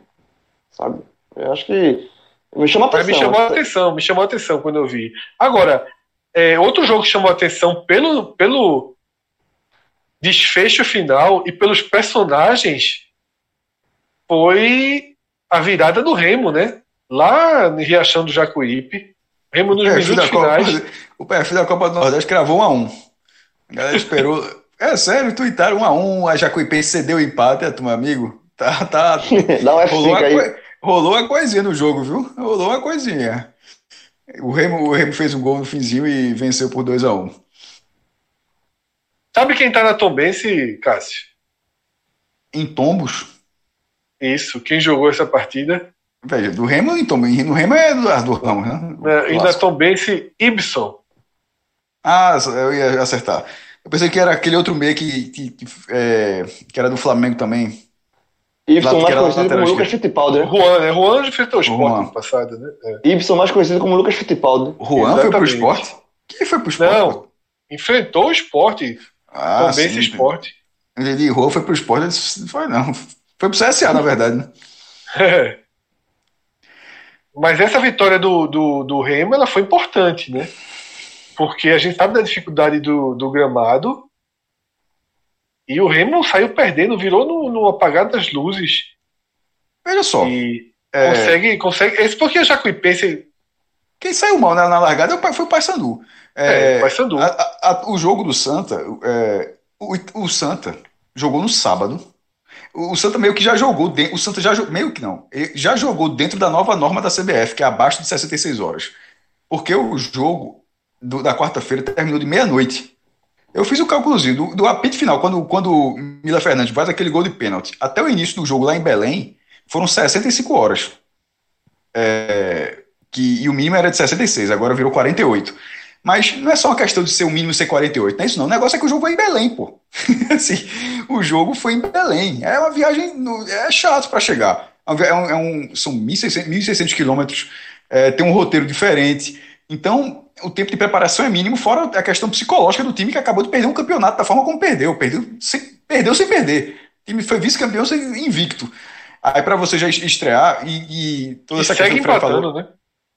Sabe? Eu acho que me Mas atenção. me chamou a atenção, me chamou a atenção quando eu vi. Agora, é, outro jogo que chamou a atenção pelo, pelo desfecho final e pelos personagens foi a virada do Remo, né? Lá em Riachão do Jacuípe. Remo nos minutos da Copa, finais. o perfil da Copa do Nordeste cravou 1 a 1 A galera esperou. é sério, tuitaram 1 a 1 a Jacuipense cedeu o empate, é, tu, meu amigo. Tá, tá. Dá um Rolou F5 uma, aí. Rolou uma coisinha no jogo, viu? Rolou uma coisinha. O Remo, o Remo fez um gol no finzinho e venceu por 2 a 1 Sabe quem tá na Tombense, Cássio? Em tombos. Isso, quem jogou essa partida. Veja, do Remo em tombos. No Remo é do Arthur Ramos, né? né? E na. Tombense, Ibson. Ah, eu ia acertar. Eu pensei que era aquele outro meio que, que, que, é, que era do Flamengo também. Ibson Lá- mais conhecido como Lucas. Fittipaldi, né? Juan, né? Juan enfrentou o Sport Juan. no passado, né? É. Ibson mais conhecido como Lucas Fittipaldi. Juan foi pro esporte? Quem foi pro esporte? Não, enfrentou o Sport, ah, Tombense sim. Sport. Ele Juan foi pro esporte, não foi não. Foi pro CSA, na verdade. Né? É. Mas essa vitória do, do, do Remo ela foi importante, né? Porque a gente sabe da dificuldade do, do gramado e o Remo saiu perdendo, virou no, no apagar das luzes Veja só. e é, consegue, consegue. Esse porque o Jacuipense quem saiu mal na, na largada foi o Paysandu. é, É, Paysandu. a- a- a- o jogo do Santa, é, o, o Santa jogou no sábado. O, Santa meio que já jogou, dentro, o Santa já meio que não, já jogou dentro da nova norma da CBF, que é abaixo de 66 horas. Porque o jogo do- da quarta-feira terminou de meia-noite. Eu fiz o cálculozinho do, do apito final, quando, quando Mila Fernandes faz aquele gol de pênalti, até o início do jogo lá em Belém, foram 65 horas. É, que, e o mínimo era de 66, agora virou 48. Mas não é só uma questão de ser o mínimo ser 48, não é isso não. O negócio é que o jogo foi em Belém, pô. assim, o jogo foi em Belém. É uma viagem, no- é chato para chegar. É um é um- é um- são 1.600 1.600 quilômetros, é, tem um roteiro diferente. Então, o tempo de preparação é mínimo, fora a questão psicológica do time que acabou de perder um campeonato da forma como perdeu. Perdeu sem, perdeu sem perder. O time foi vice-campeão sem- invicto. Aí para você já estrear e, e toda E essa questão que falou. né?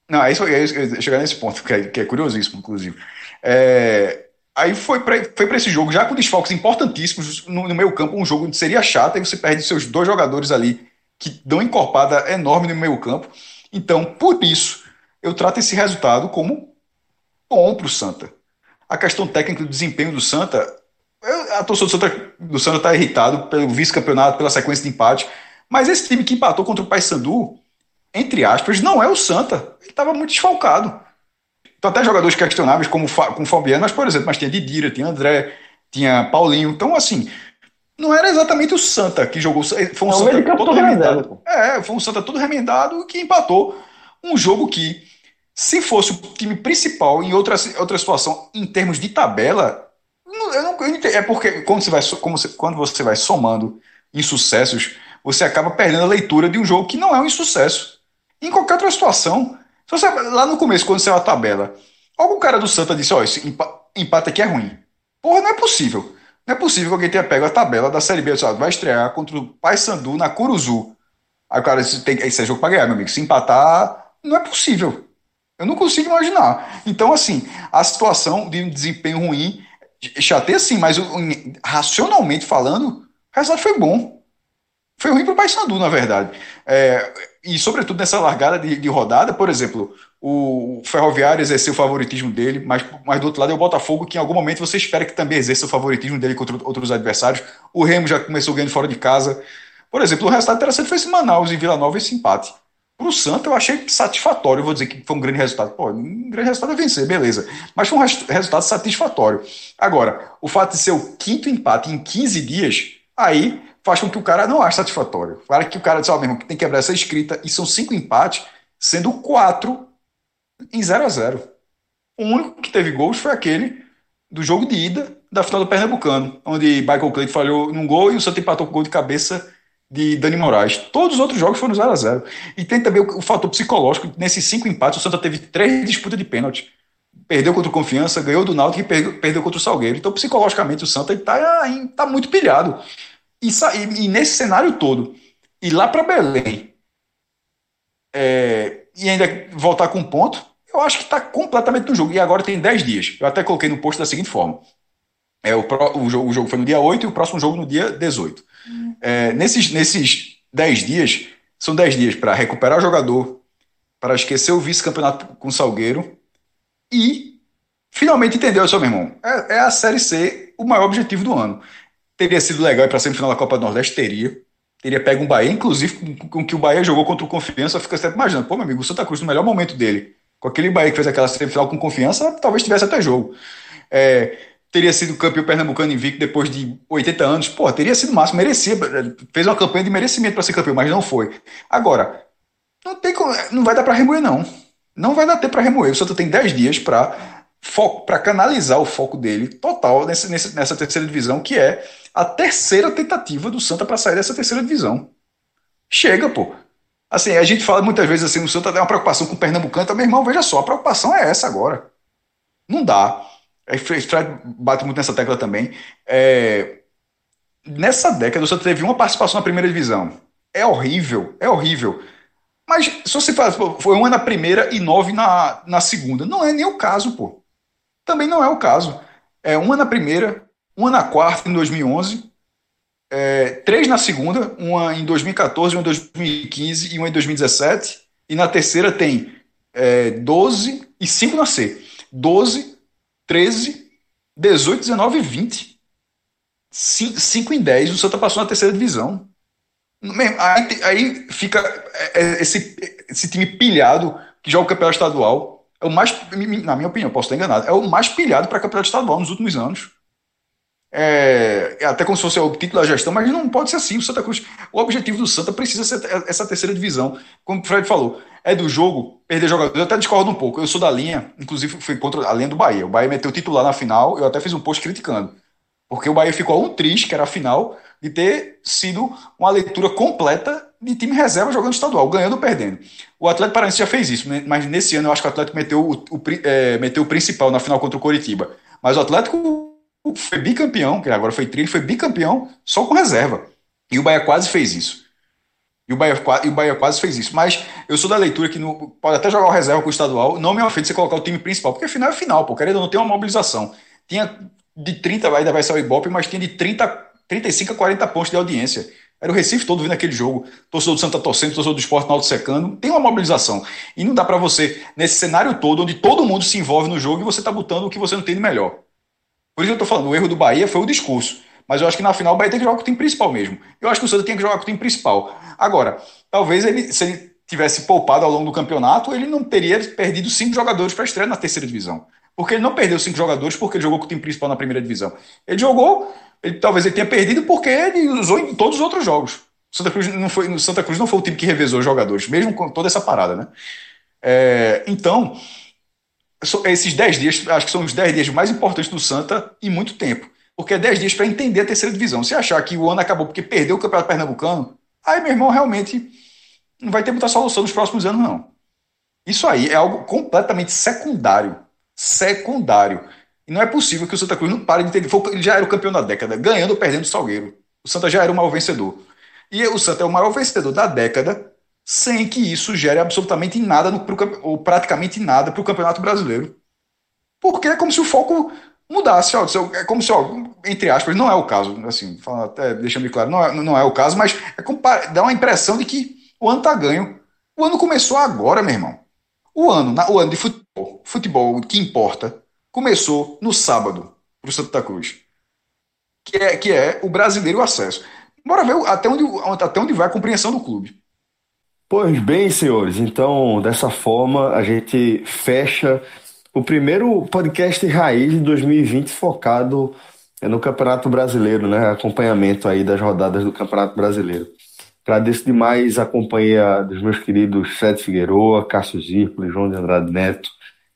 Não, é isso, é isso, chegar nesse ponto, que é, que é curiosíssimo, inclusive. É, aí foi para esse jogo, já com desfalques importantíssimos no, no meio campo, um jogo que seria chato, aí você perde seus dois jogadores ali que dão encorpada enorme no meio campo. Então, por isso, eu trato esse resultado como bom para o Santa. A questão técnica do desempenho do Santa, a torcida do Santa do Santa está irritado pelo vice-campeonato, pela sequência de empate, mas esse time que empatou contra o Paysandu, entre aspas, não é o Santa. Ele estava muito desfalcado. Então, até jogadores questionáveis, como, como o Fabiano, mas, por exemplo, mas tinha Didira, tinha André, tinha Paulinho. Então, assim, não era exatamente o Santa que jogou. Foi um É o Santa todo remendado. É, foi um Santa todo remendado que empatou um jogo que, se fosse o time principal em outra, outra situação, em termos de tabela, eu não, eu é porque quando você, vai, você- quando você vai somando insucessos, você acaba perdendo a leitura de um jogo que não é um insucesso. Em qualquer outra situação, você, lá no começo, quando é a tabela, algum cara do Santa disse: Ó, esse empa- empate aqui é ruim. Porra, não é possível. Não é possível que alguém tenha pego a tabela da Série B, disse, ó, vai estrear contra o Paysandu na Curuzu. Aí o cara disse: esse é jogo pra ganhar, meu amigo. Se empatar, não é possível. Eu não consigo imaginar. Então, assim, a situação de um desempenho ruim, chateia sim, mas racionalmente falando, o resultado foi bom. Foi ruim para o Paysandu, na verdade. É, e, sobretudo, nessa largada de, de rodada, por exemplo, o Ferroviário exerceu o favoritismo dele, mas, mas do outro lado é o Botafogo, que em algum momento você espera que também exerça o favoritismo dele contra outros adversários. O Remo já começou ganhando fora de casa. Por exemplo, o resultado interessante foi esse Manaus e Vila Nova, esse empate. Para o Santa, eu achei satisfatório. Eu vou dizer que foi um grande resultado. Pô, um grande resultado é vencer, beleza. Mas foi um res- resultado satisfatório. Agora, o fato de ser o quinto empate em 15 dias, aí faz com que o cara não ache satisfatório. Para que o cara diz, ó, mesmo, que tem que quebrar essa escrita. E são cinco empates, sendo quatro em 0 a 0 O único que teve gols foi aquele do jogo de ida da final do Pernambucano, onde Michael Cleide falhou num gol e o Santa empatou com gol de cabeça de Dani Moraes. Todos os outros jogos foram 0 a 0 E tem também o, o fator psicológico. Nesses cinco empates, o Santa teve três disputas de pênalti. perdeu contra o Confiança, ganhou do Náutico e perdeu, perdeu contra o Salgueiro. Então, psicologicamente, o Santa está tá muito pilhado. E, e, nesse cenário todo, ir lá para Belém é, e ainda voltar com um ponto, eu acho que está completamente no jogo. E agora tem 10 dias. Eu até coloquei no post da seguinte forma. É, o, pro, o, jogo, o jogo foi no dia 8 e o próximo jogo no dia 18. É, nesses, nesses 10 dias, são 10 dias para recuperar o jogador, para esquecer o vice-campeonato com o Salgueiro e finalmente entender, seu meu irmão, é, é, a Série C o maior objetivo do ano. Teria sido legal ir para a semifinal da Copa do Nordeste? Teria. Teria pego um Bahia, inclusive com, com que o Bahia jogou contra o Confiança, fica sempre imaginando, pô, meu amigo, o Santa Cruz no melhor momento dele, com aquele Bahia que fez aquela semifinal com confiança, talvez tivesse até jogo. É, teria sido campeão pernambucano invicto depois de 80 anos, pô, teria sido máximo, merecia, fez uma campanha de merecimento para ser campeão, mas não foi. Agora, não tem não vai dar para remoer não. Não vai dar tempo para remoer. O Santa tem 10 dias para para canalizar o foco dele total nessa, nessa terceira divisão, que é a terceira tentativa do Santa para sair dessa terceira divisão. Chega, pô. Assim, a gente fala muitas vezes assim, o Santa tem uma preocupação com o Pernambucano, então, meu irmão, veja só, a preocupação é essa agora. Não dá. Aí Fred bate muito nessa tecla também. É, nessa década, Santa teve uma participação na primeira divisão. É horrível, é horrível. Mas se você faz, foi uma na primeira e nove na, na segunda. Não é nem o caso, pô. Também não é o caso. É uma na primeira, uma na quarta em 2011, é, três na segunda, uma em 2014, uma em 2015 e uma em 2017. E na terceira tem é, 12 e 5 na C. 12, 13, 18, 19 e 20. 5 em 10, o Santa passou na terceira divisão. Aí, aí fica é, é, esse, esse time pilhado que joga o campeonato estadual. É o mais, na minha opinião, posso estar enganado, é o mais pilhado para campeonato estadual nos últimos anos. É, é, até como se fosse o título da gestão, mas não pode ser assim. O Santa Cruz, o objetivo do Santa precisa ser essa terceira divisão. Como o Fred falou, é do jogo perder jogador. Eu até discordo um pouco. Eu sou da linha, inclusive fui contra a linha do Bahia. O Bahia meteu o titular na final, eu até fiz um post criticando. Porque o Bahia ficou um triste, que era a final, de ter sido uma leitura completa de time reserva jogando estadual, ganhando ou perdendo. O Atlético Paranaense já fez isso, né? mas nesse ano eu acho que o Atlético meteu o, o é, meteu o principal na final contra o Coritiba. Mas o Atlético foi bicampeão, que agora foi trilho, foi bicampeão só com reserva. E o Bahia quase fez isso. E o, Bahia, e o Bahia quase fez isso. Mas eu sou da leitura que no, pode até jogar o reserva com o estadual. Não me ofende você colocar o time principal, porque final é final, pô. Querendo não ter uma mobilização. Tinha de 30, ainda vai ser o Ibope, mas tinha de 30, 35 a 40 pontos de audiência. Era o Recife todo vendo aquele jogo. Torcedor do Santa torcendo, torcedor do esporte no secando. Tem uma mobilização. E não dá para você, nesse cenário todo, onde todo mundo se envolve no jogo e você tá botando o que você não tem de melhor. Por isso eu tô falando, o erro do Bahia foi o discurso. Mas eu acho que na final o Bahia tem que jogar com o time principal mesmo. Eu acho que o Santa tem que jogar com o time principal. Agora, talvez ele, se ele tivesse poupado ao longo do campeonato, ele não teria perdido cinco jogadores para estreia na terceira divisão. Porque ele não perdeu cinco jogadores porque ele jogou com o time principal na primeira divisão. Ele jogou, ele, talvez ele tenha perdido porque ele usou em todos os outros jogos. Santa Cruz não foi, Santa Cruz não foi o time que revezou os jogadores, mesmo com toda essa parada, né? É, então, esses 10 dias, acho que são os 10 dias mais importantes do Santa em muito tempo. Porque é 10 dias para entender a terceira divisão. Se achar que o ano acabou porque perdeu o Campeonato Pernambucano, aí, meu irmão, realmente não vai ter muita solução nos próximos anos, não. Isso aí é algo completamente secundário. Secundário. E não é possível que o Santa Cruz não pare de ter. Ele já era o campeão da década, ganhando ou perdendo o Salgueiro. O Santa já era o maior vencedor. E o Santa é o maior vencedor da década, sem que isso gere absolutamente nada, no, pro, ou praticamente nada, para o Campeonato Brasileiro. Porque é como se o foco mudasse. Ó, é como se, ó, entre aspas, não é o caso. Assim, até deixando claro, não é, não é o caso, mas é dá uma impressão de que o ano está ganho. O ano começou agora, meu irmão. O ano, o ano de futebol, futebol que importa, começou no sábado para o Santa Cruz, que é, que é o brasileiro acesso. Bora ver até onde, até onde vai a compreensão do clube. Pois bem, senhores, então dessa forma a gente fecha o primeiro podcast raiz de 2020 focado no Campeonato Brasileiro, né? Acompanhamento aí das rodadas do Campeonato Brasileiro. Agradeço demais a companhia dos meus queridos Fred Figueroa, Cássio Zirpoli, João de Andrade Neto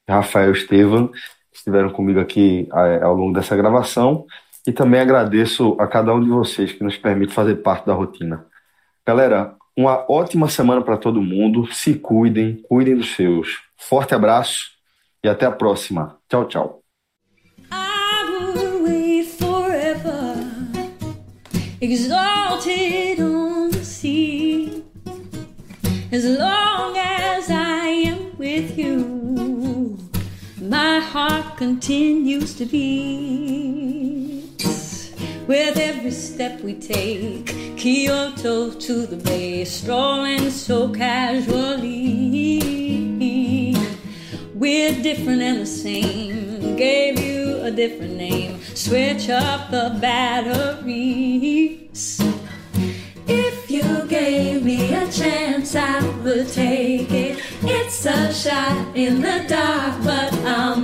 Rafael Estevam, que estiveram comigo aqui é, ao longo dessa gravação. E também agradeço a cada um de vocês que nos permite fazer parte da rotina. Galera, uma ótima semana para todo mundo. Se cuidem, cuidem dos seus. Forte abraço e até a próxima. Tchau, tchau. Exalted on the sea, As long as I am with you, my heart continues to beat. With every step we take, Kyoto to the bay, strolling so casually. We're different and the same, gave you a different name. Switch up the batteries. If you gave me a chance, I would take it. It's a shot in the dark, but I'll